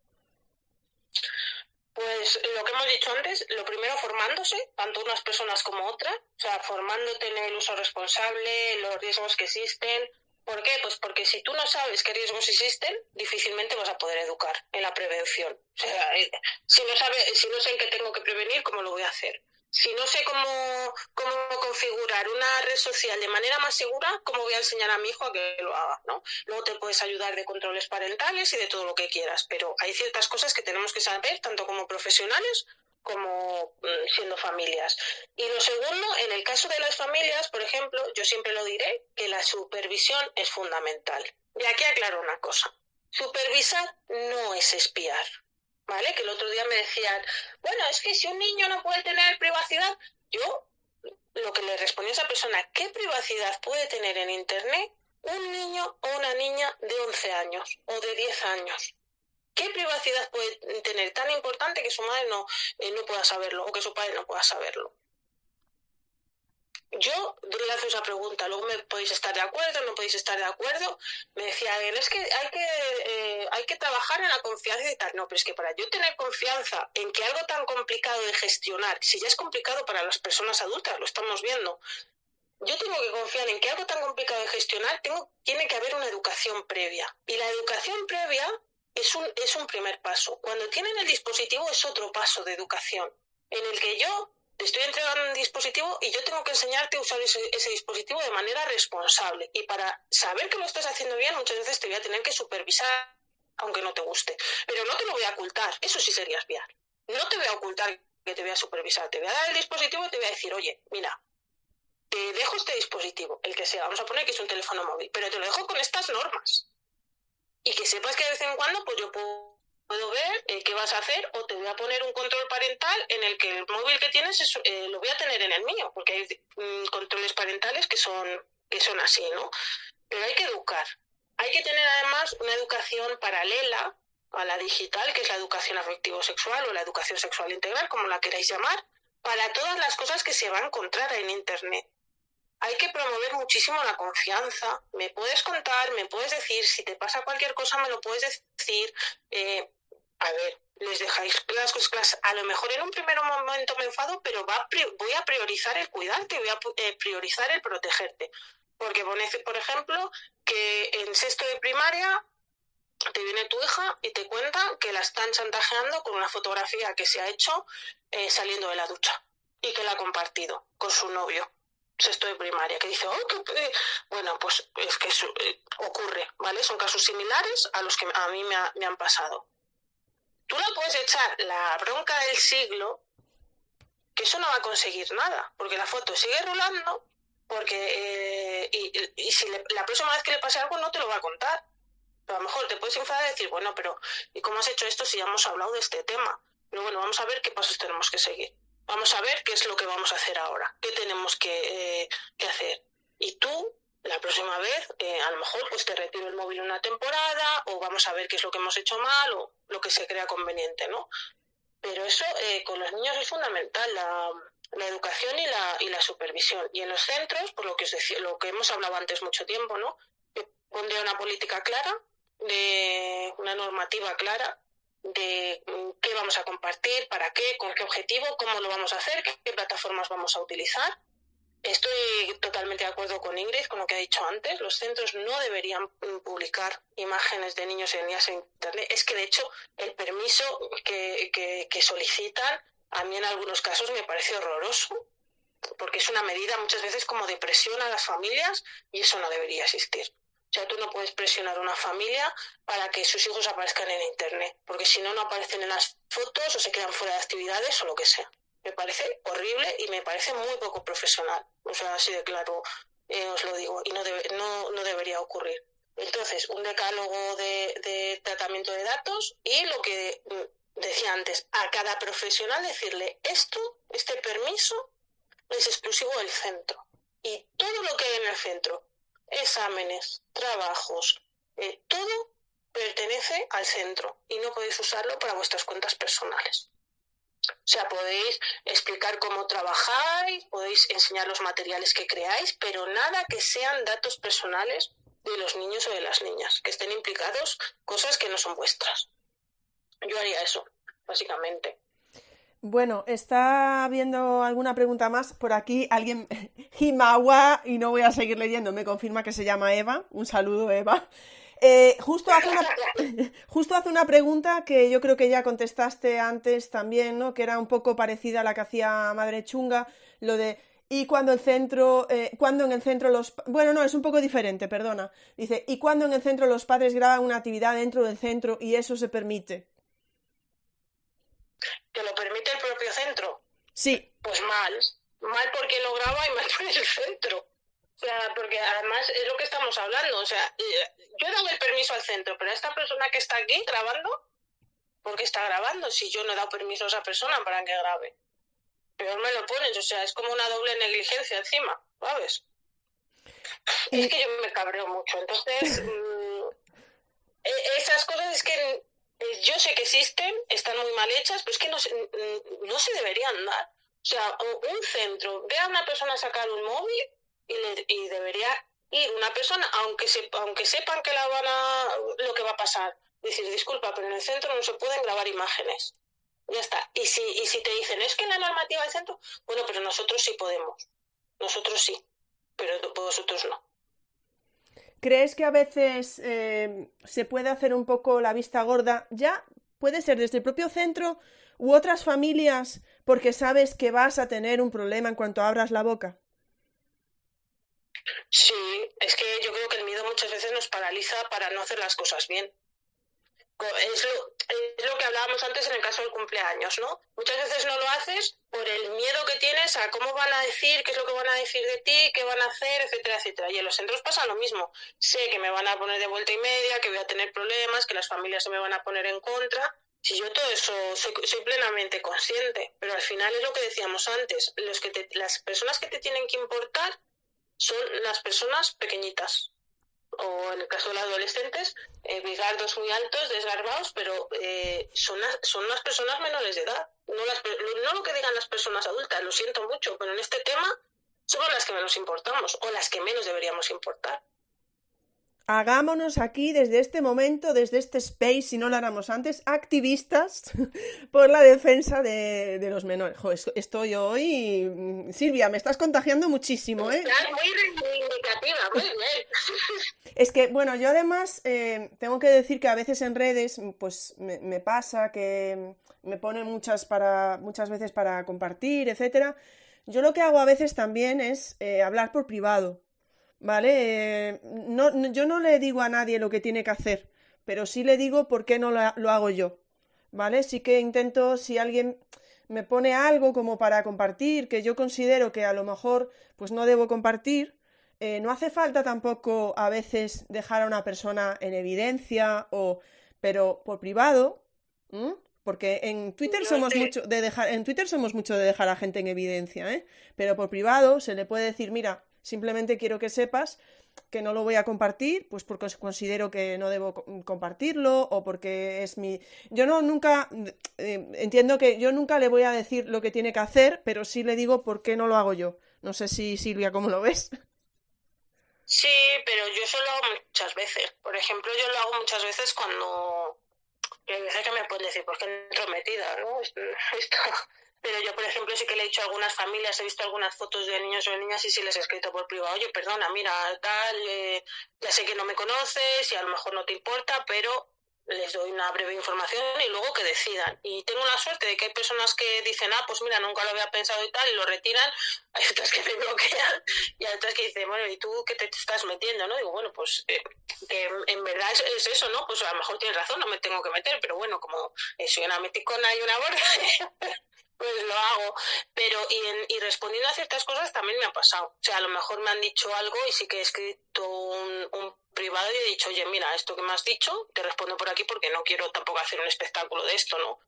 Pues lo que hemos dicho antes, lo primero formándose, tanto unas personas como otras, o sea, formándote en el uso responsable, los riesgos que existen. ¿Por qué? Pues porque si tú no sabes qué riesgos existen, difícilmente vas a poder educar en la prevención. O sea, eh, si no, sabe, si no sé en qué tengo que prevenir, ¿cómo lo voy a hacer? Si no sé cómo, cómo configurar una red social de manera más segura, ¿cómo voy a enseñar a mi hijo a que lo haga? ¿no? Luego te puedes ayudar de controles parentales y de todo lo que quieras, pero hay ciertas cosas que tenemos que saber, tanto como profesionales como mm, siendo familias. Y lo segundo, en el caso de las familias, por ejemplo, yo siempre lo diré, que la supervisión es fundamental. Y aquí aclaro una cosa. Supervisar no es espiar. ¿Vale? Que el otro día me decían, bueno, es que si un niño no puede tener privacidad, yo lo que le respondí a esa persona, ¿qué privacidad puede tener en Internet un niño o una niña de 11 años o de 10 años? ¿Qué privacidad puede tener tan importante que su madre no, eh, no pueda saberlo o que su padre no pueda saberlo? Yo le hace esa pregunta, luego me podéis estar de acuerdo, no podéis estar de acuerdo. Me decía alguien, es que hay que, eh, hay que trabajar en la confianza y tal. No, pero es que para yo tener confianza en que algo tan complicado de gestionar, si ya es complicado para las personas adultas, lo estamos viendo, yo tengo que confiar en que algo tan complicado de gestionar tengo, tiene que haber una educación previa. Y la educación previa es un, es un primer paso. Cuando tienen el dispositivo es otro paso de educación, en el que yo te estoy entregando un dispositivo y yo tengo que enseñarte a usar ese, dispositivo de manera responsable. Y para saber que lo estás haciendo bien, muchas veces te voy a tener que supervisar, aunque no te guste. Pero no te lo voy a ocultar, eso sí sería espiar. No te voy a ocultar que te voy a supervisar, te voy a dar el dispositivo y te voy a decir, oye, mira, te dejo este dispositivo, el que sea, vamos a poner que es un teléfono móvil, pero te lo dejo con estas normas. Y que sepas que de vez en cuando pues yo puedo puedo ver eh, qué vas a hacer o te voy a poner un control parental en el que el móvil que tienes eh, lo voy a tener en el mío, porque hay mm, controles parentales que son, que son así, ¿no? Pero hay que educar. Hay que tener además una educación paralela a la digital, que es la educación afectivo-sexual o la educación sexual integral, como la queráis llamar, para todas las cosas que se va a encontrar en Internet hay que promover muchísimo la confianza. Me puedes contar, me puedes decir, si te pasa cualquier cosa, me lo puedes decir. Eh, a ver, les dejáis las cosas. A lo mejor en un primer momento me enfado, pero voy a priorizar el cuidarte, voy a eh, priorizar el protegerte. Porque pone, por ejemplo, que en sexto de primaria te viene tu hija y te cuenta que la están chantajeando con una fotografía que se ha hecho eh, saliendo de la ducha y que la ha compartido con su novio sexto de primaria, que dice, oh, que, bueno, pues es que eso, eh, ocurre, ¿vale? Son casos similares a los que a mí me, me han pasado. Tú no puedes echar la bronca del siglo, que eso no va a conseguir nada, porque la foto sigue rulando, porque eh, y, y, si la próxima vez que le pase algo no te lo va a contar. a lo mejor te puedes enfadar y decir, bueno, pero ¿y cómo has hecho esto si ya hemos hablado de este tema? Pero bueno, vamos a ver qué pasos tenemos que seguir. Vamos a ver qué es lo que vamos a hacer ahora, qué tenemos que, eh, hacer. Y tú, la próxima vez, eh, a lo mejor pues te retiro el móvil una temporada o vamos a ver qué es lo que hemos hecho mal o lo que se crea conveniente, ¿no? Pero eso eh, con los niños es fundamental, la, la educación y la, y la supervisión. Y en los centros, por lo que, os decía, lo que hemos hablado antes mucho tiempo, ¿no? Pondría una política clara, de una normativa clara de qué vamos a compartir, para qué, con qué objetivo, cómo lo vamos a hacer, qué plataformas vamos a utilizar. Estoy totalmente de acuerdo con Ingrid, con lo que ha dicho antes. Los centros no deberían mm, publicar imágenes de niños y niñas en Internet. Es que, de hecho, el permiso que, que, que solicitan, a mí en algunos casos me parece horroroso, porque es una medida muchas veces como de presión a las familias y eso no debería existir. O sea, tú no puedes presionar a una familia para que sus hijos aparezcan en Internet, porque si no, no aparecen en las fotos o se quedan fuera de actividades o lo que sea. Me parece horrible y me parece muy poco profesional. O sea, así de claro eh, os lo digo, y no, no, no debería ocurrir. Entonces, un decálogo de, de, tratamiento de datos y lo que mm, decía antes, a cada profesional decirle esto, este permiso es exclusivo del centro. Y todo lo que hay en el centro exámenes, trabajos, eh, todo pertenece al centro y no podéis usarlo para vuestras cuentas personales. O sea, podéis explicar cómo trabajáis, podéis enseñar los materiales que creáis, pero nada que sean datos personales de los niños o de las niñas, que estén implicados cosas que no son vuestras. Yo haría eso, básicamente. Bueno, está viendo alguna pregunta más por aquí. Alguien, Himawa, y no voy a seguir leyendo, me confirma que se llama Eva. Un saludo, Eva. Eh, justo, hace una, justo hace una pregunta que yo creo que ya contestaste antes también, ¿no? Que era un poco parecida a la que hacía Madre Chunga, lo de y cuando el centro, eh, cuando en el centro los, bueno, no, es un poco diferente, perdona. Dice, y cuando en el centro los padres graban una actividad dentro del centro y eso se permite que lo permite el propio centro. Sí. Pues mal. Mal porque lo graba y mal por el centro. Porque además es lo que estamos hablando. O sea, eh, yo he dado el permiso al centro, pero esta persona que está aquí grabando, ¿por qué está grabando si yo no he dado permiso a esa persona para que grabe? Peor me lo pones, o sea, es como una doble negligencia encima, ¿sabes? Es que yo me cabreo mucho. Entonces, mm, e-, esas cosas es que yo sé que existen, están muy mal hechas, pero es que no se, no se deberían dar. O sea, un centro, ve a una persona sacar un móvil y, y debería ir una persona, aunque, se, aunque sepan que la van a, lo que va a pasar, decir, disculpa, pero en el centro no se pueden grabar imágenes. Ya está. Y si, y si te dicen, es que la normativa del centro, bueno, pero nosotros sí podemos. Nosotros sí, pero vosotros no. ¿Crees que a veces eh, se puede hacer un poco la vista gorda? Ya puede ser desde el propio centro u otras familias porque sabes que vas a tener un problema en cuanto abras la boca. Sí, es que yo creo que el miedo muchas veces nos paraliza para no hacer las cosas bien es lo, que hablábamos antes en el caso del cumpleaños, ¿no? Muchas veces no lo haces por el miedo que tienes a cómo van a decir, qué es lo que van a decir de ti, qué van a hacer, etcétera, etcétera. Y en los centros pasa lo mismo. Sé que me van a poner de vuelta y media, que voy a tener problemas, que las familias se me van a poner en contra. Si yo todo eso soy, soy plenamente consciente, pero al final es lo que decíamos antes, los que las personas que te tienen que importar son las personas pequeñitas, o en el caso de los adolescentes, eh, bigardos muy altos, desgarbados, pero eh, son, son las personas menores de edad, no, las, no lo que digan las personas adultas, lo siento mucho, pero en este tema somos las que menos importamos o las que menos deberíamos importar hagámonos aquí desde este momento, desde este space, si no lo éramos antes, activistas por la defensa de, los menores. Jo, estoy hoy, Silvia, me estás contagiando muchísimo, ¿eh? Estás muy reivindicativa, muy bien. Es que, bueno, yo además eh, tengo que decir que a veces en redes, pues me, pasa que me ponen muchas para, muchas veces para compartir, etcétera. Yo lo que hago a veces también es eh, hablar por privado. ¿Vale? Eh, no, yo no le digo a nadie lo que tiene que hacer, pero sí le digo por qué no lo, hago yo, ¿vale? Sí que intento, si alguien me pone algo como para compartir, que yo considero que a lo mejor pues no debo compartir, eh, no hace falta tampoco a veces dejar a una persona en evidencia o pero por privado porque en Twitter somos mucho de dejar en Twitter somos mucho de dejar a gente en evidencia ¿eh? pero por privado se le puede decir mira Simplemente quiero que sepas que no lo voy a compartir, pues porque considero que no debo compartirlo o porque es mi... Yo no nunca, eh, entiendo que yo nunca le voy a decir lo que tiene que hacer, pero sí le digo por qué no lo hago yo. No sé si Silvia, ¿cómo lo ves? Sí, pero yo eso lo hago muchas veces. Por ejemplo, yo lo hago muchas veces cuando... Que que me pueden decir, pues que entrometida, ¿no? Esto, pero yo, por ejemplo, sí que le he dicho a algunas familias, he visto algunas fotos de niños o de niñas y sí les he escrito por privado, oye, perdona, mira, tal, eh, ya sé que no me conoces y a lo mejor no te importa, pero les doy una breve información y luego que decidan. Y tengo la suerte de que hay personas que dicen, ah, pues mira, nunca lo había pensado y tal, y lo retiran. Hay otras que me bloquean y hay otras que dicen, bueno, ¿y tú qué te estás metiendo? ¿no? Digo, bueno, pues eh, que en verdad es, eso, ¿no? Pues a lo mejor tienes razón, no me tengo que meter, pero bueno, como soy una meticona y una borda, pues lo hago. Pero y, y respondiendo a ciertas cosas también me ha pasado. O sea, a lo mejor me han dicho algo y sí que he escrito un, un privado y he dicho, oye, mira, esto que me has dicho, te respondo por aquí porque no quiero tampoco hacer un espectáculo de esto, ¿no?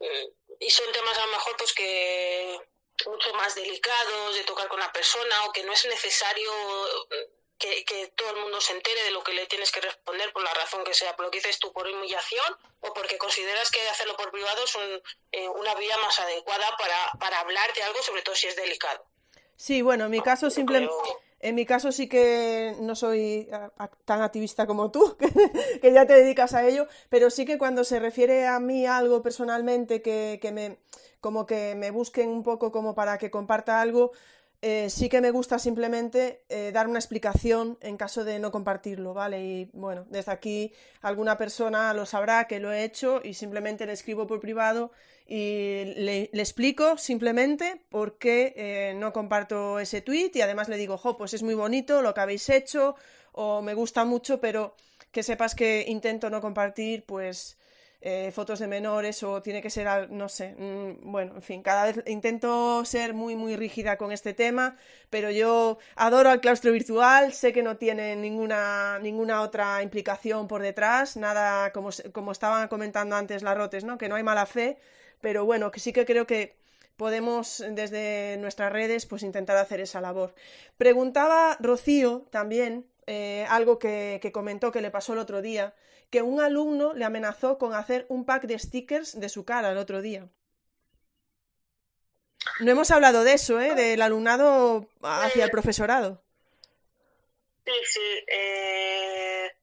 Mm, y son temas a lo mejor pues que mucho más delicados de tocar con la persona o que no es necesario que, todo el mundo se entere de lo que le tienes que responder por la razón que sea, por lo que dices tú, por humillación o porque consideras que hacerlo por privado es eh, una vía más adecuada para, para hablar de algo, sobre todo si es delicado. Sí, bueno, en mi caso simplemente... En mi caso sí que no soy tan activista como tú, que ya te dedicas a ello, pero sí que cuando se refiere a mí algo personalmente que, que me como que me busquen un poco como para que comparta algo, eh, sí que me gusta simplemente eh, dar una explicación en caso de no compartirlo, ¿vale? Y bueno, desde aquí alguna persona lo sabrá que lo he hecho y simplemente le escribo por privado y le, explico simplemente por qué eh, no comparto ese tweet y además le digo, jo, pues es muy bonito lo que habéis hecho o me gusta mucho, pero que sepas que intento no compartir pues eh, fotos de menores o tiene que ser, no sé, mm, bueno, en fin, cada vez intento ser muy, muy rígida con este tema, pero yo adoro al claustro virtual, sé que no tiene ninguna, ninguna otra implicación por detrás, nada como, como estaban comentando antes las rotes, ¿no? Que no hay mala fe, pero bueno, que sí que creo que podemos desde nuestras redes pues intentar hacer esa labor. Preguntaba Rocío también eh, algo que, que comentó que le pasó el otro día, que un alumno le amenazó con hacer un pack de stickers de su cara el otro día. No hemos hablado de eso, ¿eh? Del alumnado hacia el profesorado. Sí, sí. Eh,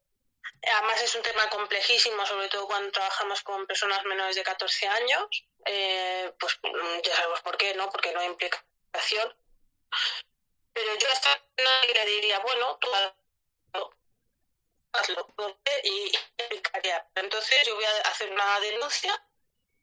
además es un tema complejísimo, sobre todo cuando trabajamos con personas menores de 14 años. Eh, pues ya sabemos por qué, ¿no? Porque no hay implicación. Pero yo hasta no le diría, bueno, tú hazlo, y explicaría. Entonces yo voy a hacer una denuncia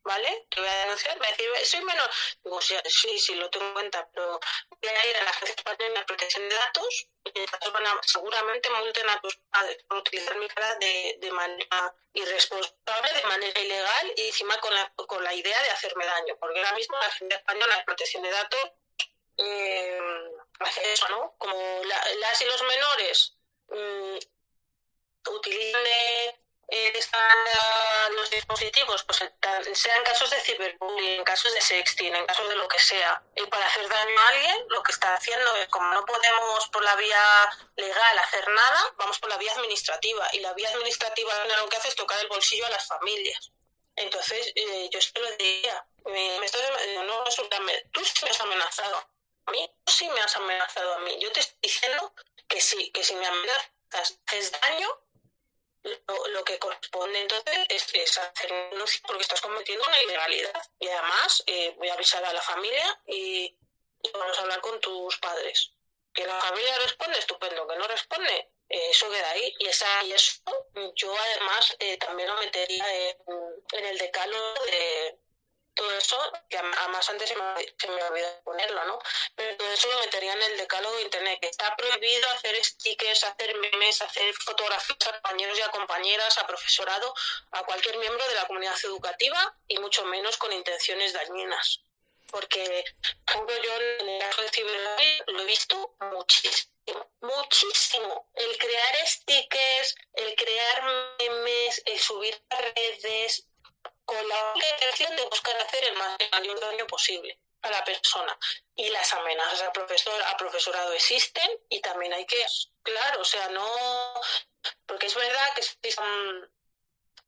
¿vale? Te voy a denunciar, me a decir, soy menor. Digo, sí, sí, sí, lo tengo en cuenta, pero voy a ir a la Agencia Española de Protección de Datos y van a, seguramente multen a tus padres utilizar mi cara de, de manera irresponsable, de manera ilegal y encima con la, con la idea de hacerme daño, porque ahora mismo la Agencia Española de Protección de Datos eh, hace eso, ¿no? Como las y los menores mm, eh, los dispositivos, pues sean casos de ciberbullying, en casos de sexting, en casos de lo que sea, y para hacer daño a alguien, lo que está haciendo es, como no podemos por la vía legal hacer nada, vamos por la vía administrativa, y la vía administrativa lo que hace es tocar el bolsillo a las familias. Entonces, eh, yo esto lo diría, me, me no, tú sí me has amenazado, a mí sí me has amenazado a mí, yo te estoy diciendo que sí, que si me haces daño, lo, que corresponde entonces es, hacer un denuncio porque estás cometiendo una ilegalidad. Y además eh, voy a avisar a la familia y, vamos a hablar con tus padres. Que la familia responde, estupendo. Que no responde, eh, eso queda ahí. Y, esa, y eso yo además eh, también lo metería en el decálogo de todo eso, que además antes se me, se me olvidó ponerlo, ¿no? Pero todo eso lo metería en el decálogo de Internet, que está prohibido hacer stickers, hacer memes, hacer fotografías a compañeros y a compañeras, a profesorado, a cualquier miembro de la comunidad educativa y mucho menos con intenciones dañinas. Porque, por yo en el caso de ciberbullying lo he visto muchísimo, muchísimo. El crear stickers, el crear memes, el subir a redes, con la intención de buscar hacer el mayor daño posible a la persona. Y las amenazas al profesor, a profesorado existen y también hay que, claro, o sea, no, porque es verdad que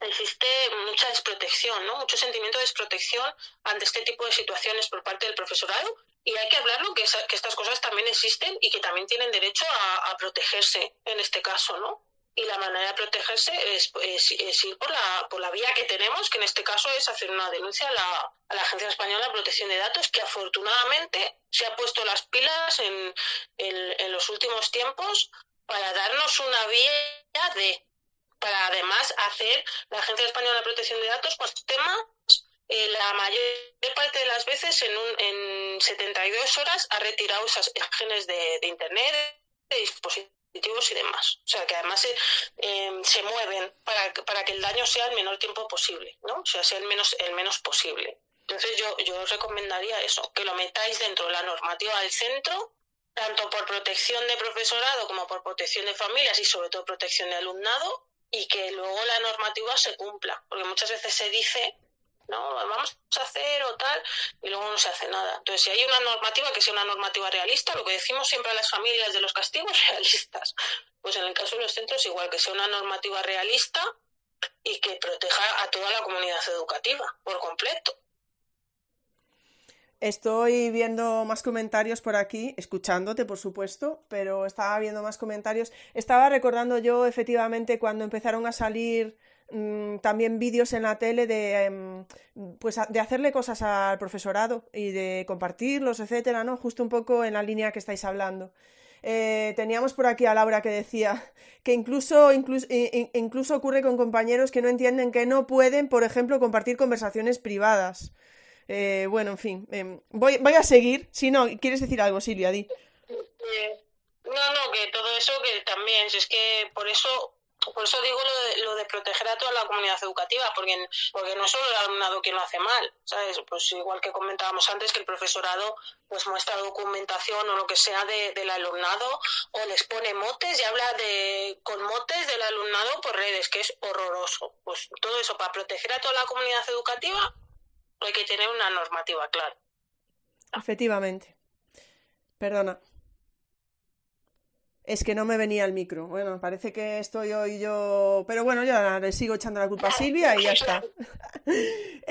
existe mucha desprotección, ¿no? Mucho sentimiento de desprotección ante este tipo de situaciones por parte del profesorado y hay que hablarlo que, que estas cosas también existen y que también tienen derecho a, a protegerse en este caso, ¿no? Y la manera de protegerse es, ir por la, por la vía que tenemos, que en este caso es hacer una denuncia a la, a la Agencia Española de Protección de Datos, que afortunadamente se ha puesto las pilas en, en, los últimos tiempos para darnos una vía de, para además hacer la Agencia Española de Protección de Datos con temas eh, la mayor parte de las veces en, un, en 72 horas ha retirado esas imágenes de, de Internet, de dispositivos y demás. O sea, que además se, em, se mueven para, para que el daño sea el menor tiempo posible, ¿no? O sea, sea el menos, el menos posible. Entonces yo, yo os recomendaría eso, que lo metáis dentro de la normativa del centro, tanto por protección de profesorado como por protección de familias y sobre todo protección de alumnado, y que luego la normativa se cumpla. Porque muchas veces se dice ¿no? Vamos a hacer o tal, y luego no se hace nada. Entonces, si hay una normativa que sea una normativa realista, lo que decimos siempre a las familias de los castigos realistas, pues en el caso de los centros igual que sea una normativa realista y que proteja a toda la comunidad educativa por completo. Estoy viendo más comentarios por aquí, escuchándote, por supuesto, pero estaba viendo más comentarios. Estaba recordando yo, efectivamente, cuando empezaron a salir Mm, también vídeos en la tele de, em, pues, de hacerle cosas al profesorado y de compartirlos, etcétera, ¿no? Justo un poco en la línea que estáis hablando. Eh, teníamos por aquí a Laura que decía que incluso, incluso, incluso ocurre con compañeros que no entienden que no pueden, por ejemplo, compartir conversaciones privadas. Eh, bueno, en fin, em, voy, voy a seguir. Si no, ¿quieres decir algo, Silvia? Di. Eh, no, no, que todo eso que también, es que por eso por eso digo lo de, lo de, proteger a toda la comunidad educativa, porque, porque no solo el alumnado quien lo hace mal, ¿sabes? Pues igual que comentábamos antes, que el profesorado pues muestra documentación o lo que sea de, del alumnado o les pone motes y habla de con motes del alumnado por redes, que es horroroso. Pues todo eso, para proteger a toda la comunidad educativa, hay que tener una normativa clara. Efectivamente. Perdona. Es que no me venía el micro. Bueno, parece que estoy hoy yo. Pero bueno, ya le sigo echando la culpa a Silvia y ya está.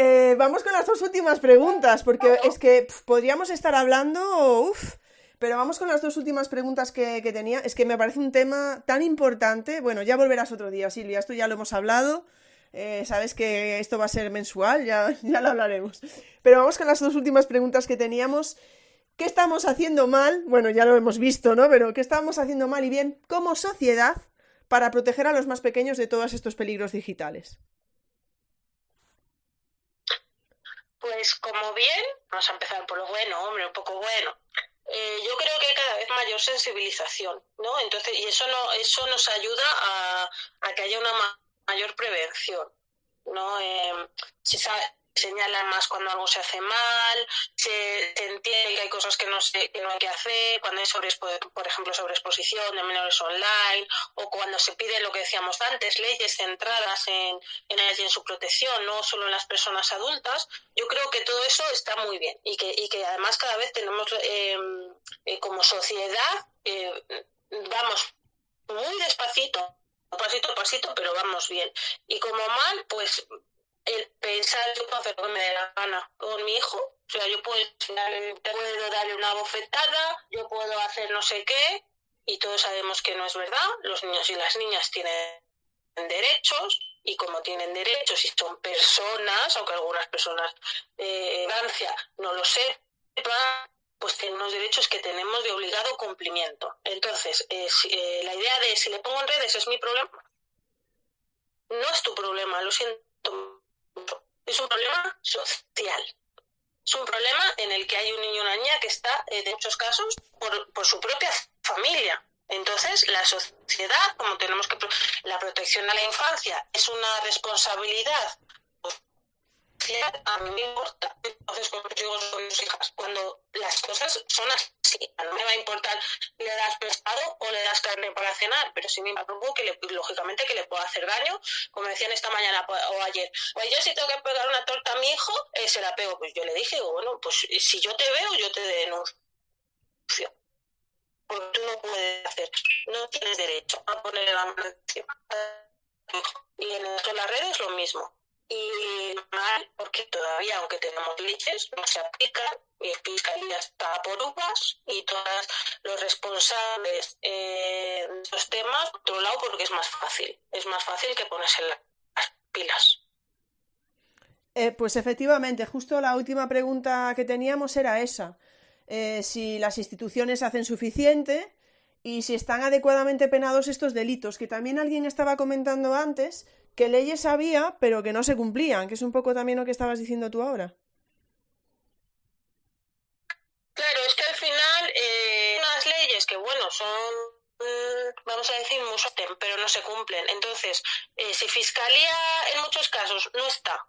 Eh, vamos con las dos últimas preguntas, porque es que podríamos estar hablando. Uf, pero vamos con las dos últimas preguntas que, tenía. Es que me parece un tema tan importante. Bueno, ya volverás otro día, Silvia. Esto ya lo hemos hablado. Eh, sabes que esto va a ser mensual, ya, ya lo hablaremos. Pero vamos con las dos últimas preguntas que teníamos. ¿Qué estamos haciendo mal? Bueno, ya lo hemos visto, ¿no? Pero ¿qué estamos haciendo mal y bien como sociedad para proteger a los más pequeños de todos estos peligros digitales? Pues como bien, vamos a empezar por lo bueno, hombre, un poco bueno. Eh, yo creo que hay cada vez mayor sensibilización, ¿no? Entonces, y eso no, eso nos ayuda a, que haya una mayor prevención, ¿no? Eh, si señalan más cuando algo se hace mal, se, entiende que hay cosas que no, se, que no hay que hacer, cuando hay, sobre, por ejemplo, sobreexposición de menores online, o cuando se pide lo que decíamos antes, leyes centradas en, en, en su protección, no solo en las personas adultas. Yo creo que todo eso está muy bien y que, y que además cada vez tenemos em, eh, como sociedad, eh, vamos muy despacito, pasito a pasito, pero vamos bien. Y como mal, pues el pensar yo puedo hacer lo que me dé la gana con mi hijo. O sea, yo puedo, puedo darle una bofetada, yo puedo hacer no sé qué, y todos sabemos que no es verdad. Los niños y las niñas tienen derechos, y como tienen derechos y son personas, aunque algunas personas de Francia no lo sepan, pues tienen unos derechos que tenemos de obligado cumplimiento. Entonces, eh, eh, la idea de si le pongo en redes es mi problema, no es tu problema, lo siento es un problema social. Es un problema en el que hay un niño y una niña que está, en muchos casos, por, por su propia familia. Entonces, la sociedad, como tenemos que. La protección a la infancia es una responsabilidad a mí me importa. Entonces, con mis hijos con mis hijas, cuando las cosas son así, no me va a importar le das pescado o le das carne para cenar, pero me preocupa que le, lógicamente que le pueda hacer daño, como decían esta mañana o ayer. Pues yo si tengo que pegar una torta a mi hijo, eh, se la pego. Pues yo le dije, bueno, pues si yo te veo, yo te denuncio. Porque tú no puedes hacer, no tienes derecho a ponerle la mano encima. Y en las redes lo mismo y mal porque todavía, aunque tenemos leyes, no se aplican y Fiscalía está por uvas y todos los responsables eh, de estos temas, por otro lado, porque es más fácil. Es más fácil que ponerse las pilas. Eh, pues efectivamente, justo la última pregunta que teníamos era esa. Eh, si las instituciones hacen suficiente y si están adecuadamente penados estos delitos, que también alguien estaba comentando antes que leyes había, pero que no se cumplían, que es un poco también lo que estabas diciendo tú ahora. Claro, es que al final eh, unas leyes que, bueno, son, mm, vamos a decir, pero no se cumplen. Entonces, eh, si Fiscalía en muchos casos no está,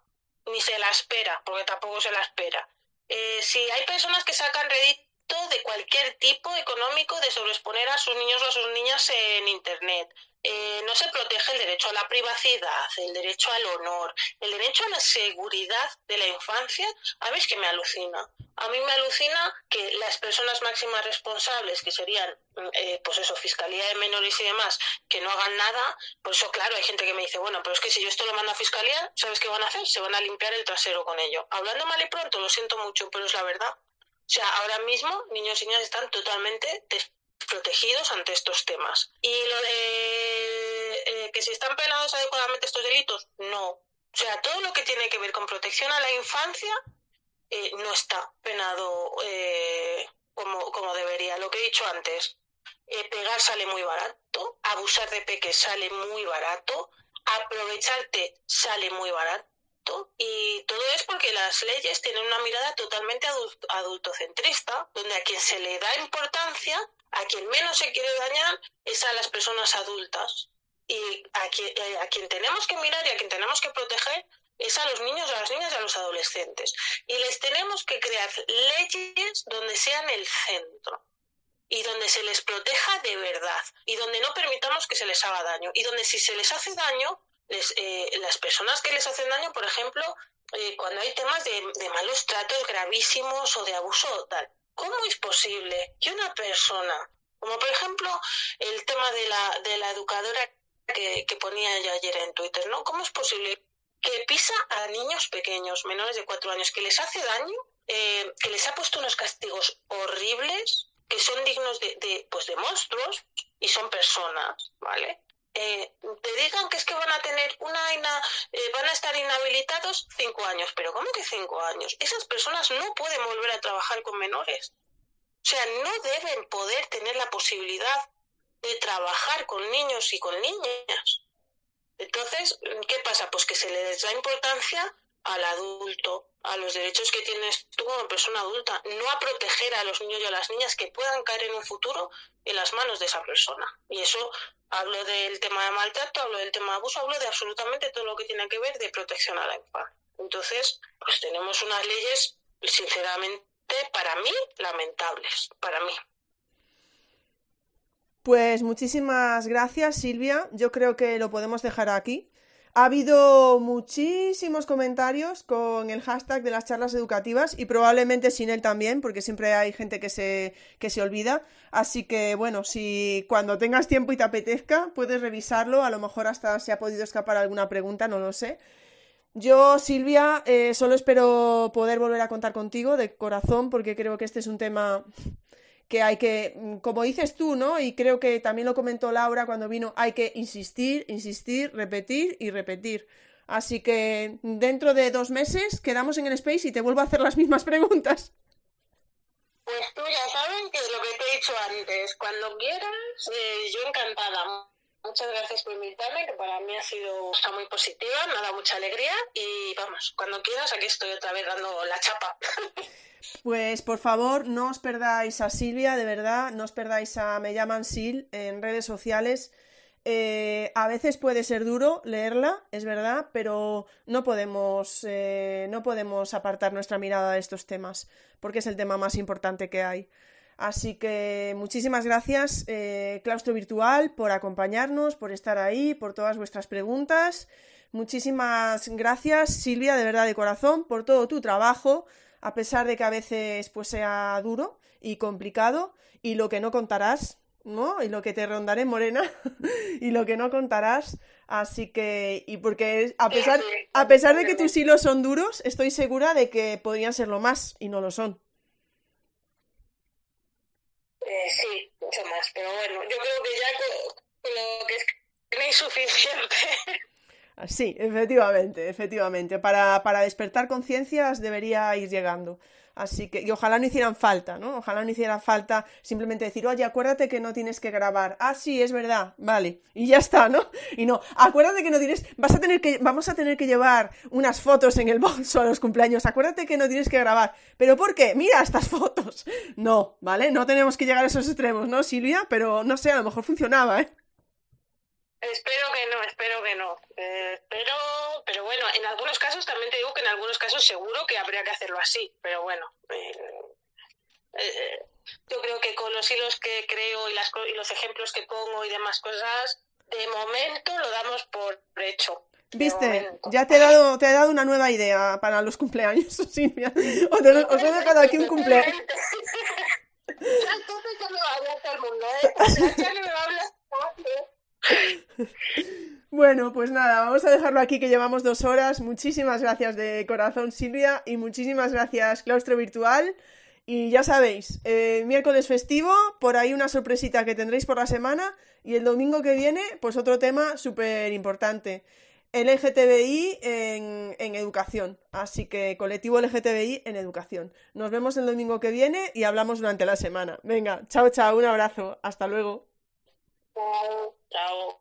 ni se la espera, porque tampoco se la espera, eh, si hay personas que sacan rédito de cualquier tipo económico de sobreexponer a sus niños o a sus niñas en Internet, eh, no se protege el derecho a la privacidad, el derecho al honor, el derecho a la seguridad de la infancia, a mí es que me alucina. A mí me alucina que las personas máximas responsables, que serían, eh, pues eso, Fiscalía de Menores y demás, que no hagan nada, por eso, claro, hay gente que me dice, bueno, pero es que si yo esto lo mando a Fiscalía, ¿sabes qué van a hacer? Se van a limpiar el trasero con ello. Hablando mal y pronto, lo siento mucho, pero es la verdad. O sea, ahora mismo niños y niñas están totalmente protegidos ante estos temas. Y lo de eh, que si están penados adecuadamente estos delitos, no. O sea, todo lo que tiene que ver con protección a la infancia eh, no está penado eh, como, como debería. Lo que he dicho antes, pegar sale muy barato, abusar de peques sale muy barato, aprovecharte sale muy barato y todo es porque las leyes tienen una mirada totalmente adultocentrista, donde a quien se le da importancia, a quien menos se quiere dañar, es a las personas adultas. Y a quien, a quien tenemos que mirar y a quien tenemos que proteger es a los niños, a las niñas y a los adolescentes. Y les tenemos que crear leyes donde sean el centro y donde se les proteja de verdad y donde no permitamos que se les haga daño y donde si se les hace daño eh, las personas que les hacen daño, por ejemplo, eh, cuando hay temas de, malos tratos gravísimos o de abuso tal, ¿cómo es posible que una persona Como por ejemplo el tema de la, de la educadora que, que ponía yo ayer en Twitter, ¿no? ¿Cómo es posible que pisa a niños pequeños, menores de cuatro años, que les hace daño, eh, que les ha puesto unos castigos horribles, que son dignos de, de, pues de monstruos y son personas, ¿vale? Eh, te digan que es que van a tener una eh, van a estar inhabilitados cinco años, pero ¿cómo que cinco años? Esas personas no pueden volver a trabajar con menores. O sea, no deben poder tener la posibilidad de trabajar con niños y con niñas. Entonces, ¿qué pasa? Pues que se les da importancia al adulto, a los derechos que tienes tú como persona adulta, no a proteger a los niños y a las niñas que puedan caer en un futuro en las manos de esa persona. Y eso hablo del tema de maltrato, hablo del tema de abuso, hablo de absolutamente todo lo que tiene que ver de protección a la infancia. Entonces, pues tenemos unas leyes, sinceramente, para mí, lamentables, para mí. Pues muchísimas gracias, Silvia. Yo creo que lo podemos dejar aquí. Ha habido muchísimos comentarios con el hashtag de las charlas educativas y probablemente sin él también, porque siempre hay gente que se, que se olvida. Así que bueno, si cuando tengas tiempo y te apetezca, puedes revisarlo. A lo mejor hasta se ha podido escapar alguna pregunta, no lo sé. Yo, Silvia, eh, solo espero poder volver a contar contigo de corazón, porque creo que este es un tema que hay que, mm, como dices tú, ¿no? Y creo que también lo comentó Laura cuando vino, hay que insistir, insistir, repetir y repetir. Así que dentro de dos meses quedamos en el space y te vuelvo a hacer las mismas preguntas. Pues tú ya saben que es lo que te he dicho antes, cuando quieras, eh, yo encantada. Muchas gracias por invitarme, que para mí ha sido muy positiva, me ha dado mucha alegría y vamos, cuando quieras, aquí estoy otra vez dando la chapa. Pues por favor, no os perdáis a Silvia, de verdad, no os perdáis a Me llaman Sil en redes sociales. Eh, a veces puede ser duro leerla, es verdad, pero no podemos, eh, no podemos apartar nuestra mirada de estos temas, porque es el tema más importante que hay. Así que muchísimas gracias, eh, Claustro Virtual, por acompañarnos, por estar ahí, por todas vuestras preguntas. Muchísimas gracias, Silvia, de verdad de corazón, por todo tu trabajo, a pesar de que a veces pues sea duro y complicado y lo que no contarás, ¿no? Y lo que te rondaré morena y lo que no contarás, así que y porque a pesar a pesar de que tus hilos son duros, estoy segura de que podrían serlo más y no lo son. Eh, sí, mucho más, pero bueno, yo creo que ya con, lo que es no suficiente. Sí, efectivamente, efectivamente. Para, para despertar conciencias debería ir llegando. Así que, y ojalá no hicieran falta, ¿no? Ojalá no hiciera falta simplemente decir, oye, acuérdate que no tienes que grabar. Ah, sí, es verdad, vale. Y ya está, ¿no? Y no, acuérdate que no tienes, vas a tener que, vamos a tener que llevar unas fotos en el bolso a los cumpleaños. Acuérdate que no tienes que grabar. ¿Pero por qué? Mira estas fotos. No, ¿vale? No tenemos que llegar a esos extremos, ¿no, Silvia? Pero no sé, a lo mejor funcionaba, ¿eh? Espero que no, espero que no. Eh, pero, pero bueno, en algunos casos también te digo que en algunos casos seguro que habría que hacerlo así. Pero bueno, eh, eh, yo creo que con los hilos que creo y, las, y los ejemplos que pongo y demás cosas, de momento lo damos por hecho. Viste, ya te he dado, te he dado una nueva idea para los cumpleaños, Silvia. Os, os he dejado aquí un cumpleaños. ya entonces ya me va a hablar todo el mundo, ¿eh? Ya, no me va a hablar bueno, pues nada, vamos a dejarlo aquí que llevamos dos horas. Muchísimas gracias de corazón, Silvia, y muchísimas gracias, Claustro Virtual. Y ya sabéis, eh, miércoles festivo, por ahí una sorpresita que tendréis por la semana, y el domingo que viene, pues otro tema súper importante. LGTBI en, en educación. Así que colectivo LGTBI en educación. Nos vemos el domingo que viene y hablamos durante la semana. Venga, chao, chao, un abrazo. Hasta luego. Chao. Chao.